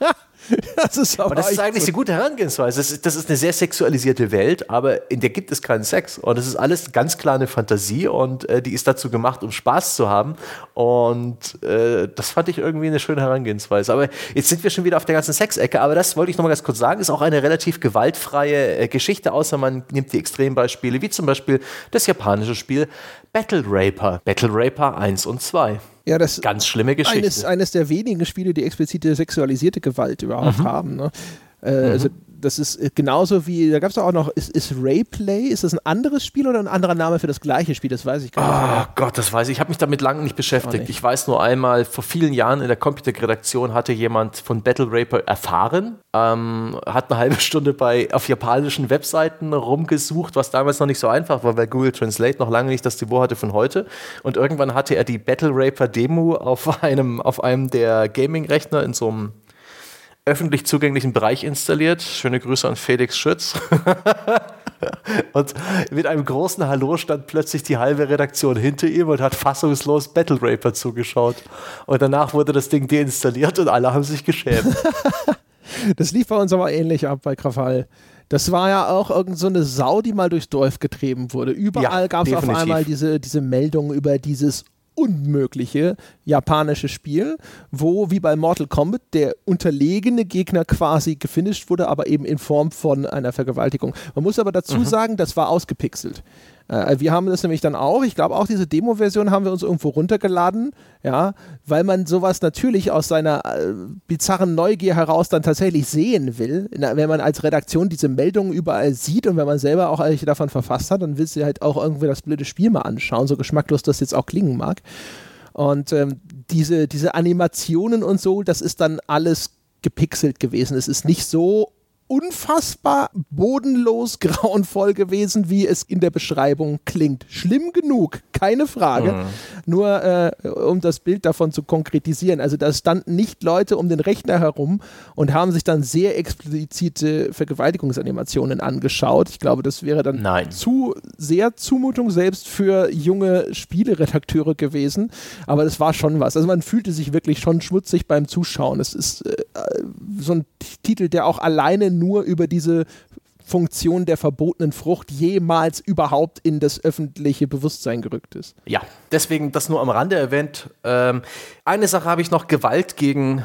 B: Ja? Das ist, aber das ist eigentlich so. eine gute Herangehensweise. Das ist, das ist, eine sehr sexualisierte Welt, aber in der gibt es keinen Sex. Und das ist alles ganz klar eine Fantasie und äh, die ist dazu gemacht, um Spaß zu haben. Und äh, das fand ich irgendwie eine schöne Herangehensweise. Aber jetzt sind wir schon wieder auf der ganzen Sexecke. Aber das wollte ich noch mal ganz kurz sagen, ist auch eine relativ gewaltfreie äh, Geschichte, außer man nimmt die Extrembeispiele, wie zum Beispiel das japanische Spiel Battle Raper. Battle Raper 1 und 2.
A: Ja, das
B: ganz schlimme Geschichte.
A: Eines, eines der wenigen Spiele, die explizite sexualisierte Gewalt überhaupt mhm. haben. Ne? Äh, mhm. Also das ist äh, genauso wie, da gab es auch noch, ist, ist Rayplay, ist das ein anderes Spiel oder ein anderer Name für das gleiche Spiel? Das weiß ich gar
B: nicht. Oh Gott, das weiß ich. Ich habe mich damit lange nicht beschäftigt. Nicht. Ich weiß nur einmal, vor vielen Jahren in der Computerredaktion hatte jemand von Battle Raper erfahren, ähm, hat eine halbe Stunde bei, auf japanischen Webseiten rumgesucht, was damals noch nicht so einfach war, weil Google Translate noch lange nicht das Niveau hatte von heute. Und irgendwann hatte er die Battle Raper Demo auf einem, auf einem der Gaming-Rechner in so einem öffentlich zugänglichen Bereich installiert. Schöne Grüße an Felix Schütz. und mit einem großen Hallo stand plötzlich die halbe Redaktion hinter ihm und hat fassungslos Battle Raper zugeschaut. Und danach wurde das Ding deinstalliert und alle haben sich geschämt.
A: das lief bei uns aber ähnlich ab bei Krawall. Das war ja auch irgend so eine Sau, die mal durchs Dorf getrieben wurde. Überall ja, gab es auf einmal diese, diese Meldung über dieses unmögliche japanische Spiel, wo wie bei Mortal Kombat der unterlegene Gegner quasi gefinisht wurde, aber eben in Form von einer Vergewaltigung. Man muss aber dazu mhm. sagen, das war ausgepixelt. Äh, wir haben das nämlich dann auch, ich glaube auch diese Demo-Version haben wir uns irgendwo runtergeladen, ja, weil man sowas natürlich aus seiner äh, bizarren Neugier heraus dann tatsächlich sehen will. Na, wenn man als Redaktion diese Meldungen überall sieht und wenn man selber auch welche davon verfasst hat, dann willst du halt auch irgendwie das blöde Spiel mal anschauen, so geschmacklos das jetzt auch klingen mag. Und ähm, diese, diese Animationen und so, das ist dann alles gepixelt gewesen. Es ist nicht so unfassbar bodenlos grauenvoll gewesen, wie es in der Beschreibung klingt. Schlimm genug, keine Frage. Mhm. Nur äh, um das Bild davon zu konkretisieren. Also da standen nicht Leute um den Rechner herum und haben sich dann sehr explizite Vergewaltigungsanimationen angeschaut. Ich glaube, das wäre dann
B: Nein.
A: zu sehr Zumutung selbst für junge Spieleredakteure gewesen. Aber das war schon was. Also man fühlte sich wirklich schon schmutzig beim Zuschauen. Es ist äh, so ein Titel, der auch alleine nur über diese Funktion der verbotenen Frucht jemals überhaupt in das öffentliche Bewusstsein gerückt ist.
B: Ja, deswegen das nur am Rande erwähnt. Ähm, eine Sache habe ich noch, Gewalt gegen,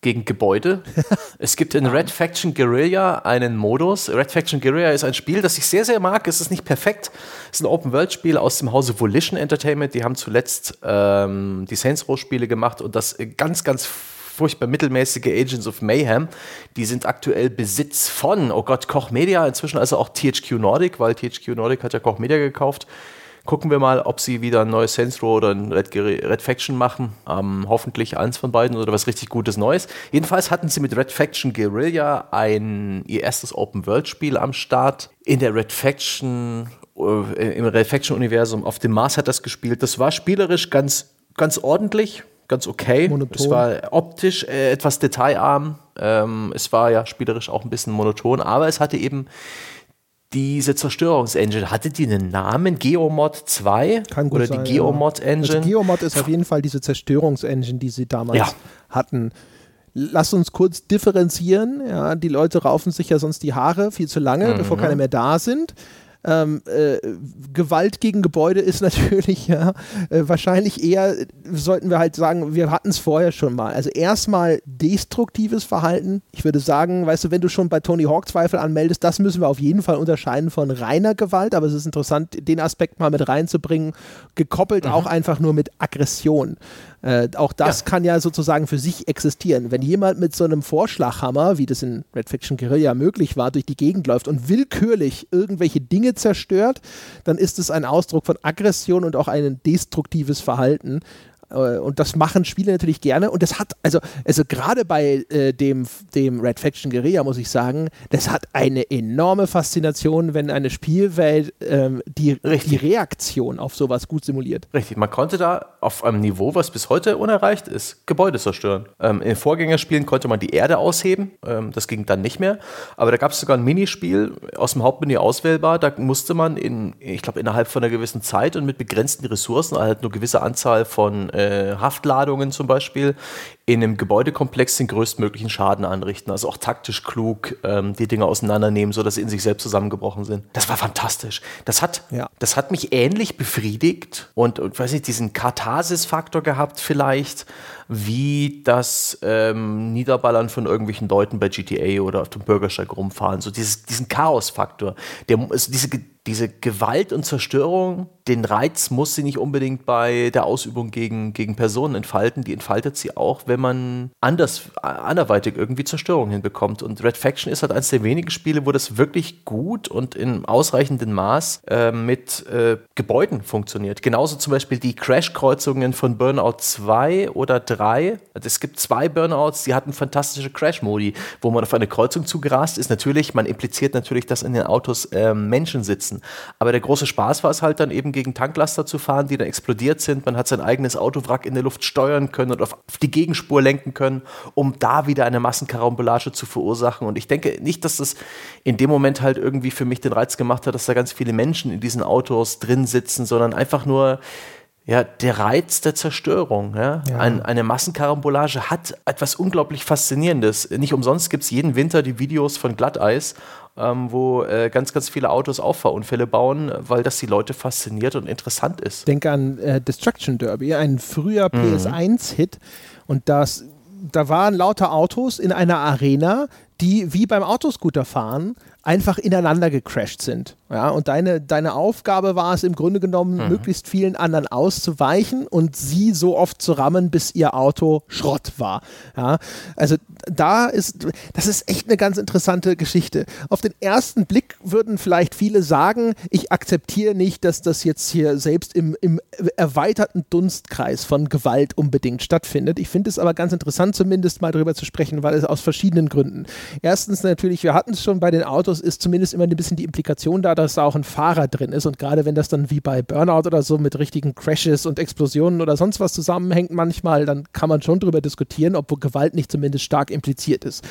B: gegen Gebäude. es gibt in Red Faction Guerilla einen Modus. Red Faction Guerilla ist ein Spiel, das ich sehr, sehr mag. Es ist nicht perfekt. Es ist ein Open-World-Spiel aus dem Hause Volition Entertainment. Die haben zuletzt ähm, die Saints Row-Spiele gemacht und das ganz, ganz furchtbar mittelmäßige Agents of Mayhem. Die sind aktuell Besitz von, oh Gott, Koch Media, inzwischen also auch THQ Nordic, weil THQ Nordic hat ja Koch Media gekauft. Gucken wir mal, ob sie wieder ein neues Saints Row oder ein Red, Red Faction machen. Ähm, hoffentlich eins von beiden oder was richtig Gutes Neues. Jedenfalls hatten sie mit Red Faction Guerilla ein, ihr erstes Open-World-Spiel am Start. In der Red Faction, äh, im Red Faction-Universum auf dem Mars hat das gespielt. Das war spielerisch ganz, ganz ordentlich ganz okay. Monoton. Es war optisch äh, etwas detailarm. Ähm, es war ja spielerisch auch ein bisschen monoton, aber es hatte eben diese Zerstörungsengine. Hatte die einen Namen? Geomod 2?
A: Kann gut
B: Oder
A: sein,
B: die Geomod Engine? Ja.
A: Also Geomod ist auf jeden Fall diese Zerstörungsengine, die sie damals ja. hatten. Lass uns kurz differenzieren. Ja, die Leute raufen sich ja sonst die Haare viel zu lange, mhm. bevor keine mehr da sind. Ähm, äh, Gewalt gegen Gebäude ist natürlich ja äh, wahrscheinlich eher, sollten wir halt sagen, wir hatten es vorher schon mal. Also erstmal destruktives Verhalten. Ich würde sagen, weißt du, wenn du schon bei Tony Hawk Zweifel anmeldest, das müssen wir auf jeden Fall unterscheiden von reiner Gewalt, aber es ist interessant, den Aspekt mal mit reinzubringen, gekoppelt mhm. auch einfach nur mit Aggression. Äh, auch das ja. kann ja sozusagen für sich existieren. Wenn jemand mit so einem Vorschlaghammer, wie das in Red Fiction Guerilla möglich war, durch die Gegend läuft und willkürlich irgendwelche Dinge zerstört, dann ist es ein Ausdruck von Aggression und auch ein destruktives Verhalten. Äh, und das machen Spiele natürlich gerne. Und das hat, also, also gerade bei äh, dem, dem Red Faction Guerilla muss ich sagen, das hat eine enorme Faszination, wenn eine Spielwelt ähm, die, die Reaktion auf sowas gut simuliert.
B: Richtig, man konnte da auf einem Niveau, was bis heute unerreicht ist, Gebäude zerstören. Ähm, in den Vorgängerspielen konnte man die Erde ausheben, ähm, das ging dann nicht mehr. Aber da gab es sogar ein Minispiel aus dem Hauptmenü auswählbar, da musste man in, ich glaube, innerhalb von einer gewissen Zeit und mit begrenzten Ressourcen, also halt nur gewisse Anzahl von äh, äh, Haftladungen zum Beispiel in einem Gebäudekomplex den größtmöglichen Schaden anrichten. Also auch taktisch klug ähm, die Dinge auseinandernehmen, sodass sie in sich selbst zusammengebrochen sind. Das war fantastisch. Das hat, ja. das hat mich ähnlich befriedigt und, und weiß nicht, diesen Katharsis-Faktor gehabt vielleicht, wie das ähm, Niederballern von irgendwelchen Leuten bei GTA oder auf dem Bürgersteig rumfahren. So dieses, diesen Chaos-Faktor. also diese, diese Gewalt und Zerstörung, den Reiz muss sie nicht unbedingt bei der Ausübung gegen, gegen Personen entfalten. Die entfaltet sie auch, wenn man anders, anderweitig irgendwie Zerstörung hinbekommt. Und Red Faction ist halt eines der wenigen Spiele, wo das wirklich gut und in ausreichendem Maß äh, mit äh, Gebäuden funktioniert. Genauso zum Beispiel die Crash-Kreuzungen von Burnout 2 oder 3. Also es gibt zwei Burnouts, die hatten fantastische Crash-Modi, wo man auf eine Kreuzung zugerast ist. Natürlich, man impliziert natürlich, dass in den Autos äh, Menschen sitzen. Aber der große Spaß war es halt dann eben gegen Tanklaster zu fahren, die dann explodiert sind. Man hat sein eigenes Autowrack in der Luft steuern können und auf die Gegenspur Spur lenken können, um da wieder eine Massenkarambolage zu verursachen. Und ich denke nicht, dass das in dem Moment halt irgendwie für mich den Reiz gemacht hat, dass da ganz viele Menschen in diesen Autos drin sitzen, sondern einfach nur ja, der Reiz der Zerstörung. Ja? ja. Ein, eine Massenkarambolage hat etwas unglaublich Faszinierendes. Nicht umsonst gibt es jeden Winter die Videos von Glatteis, ähm, wo äh, ganz, ganz viele Autos Auffahrunfälle bauen, weil das die Leute fasziniert und interessant ist.
A: Denke an äh, Destruction Derby, ein früher mhm. PS1-Hit, und das, da waren lauter Autos in einer Arena, die wie beim Autoscooterfahren einfach ineinander gecrashed sind. Ja, und deine, deine Aufgabe war es im Grunde genommen, mhm. möglichst vielen anderen auszuweichen und sie so oft zu rammen, bis ihr Auto Schrott war. Ja, also da ist, das ist echt eine ganz interessante Geschichte. Auf den ersten Blick würden vielleicht viele sagen, ich akzeptiere nicht, dass das jetzt hier selbst im, im erweiterten Dunstkreis von Gewalt unbedingt stattfindet. Ich finde es aber ganz interessant, zumindest mal darüber zu sprechen, weil es aus verschiedenen Gründen. Erstens natürlich, wir hatten es schon bei den Autos, ist zumindest immer ein bisschen die Implikation da, dass da auch ein Fahrer drin ist. Und gerade wenn das dann wie bei Burnout oder so mit richtigen Crashes und Explosionen oder sonst was zusammenhängt manchmal, dann kann man schon darüber diskutieren, ob Gewalt nicht zumindest stark impliziert ist.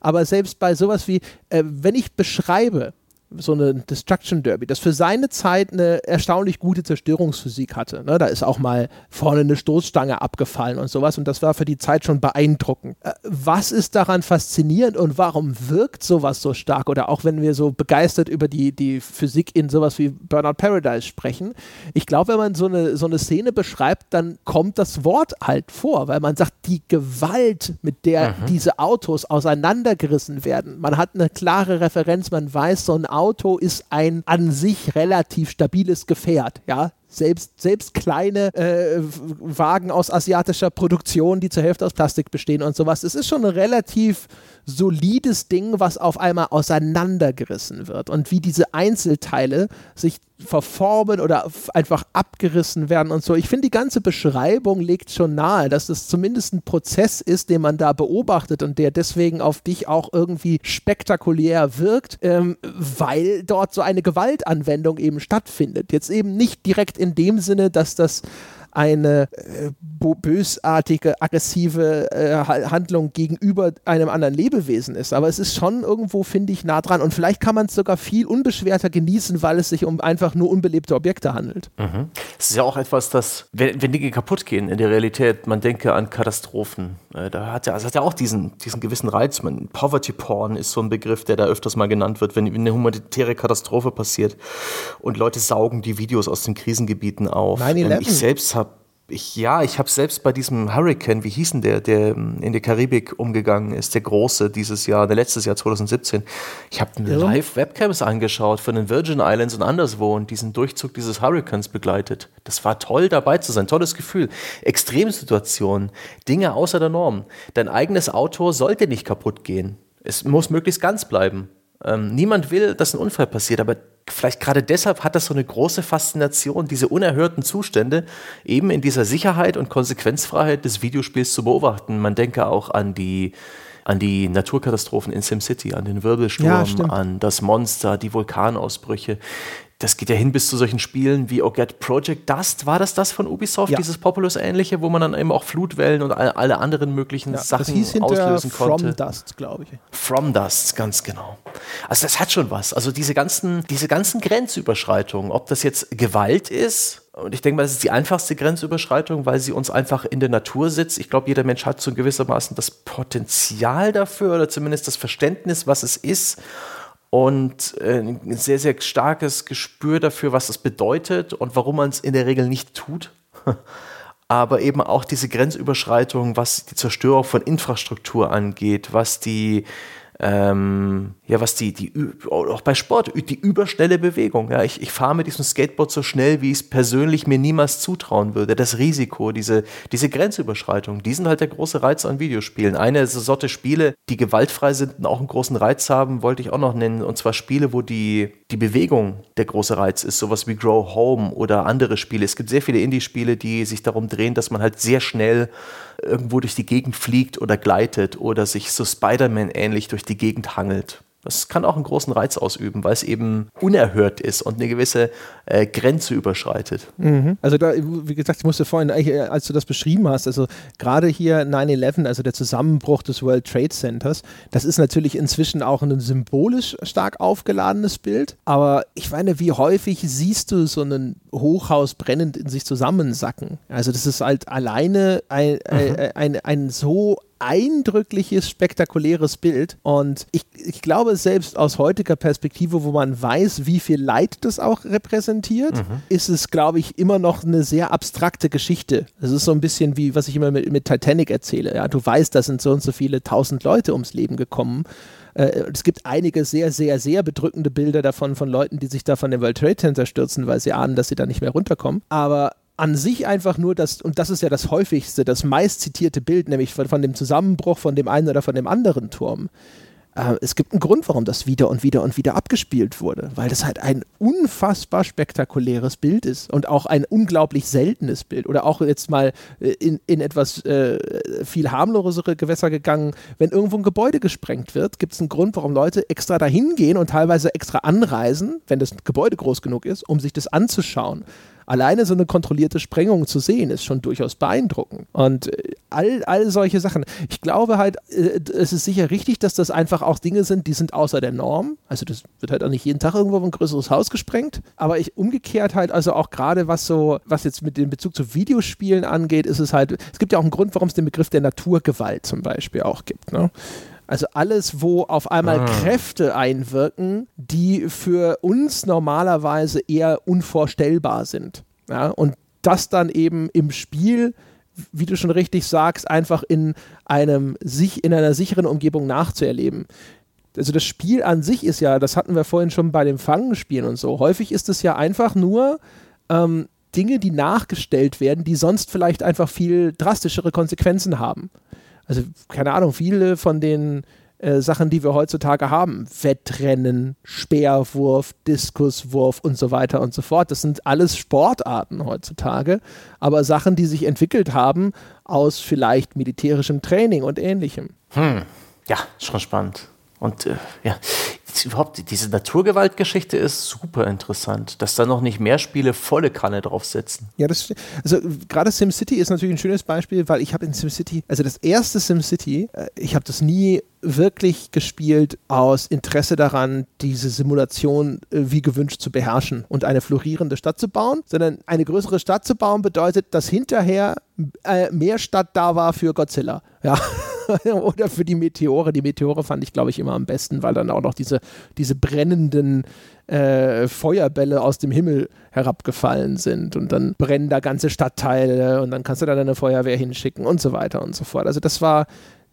A: Aber selbst bei sowas wie, äh, wenn ich beschreibe, so eine Destruction Derby, das für seine Zeit eine erstaunlich gute Zerstörungsphysik hatte. Ne? Da ist auch mal vorne eine Stoßstange abgefallen und sowas und das war für die Zeit schon beeindruckend. Äh, was ist daran faszinierend und warum wirkt sowas so stark? Oder auch wenn wir so begeistert über die, die Physik in sowas wie Burnout Paradise sprechen. Ich glaube, wenn man so eine, so eine Szene beschreibt, dann kommt das Wort halt vor, weil man sagt, die Gewalt, mit der mhm. diese Autos auseinandergerissen werden. Man hat eine klare Referenz, man weiß, so ein Auto ist ein an sich relativ stabiles Gefährt, ja. Selbst, selbst kleine äh, Wagen aus asiatischer Produktion, die zur Hälfte aus Plastik bestehen und sowas. Es ist schon ein relativ solides Ding, was auf einmal auseinandergerissen wird. Und wie diese Einzelteile sich verformen oder einfach abgerissen werden und so. Ich finde, die ganze Beschreibung legt schon nahe, dass es zumindest ein Prozess ist, den man da beobachtet und der deswegen auf dich auch irgendwie spektakulär wirkt, ähm, weil dort so eine Gewaltanwendung eben stattfindet. Jetzt eben nicht direkt in dem Sinne, dass das eine äh, bösartige, aggressive äh, Handlung gegenüber einem anderen Lebewesen ist. Aber es ist schon irgendwo, finde ich, nah dran. Und vielleicht kann man es sogar viel unbeschwerter genießen, weil es sich um einfach nur unbelebte Objekte handelt.
B: Mhm. Es ist ja auch etwas, das, wenn, wenn, Dinge kaputt gehen in der Realität, man denke an Katastrophen. Äh, da hat ja, das hat ja auch diesen, diesen gewissen Reiz. Man, Poverty Porn ist so ein Begriff, der da öfters mal genannt wird, wenn, wenn eine humanitäre Katastrophe passiert und Leute saugen die Videos aus den Krisengebieten auf. Ähm, ich selbst habe ich, ja, ich habe selbst bei diesem Hurricane, wie hieß denn der, der ähm, in die Karibik umgegangen ist, der große dieses Jahr, der letztes Jahr 2017. Ich habe ja. live Webcams angeschaut von den Virgin Islands und anderswo und diesen Durchzug dieses Hurricanes begleitet. Das war toll dabei zu sein, tolles Gefühl. Extremsituationen, Dinge außer der Norm. Dein eigenes Auto sollte nicht kaputt gehen. Es muss möglichst ganz bleiben. Ähm, niemand will, dass ein Unfall passiert, aber vielleicht gerade deshalb hat das so eine große Faszination, diese unerhörten Zustände eben in dieser Sicherheit und Konsequenzfreiheit des Videospiels zu beobachten. Man denke auch an die an die Naturkatastrophen in SimCity, an den Wirbelsturm, ja, an das Monster, die Vulkanausbrüche das geht ja hin bis zu solchen Spielen wie Oh Get Project Dust. War das das von Ubisoft, ja. dieses Populous-ähnliche, wo man dann eben auch Flutwellen und all, alle anderen möglichen ja, Sachen das hieß auslösen konnte?
A: From Dust, glaube ich.
B: From Dust, ganz genau. Also das hat schon was. Also diese ganzen, diese ganzen Grenzüberschreitungen, ob das jetzt Gewalt ist, und ich denke mal, das ist die einfachste Grenzüberschreitung, weil sie uns einfach in der Natur sitzt. Ich glaube, jeder Mensch hat so gewissermaßen das Potenzial dafür oder zumindest das Verständnis, was es ist und äh, ein sehr, sehr starkes Gespür dafür, was das bedeutet und warum man es in der Regel nicht tut. Aber eben auch diese Grenzüberschreitung, was die Zerstörung von Infrastruktur angeht, was die ähm, ja, was die, die, auch bei Sport, die überschnelle Bewegung. Ja, ich, ich fahre mit diesem Skateboard so schnell, wie ich es persönlich mir niemals zutrauen würde. Das Risiko, diese, diese Grenzüberschreitung, die sind halt der große Reiz an Videospielen. Eine Sorte Spiele, die gewaltfrei sind und auch einen großen Reiz haben, wollte ich auch noch nennen. Und zwar Spiele, wo die, die Bewegung der große Reiz ist. Sowas wie Grow Home oder andere Spiele. Es gibt sehr viele Indie-Spiele, die sich darum drehen, dass man halt sehr schnell irgendwo durch die Gegend fliegt oder gleitet oder sich so Spider-Man ähnlich durch die Gegend hangelt. Das kann auch einen großen Reiz ausüben, weil es eben unerhört ist und eine gewisse äh, Grenze überschreitet.
A: Mhm. Also da, wie gesagt, ich musste vorhin, äh, als du das beschrieben hast, also gerade hier 9-11, also der Zusammenbruch des World Trade Centers, das ist natürlich inzwischen auch ein symbolisch stark aufgeladenes Bild, aber ich meine, wie häufig siehst du so ein Hochhaus brennend in sich zusammensacken? Also das ist halt alleine ein, mhm. ein, ein, ein so eindrückliches, spektakuläres Bild. Und ich, ich glaube, selbst aus heutiger Perspektive, wo man weiß, wie viel Leid das auch repräsentiert, mhm. ist es, glaube ich, immer noch eine sehr abstrakte Geschichte. Es ist so ein bisschen wie, was ich immer mit, mit Titanic erzähle. Ja? Du weißt, da sind so und so viele tausend Leute ums Leben gekommen äh, es gibt einige sehr, sehr, sehr bedrückende Bilder davon von Leuten, die sich da von dem World Trade Center stürzen, weil sie ahnen, dass sie da nicht mehr runterkommen. Aber an sich einfach nur das, und das ist ja das häufigste, das meist zitierte Bild, nämlich von, von dem Zusammenbruch von dem einen oder von dem anderen Turm. Äh, es gibt einen Grund, warum das wieder und wieder und wieder abgespielt wurde, weil das halt ein unfassbar spektakuläres Bild ist und auch ein unglaublich seltenes Bild. Oder auch jetzt mal äh, in, in etwas äh, viel harmlosere Gewässer gegangen, wenn irgendwo ein Gebäude gesprengt wird, gibt es einen Grund, warum Leute extra dahin gehen und teilweise extra anreisen, wenn das Gebäude groß genug ist, um sich das anzuschauen alleine so eine kontrollierte Sprengung zu sehen, ist schon durchaus beeindruckend. Und äh, all, all solche Sachen. Ich glaube halt, äh, es ist sicher richtig, dass das einfach auch Dinge sind, die sind außer der Norm. Also das wird halt auch nicht jeden Tag irgendwo ein größeres Haus gesprengt. Aber ich umgekehrt halt, also auch gerade was so, was jetzt mit dem Bezug zu Videospielen angeht, ist es halt, es gibt ja auch einen Grund, warum es den Begriff der Naturgewalt zum Beispiel auch gibt. Ne? Also alles, wo auf einmal ah. Kräfte einwirken, die für uns normalerweise eher unvorstellbar sind. Ja, und das dann eben im Spiel, wie du schon richtig sagst, einfach in einem sich in einer sicheren Umgebung nachzuerleben. Also das Spiel an sich ist ja, das hatten wir vorhin schon bei dem Fangenspielen und so. Häufig ist es ja einfach nur ähm, Dinge, die nachgestellt werden, die sonst vielleicht einfach viel drastischere Konsequenzen haben also keine Ahnung, viele von den äh, Sachen, die wir heutzutage haben, Wettrennen, Speerwurf, Diskuswurf und so weiter und so fort, das sind alles Sportarten heutzutage, aber Sachen, die sich entwickelt haben aus vielleicht militärischem Training und ähnlichem.
B: Hm. Ja, schon spannend. Und äh, ja, überhaupt diese Naturgewaltgeschichte ist super interessant, dass da noch nicht mehr Spiele volle Kanne draufsetzen.
A: Ja, das also gerade SimCity ist natürlich ein schönes Beispiel, weil ich habe in SimCity, also das erste SimCity, äh, ich habe das nie wirklich gespielt aus Interesse daran, diese Simulation äh, wie gewünscht zu beherrschen und eine florierende Stadt zu bauen, sondern eine größere Stadt zu bauen bedeutet, dass hinterher äh, mehr Stadt da war für Godzilla. Ja. Oder für die Meteore. Die Meteore fand ich, glaube ich, immer am besten, weil dann auch noch diese, diese brennenden äh, Feuerbälle aus dem Himmel herabgefallen sind und dann brennen da ganze Stadtteile und dann kannst du da deine Feuerwehr hinschicken und so weiter und so fort. Also das war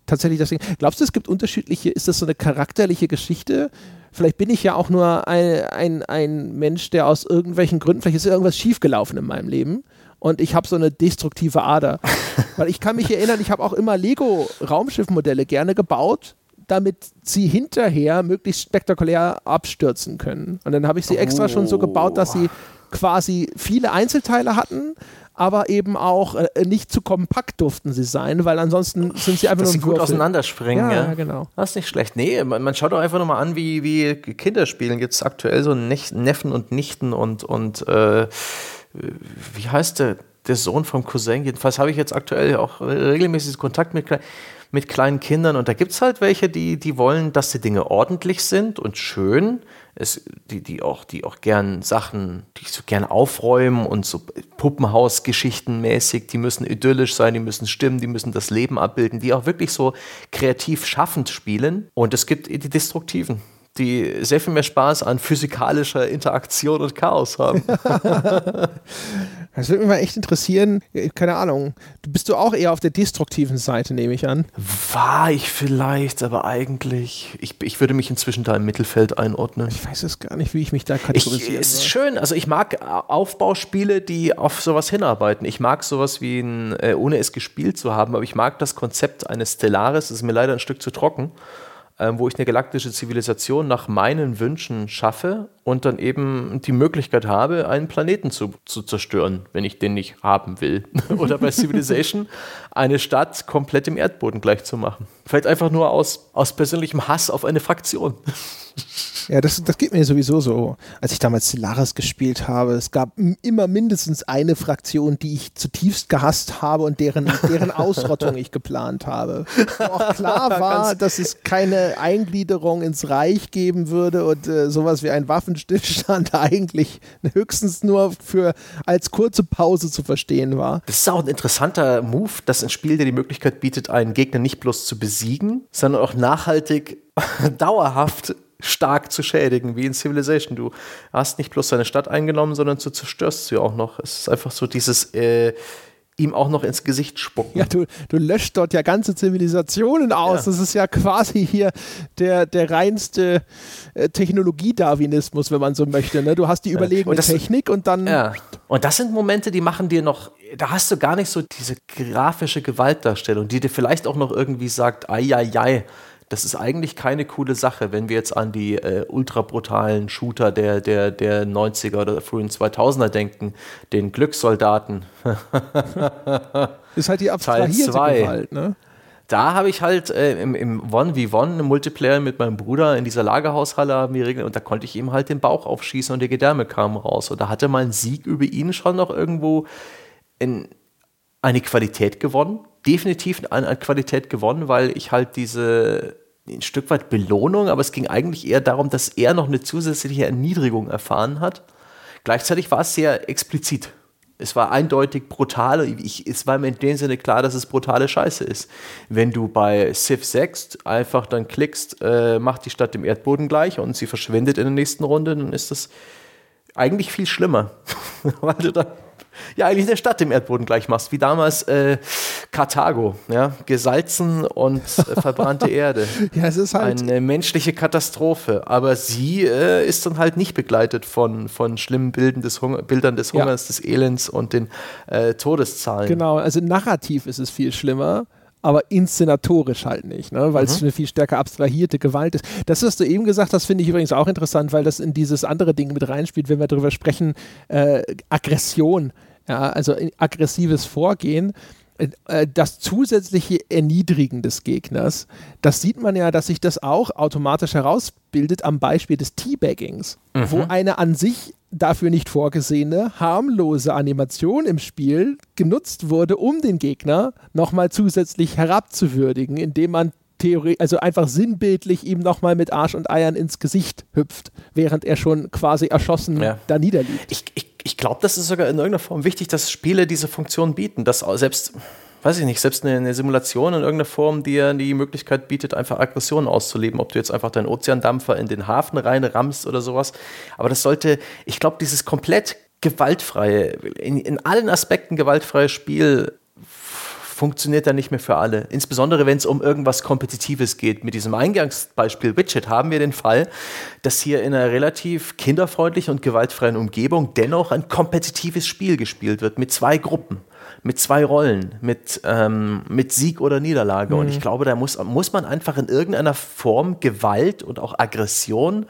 A: tatsächlich das Ding. Glaubst du, es gibt unterschiedliche, ist das so eine charakterliche Geschichte? Vielleicht bin ich ja auch nur ein, ein, ein Mensch, der aus irgendwelchen Gründen, vielleicht ist irgendwas schiefgelaufen in meinem Leben und ich habe so eine destruktive Ader. Weil ich kann mich erinnern, ich habe auch immer Lego-Raumschiffmodelle gerne gebaut, damit sie hinterher möglichst spektakulär abstürzen können. Und dann habe ich sie extra oh. schon so gebaut, dass sie quasi viele Einzelteile hatten, aber eben auch äh, nicht zu kompakt durften sie sein, weil ansonsten sind sie einfach
B: Dass
A: nur
B: sie gut auseinanderspringen. Ja,
A: ja, genau.
B: Das ist nicht schlecht. Nee, man, man schaut doch einfach nochmal an, wie, wie Kinder spielen. Gibt es aktuell so Neffen und Nichten und, und äh, wie heißt der, der Sohn vom Cousin? Jedenfalls habe ich jetzt aktuell auch regelmäßig Kontakt mit, mit kleinen Kindern und da gibt es halt welche, die, die wollen, dass die Dinge ordentlich sind und schön es, die, die, auch, die auch gern Sachen, die so gern aufräumen und so Puppenhausgeschichten mäßig, die müssen idyllisch sein, die müssen stimmen, die müssen das Leben abbilden, die auch wirklich so kreativ schaffend spielen. Und es gibt die Destruktiven die sehr viel mehr Spaß an physikalischer Interaktion und Chaos haben.
A: das würde mich mal echt interessieren. Keine Ahnung. Bist du auch eher auf der destruktiven Seite, nehme ich an?
B: War ich vielleicht, aber eigentlich. Ich, ich würde mich inzwischen da im Mittelfeld einordnen.
A: Ich weiß es gar nicht, wie ich mich da kategorisiere.
B: Es ist schön. Also, ich mag Aufbauspiele, die auf sowas hinarbeiten. Ich mag sowas wie ein, äh, ohne es gespielt zu haben, aber ich mag das Konzept eines Stellaris. Das ist mir leider ein Stück zu trocken ähm, wo ich eine galaktische Zivilisation nach meinen Wünschen schaffe und dann eben die Möglichkeit habe, einen Planeten zu, zu zerstören, wenn ich den nicht haben will. Oder bei Civilization eine Stadt komplett im Erdboden gleich zu machen. Vielleicht einfach nur aus, aus persönlichem Hass auf eine Fraktion.
A: Ja, das, das geht mir sowieso so. Als ich damals Stellaris gespielt habe, es gab immer mindestens eine Fraktion, die ich zutiefst gehasst habe und deren, deren Ausrottung ich geplant habe. Wo auch klar war, dass es keine Eingliederung ins Reich geben würde und äh, sowas wie ein Waffenstillstand eigentlich höchstens nur für als kurze Pause zu verstehen war.
B: Das ist auch ein interessanter Move, dass ein Spiel dir die Möglichkeit bietet, einen Gegner nicht bloß zu besiegen, sondern auch nachhaltig dauerhaft stark zu schädigen, wie in Civilization. Du hast nicht bloß seine Stadt eingenommen, sondern du zerstörst sie auch noch. Es ist einfach so dieses äh, ihm auch noch ins Gesicht spucken.
A: Ja, du, du löscht dort ja ganze Zivilisationen aus. Ja. Das ist ja quasi hier der, der reinste äh, Technologie-Darwinismus, wenn man so möchte. Ne? Du hast die überlegene und das, Technik und dann.
B: Ja. Und das sind Momente, die machen dir noch, da hast du gar nicht so diese grafische Gewaltdarstellung, die dir vielleicht auch noch irgendwie sagt, ai, ai, ai das ist eigentlich keine coole Sache, wenn wir jetzt an die äh, ultra brutalen Shooter der, der, der 90er oder frühen 2000er denken, den Glückssoldaten.
A: ist halt die abstrahierte Gewalt, ne?
B: Da habe ich halt äh, im, im One-v-One im Multiplayer mit meinem Bruder in dieser Lagerhaushalle haben wir regeln und da konnte ich ihm halt den Bauch aufschießen und die Gedärme kamen raus. Und da hatte mein Sieg über ihn schon noch irgendwo in eine Qualität gewonnen definitiv an Qualität gewonnen, weil ich halt diese ein Stück weit Belohnung, aber es ging eigentlich eher darum, dass er noch eine zusätzliche Erniedrigung erfahren hat. Gleichzeitig war es sehr explizit. Es war eindeutig brutal. Ich, es war mir in dem Sinne klar, dass es brutale Scheiße ist. Wenn du bei Civ 6 einfach dann klickst, äh, macht die Stadt dem Erdboden gleich und sie verschwindet in der nächsten Runde, dann ist das eigentlich viel schlimmer. Weil du dann ja eigentlich eine Stadt im Erdboden gleich machst, wie damals äh, Karthago, ja, gesalzen und äh, verbrannte Erde.
A: ja, es ist halt
B: eine menschliche Katastrophe, aber sie äh, ist dann halt nicht begleitet von, von schlimmen Bildern des, Hunger, Bildern des Hungers, ja. des Elends und den äh, Todeszahlen.
A: Genau, also narrativ ist es viel schlimmer aber inszenatorisch halt nicht, ne? weil es mhm. eine viel stärker abstrahierte Gewalt ist. Das, was du eben gesagt hast, finde ich übrigens auch interessant, weil das in dieses andere Ding mit reinspielt, wenn wir darüber sprechen, äh, Aggression, ja, also aggressives Vorgehen. äh, das zusätzliche Erniedrigen des Gegners, das sieht man ja, dass sich das auch automatisch herausbildet am Beispiel des Teabaggings, mhm. wo eine an sich dafür nicht vorgesehene, harmlose Animation im Spiel genutzt wurde, um den Gegner nochmal zusätzlich herabzuwürdigen, indem man Theorie, also einfach sinnbildlich ihm nochmal mit Arsch und Eiern ins Gesicht hüpft, während er schon quasi erschossen ja. da niederliegt.
B: Ich, ich, ich glaube, das ist sogar in irgendeiner Form wichtig, dass Spiele diese Funktion bieten, dass selbst weiß ich nicht, selbst eine, eine, Simulation in irgendeiner Form dir die Möglichkeit bietet, einfach Aggressionen auszuleben, ob du jetzt einfach deinen Ozeandampfer in den Hafen reinrammst oder sowas. Aber das sollte, ich glaube, dieses komplett gewaltfreie, in, in allen Aspekten gewaltfreie Spiel funktioniert dann nicht mehr für alle. Insbesondere wenn es um irgendwas Kompetitives geht. Mit diesem Eingangsbeispiel Widget haben wir den Fall, dass hier in einer relativ kinderfreundlichen und gewaltfreien Umgebung dennoch ein kompetitives Spiel gespielt wird mit zwei Gruppen mit zwei Rollen, mit, ähm, mit Sieg oder Niederlage. Mhm. Und ich glaube, da muss, muss man einfach in irgendeiner Form Gewalt und auch Aggression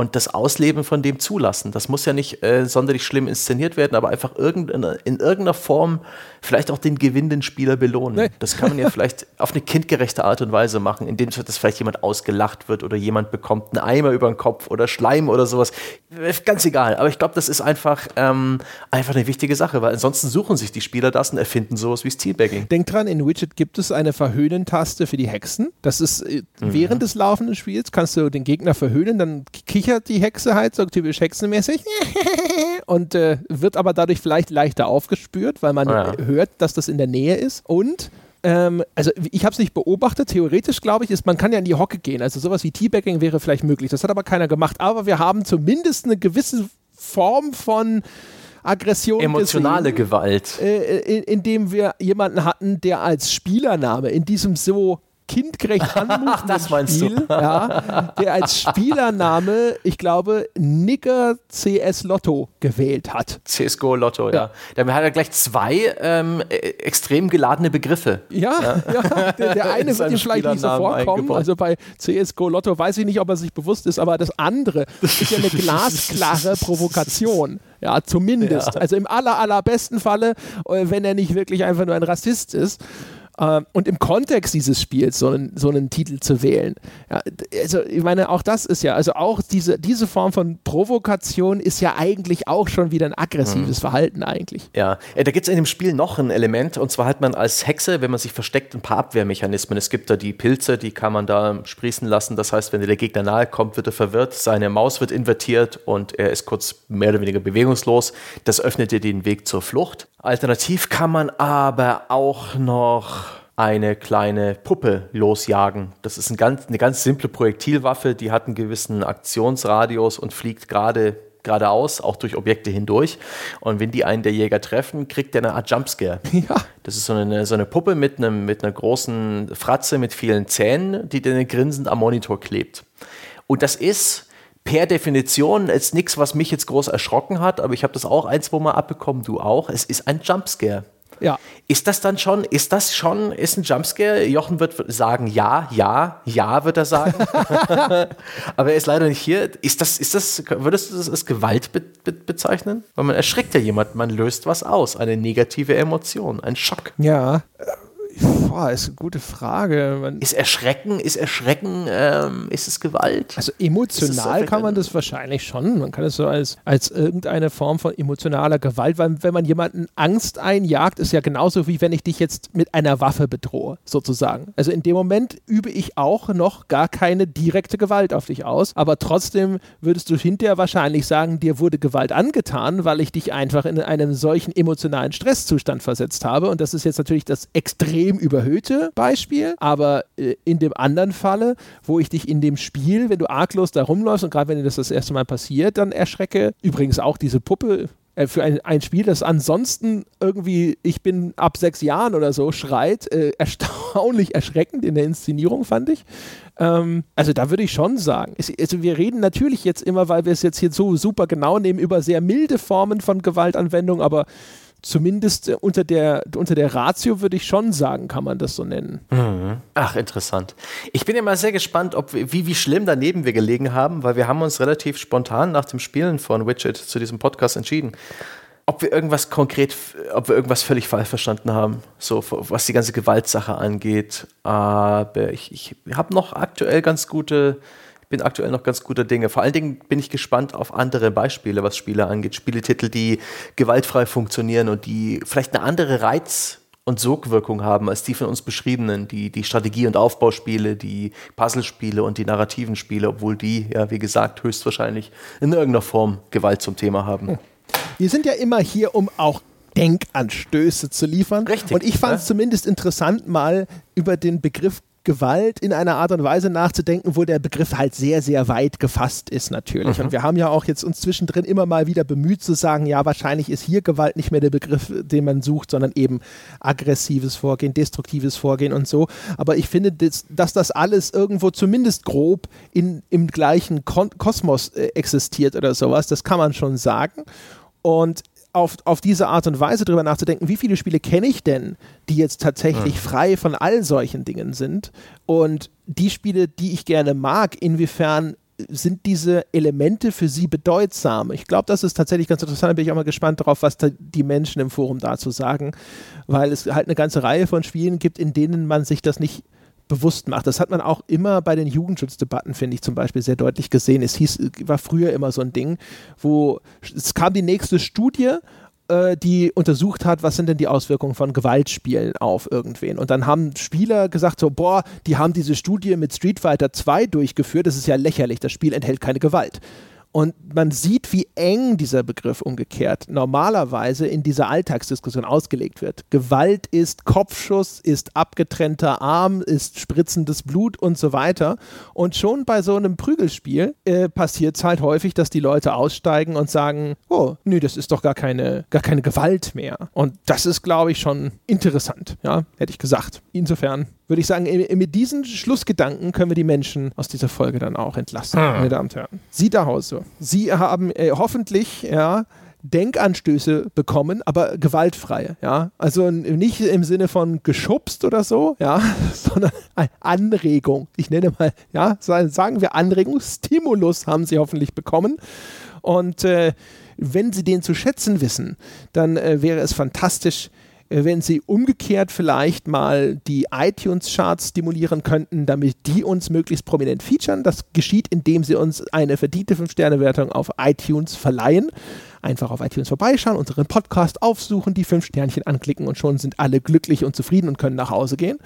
B: und das Ausleben von dem zulassen. Das muss ja nicht äh, sonderlich schlimm inszeniert werden, aber einfach irgendeine, in irgendeiner Form vielleicht auch den gewinnenden Spieler belohnen. Nee. Das kann man ja vielleicht auf eine kindgerechte Art und Weise machen, indem das vielleicht jemand ausgelacht wird oder jemand bekommt einen Eimer über den Kopf oder Schleim oder sowas. Ganz egal. Aber ich glaube, das ist einfach, ähm, einfach eine wichtige Sache, weil ansonsten suchen sich die Spieler das und erfinden sowas wie Steelbagging.
A: Denk dran, in Widget gibt es eine Verhöhnen-Taste für die Hexen. Das ist äh, mhm. während des laufenden Spiels kannst du den Gegner verhöhnen, dann kichert die Hexe halt so typisch hexenmäßig und äh, wird aber dadurch vielleicht leichter aufgespürt, weil man ja. hört, dass das in der Nähe ist und ähm, also ich habe es nicht beobachtet. Theoretisch glaube ich, ist man kann ja in die Hocke gehen. Also sowas wie Teabagging wäre vielleicht möglich. Das hat aber keiner gemacht. Aber wir haben zumindest eine gewisse Form von Aggression.
B: Emotionale gesehen, Gewalt.
A: Äh, in, indem wir jemanden hatten, der als Spielername in diesem so kindgerecht anmutenden
B: das meinst
A: Spiel,
B: du.
A: ja, der als Spielername, ich glaube, Nigger CS Lotto gewählt hat.
B: CSGO Lotto, ja. ja. Damit hat er gleich zwei ähm, e, extrem geladene Begriffe.
A: Ja, ja. ja der, der, eine wird ihm vielleicht nicht so vorkommen. Also bei CSGO Lotto weiß ich nicht, ob er sich bewusst ist, aber das andere ist ja eine glasklare Provokation. Ja, zumindest. Also im aller, allerbesten Falle, äh, wenn er nicht wirklich einfach nur ein Rassist ist. Ähm, und im Kontext dieses Spiels so einen, so einen Titel zu wählen. Ja, also ich meine, auch das ist ja, also auch diese, diese Form von Provokation ist ja eigentlich auch schon wieder ein aggressives mhm. Verhalten eigentlich.
B: Ja, äh, da gibt es in dem Spiel noch ein Element und zwar hat man als Hexe, wenn man sich versteckt, ein paar Abwehrmechanismen. Es gibt da die Pilze, die kann man da sprießen lassen. Das heißt, wenn der Gegner nahe kommt, wird er verwirrt, seine Maus wird invertiert und er ist kurz mehr oder weniger bewegungslos. Das öffnet dir den Weg zur Flucht. Alternativ kann man aber auch noch eine kleine Puppe losjagen. Das ist ein ganz, eine ganz simple Projektilwaffe, die hat einen gewissen Aktionsradius und fliegt gerade geradeaus, auch durch Objekte hindurch. Und wenn die einen der Jäger treffen, kriegt der eine Art Jumpscare. Ja. Das ist so eine, so eine Puppe mit, einem, mit einer großen Fratze mit vielen Zähnen, die dann grinsend am Monitor klebt. Und das ist per Definition ist nichts, was mich jetzt groß erschrocken hat, aber ich habe das auch ein, zwei Mal abbekommen, du auch. Es ist ein Jumpscare.
A: Ja.
B: Ist das dann schon, ist das schon, ist ein Jumpscare? Jochen wird sagen, ja, ja, ja, wird er sagen. Aber er ist leider nicht hier. Ist das, ist das, würdest du das als Gewalt be be bezeichnen? Weil man erschreckt ja jemanden, man löst was aus, eine negative Emotion, ein Schock.
A: Ja. Boah, ist eine gute Frage.
B: Man ist Erschrecken, ist Erschrecken, ähm, ist es Gewalt?
A: Also emotional kann man das wahrscheinlich schon. Man kann es so als, als irgendeine Form von emotionaler Gewalt, weil wenn man jemanden Angst einjagt, ist ja genauso wie wenn ich dich jetzt mit einer Waffe bedrohe, sozusagen. Also in dem Moment übe ich auch noch gar keine direkte Gewalt auf dich aus, aber trotzdem würdest du hinterher wahrscheinlich sagen, dir wurde Gewalt angetan, weil ich dich einfach in einen solchen emotionalen Stresszustand versetzt habe. Und das ist jetzt natürlich das extrem extrem überhöhte Beispiel, aber äh, in dem anderen Falle, wo ich dich in dem Spiel, wenn du arglos da rumläufst und gerade wenn dir das das erste Mal passiert, dann erschrecke. Übrigens auch diese Puppe äh, für ein, ein Spiel, das ansonsten irgendwie, ich bin ab sechs Jahren oder so, schreit, äh, erstaunlich erschreckend in der Inszenierung, fand ich. Ähm, also da würde ich schon sagen, also wir reden natürlich jetzt immer, weil wir es jetzt hier so super genau nehmen, über sehr milde Formen von Gewaltanwendung, aber zumindest äh, unter der, unter der Ratio würde ich schon sagen, kann man das so nennen.
B: Mhm. Ach, interessant. Ich bin immer sehr gespannt, ob wie, wie schlimm daneben wir gelegen haben, weil wir haben uns relativ spontan nach dem Spielen von Widget zu diesem Podcast entschieden ob wir irgendwas konkret, ob wir irgendwas völlig falsch verstanden haben, so was die ganze Gewaltsache angeht. Aber ich, ich habe noch aktuell ganz gute, bin aktuell noch ganz guter Dinge. Vor allen Dingen bin ich gespannt auf andere Beispiele, was Spiele angeht. Spieletitel, die gewaltfrei funktionieren und die vielleicht eine andere Reiz- und Sogwirkung haben als die von uns beschriebenen, die, die Strategie- und Aufbauspiele, die Puzzlespiele und die narrativen Spiele, obwohl die, ja, wie gesagt, höchstwahrscheinlich in irgendeiner Form Gewalt zum Thema haben. Hm.
A: Wir sind ja immer hier, um auch Denkanstöße zu liefern.
B: Richtig.
A: Und ich fand es ja? zumindest interessant, mal über den Begriff Gewalt in einer Art und Weise nachzudenken, wo der Begriff halt sehr, sehr weit gefasst ist natürlich. Mhm. Und wir haben ja auch jetzt uns zwischendrin immer mal wieder bemüht zu sagen, ja, wahrscheinlich ist hier Gewalt nicht mehr der Begriff, den man sucht, sondern eben aggressives Vorgehen, destruktives Vorgehen und so. Aber ich finde, dass, dass das alles irgendwo zumindest grob in, im gleichen Kon Kosmos äh, existiert oder sowas, das kann man schon sagen. Und auf, auf diese Art und Weise drüber nachzudenken, wie viele Spiele kenne ich denn, die jetzt tatsächlich ja. frei von all solchen Dingen sind und die Spiele, die ich gerne mag, inwiefern sind diese Elemente für sie bedeutsam? Ich glaube, das ist tatsächlich ganz interessant. Da bin ich auch mal gespannt darauf, was die Menschen im Forum dazu sagen, weil es halt eine ganze Reihe von Spielen gibt, in denen man sich das nicht bewusst macht. Das hat man auch immer bei den Jugendschutzdebatten, finde ich zum Beispiel, sehr deutlich gesehen. Es hieß, war früher immer so ein Ding, wo es kam die nächste Studie äh, die untersucht hat, was sind denn die Auswirkungen von Gewaltspielen auf irgendwen. Und dann haben Spieler gesagt, so, boah, die haben diese Studie mit Street Fighter 2 durchgeführt, das ist ja lächerlich, das Spiel enthält keine Gewalt. Und man sieht, wie eng dieser Begriff umgekehrt normalerweise in dieser Alltagsdiskussion ausgelegt wird. Gewalt ist Kopfschuss, ist abgetrennter Arm, ist spritzendes Blut und so weiter. Und schon bei so einem Prügelspiel äh, passiert es halt häufig, dass die Leute aussteigen und sagen, oh, nö, das ist doch gar keine, gar keine Gewalt mehr. Und das ist, glaube ich, schon interessant, ja, hätte ich gesagt. Insofern würde ich sagen, mit diesen Schlussgedanken können wir die Menschen aus dieser Folge dann auch entlassen, ah. meine Damen und Herren. Sie da Hause. Sie haben äh, hoffentlich, ja, Denkanstöße bekommen, aber gewaltfreie, ja. Also nicht im Sinne von geschubst oder so, ja, sondern eine Anregung. Ich nenne mal, ja, sagen wir Anregung, Stimulus haben sie hoffentlich bekommen. Und äh, wenn sie den zu schätzen wissen, dann äh, wäre es fantastisch, wenn Sie umgekehrt vielleicht mal die iTunes-Charts stimulieren könnten, damit die uns möglichst prominent featuren. Das geschieht, indem Sie uns eine verdiente 5-Sterne-Wertung auf iTunes verleihen. Einfach auf iTunes vorbeischauen, unseren Podcast aufsuchen, die 5 Sternchen anklicken und schon sind alle glücklich und zufrieden und können nach Hause gehen.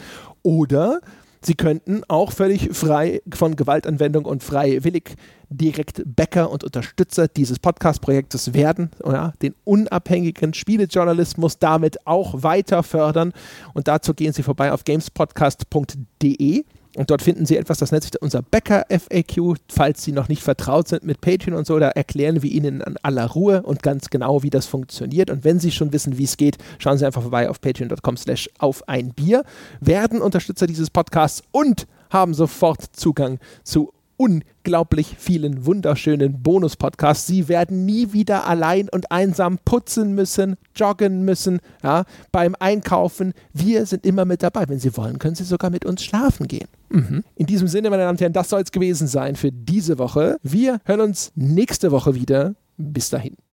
A: Oder Sie könnten auch völlig frei von Gewaltanwendung und freiwillig direkt Bäcker und Unterstützer dieses Podcast-Projektes werden, oder? den unabhängigen Spielejournalismus damit auch weiter fördern. Und dazu gehen Sie vorbei auf gamespodcast.de. Und dort finden Sie etwas, das nennt sich unser Bäcker FAQ. Falls Sie noch nicht vertraut sind mit Patreon und so, da erklären wir Ihnen in aller Ruhe und ganz genau, wie das funktioniert. Und wenn Sie schon wissen, wie es geht, schauen Sie einfach vorbei auf patreon.com slash auf ein Bier, werden Unterstützer dieses Podcasts und haben sofort Zugang zu unglaublich vielen wunderschönen Bonus-Podcasts. Sie werden nie wieder allein und einsam putzen müssen, joggen müssen, ja, beim Einkaufen. Wir sind immer mit dabei. Wenn Sie wollen, können Sie sogar mit uns schlafen gehen. Mhm. In diesem Sinne, meine Damen und Herren, das soll es gewesen sein für diese Woche. Wir hören uns nächste Woche wieder. Bis dahin.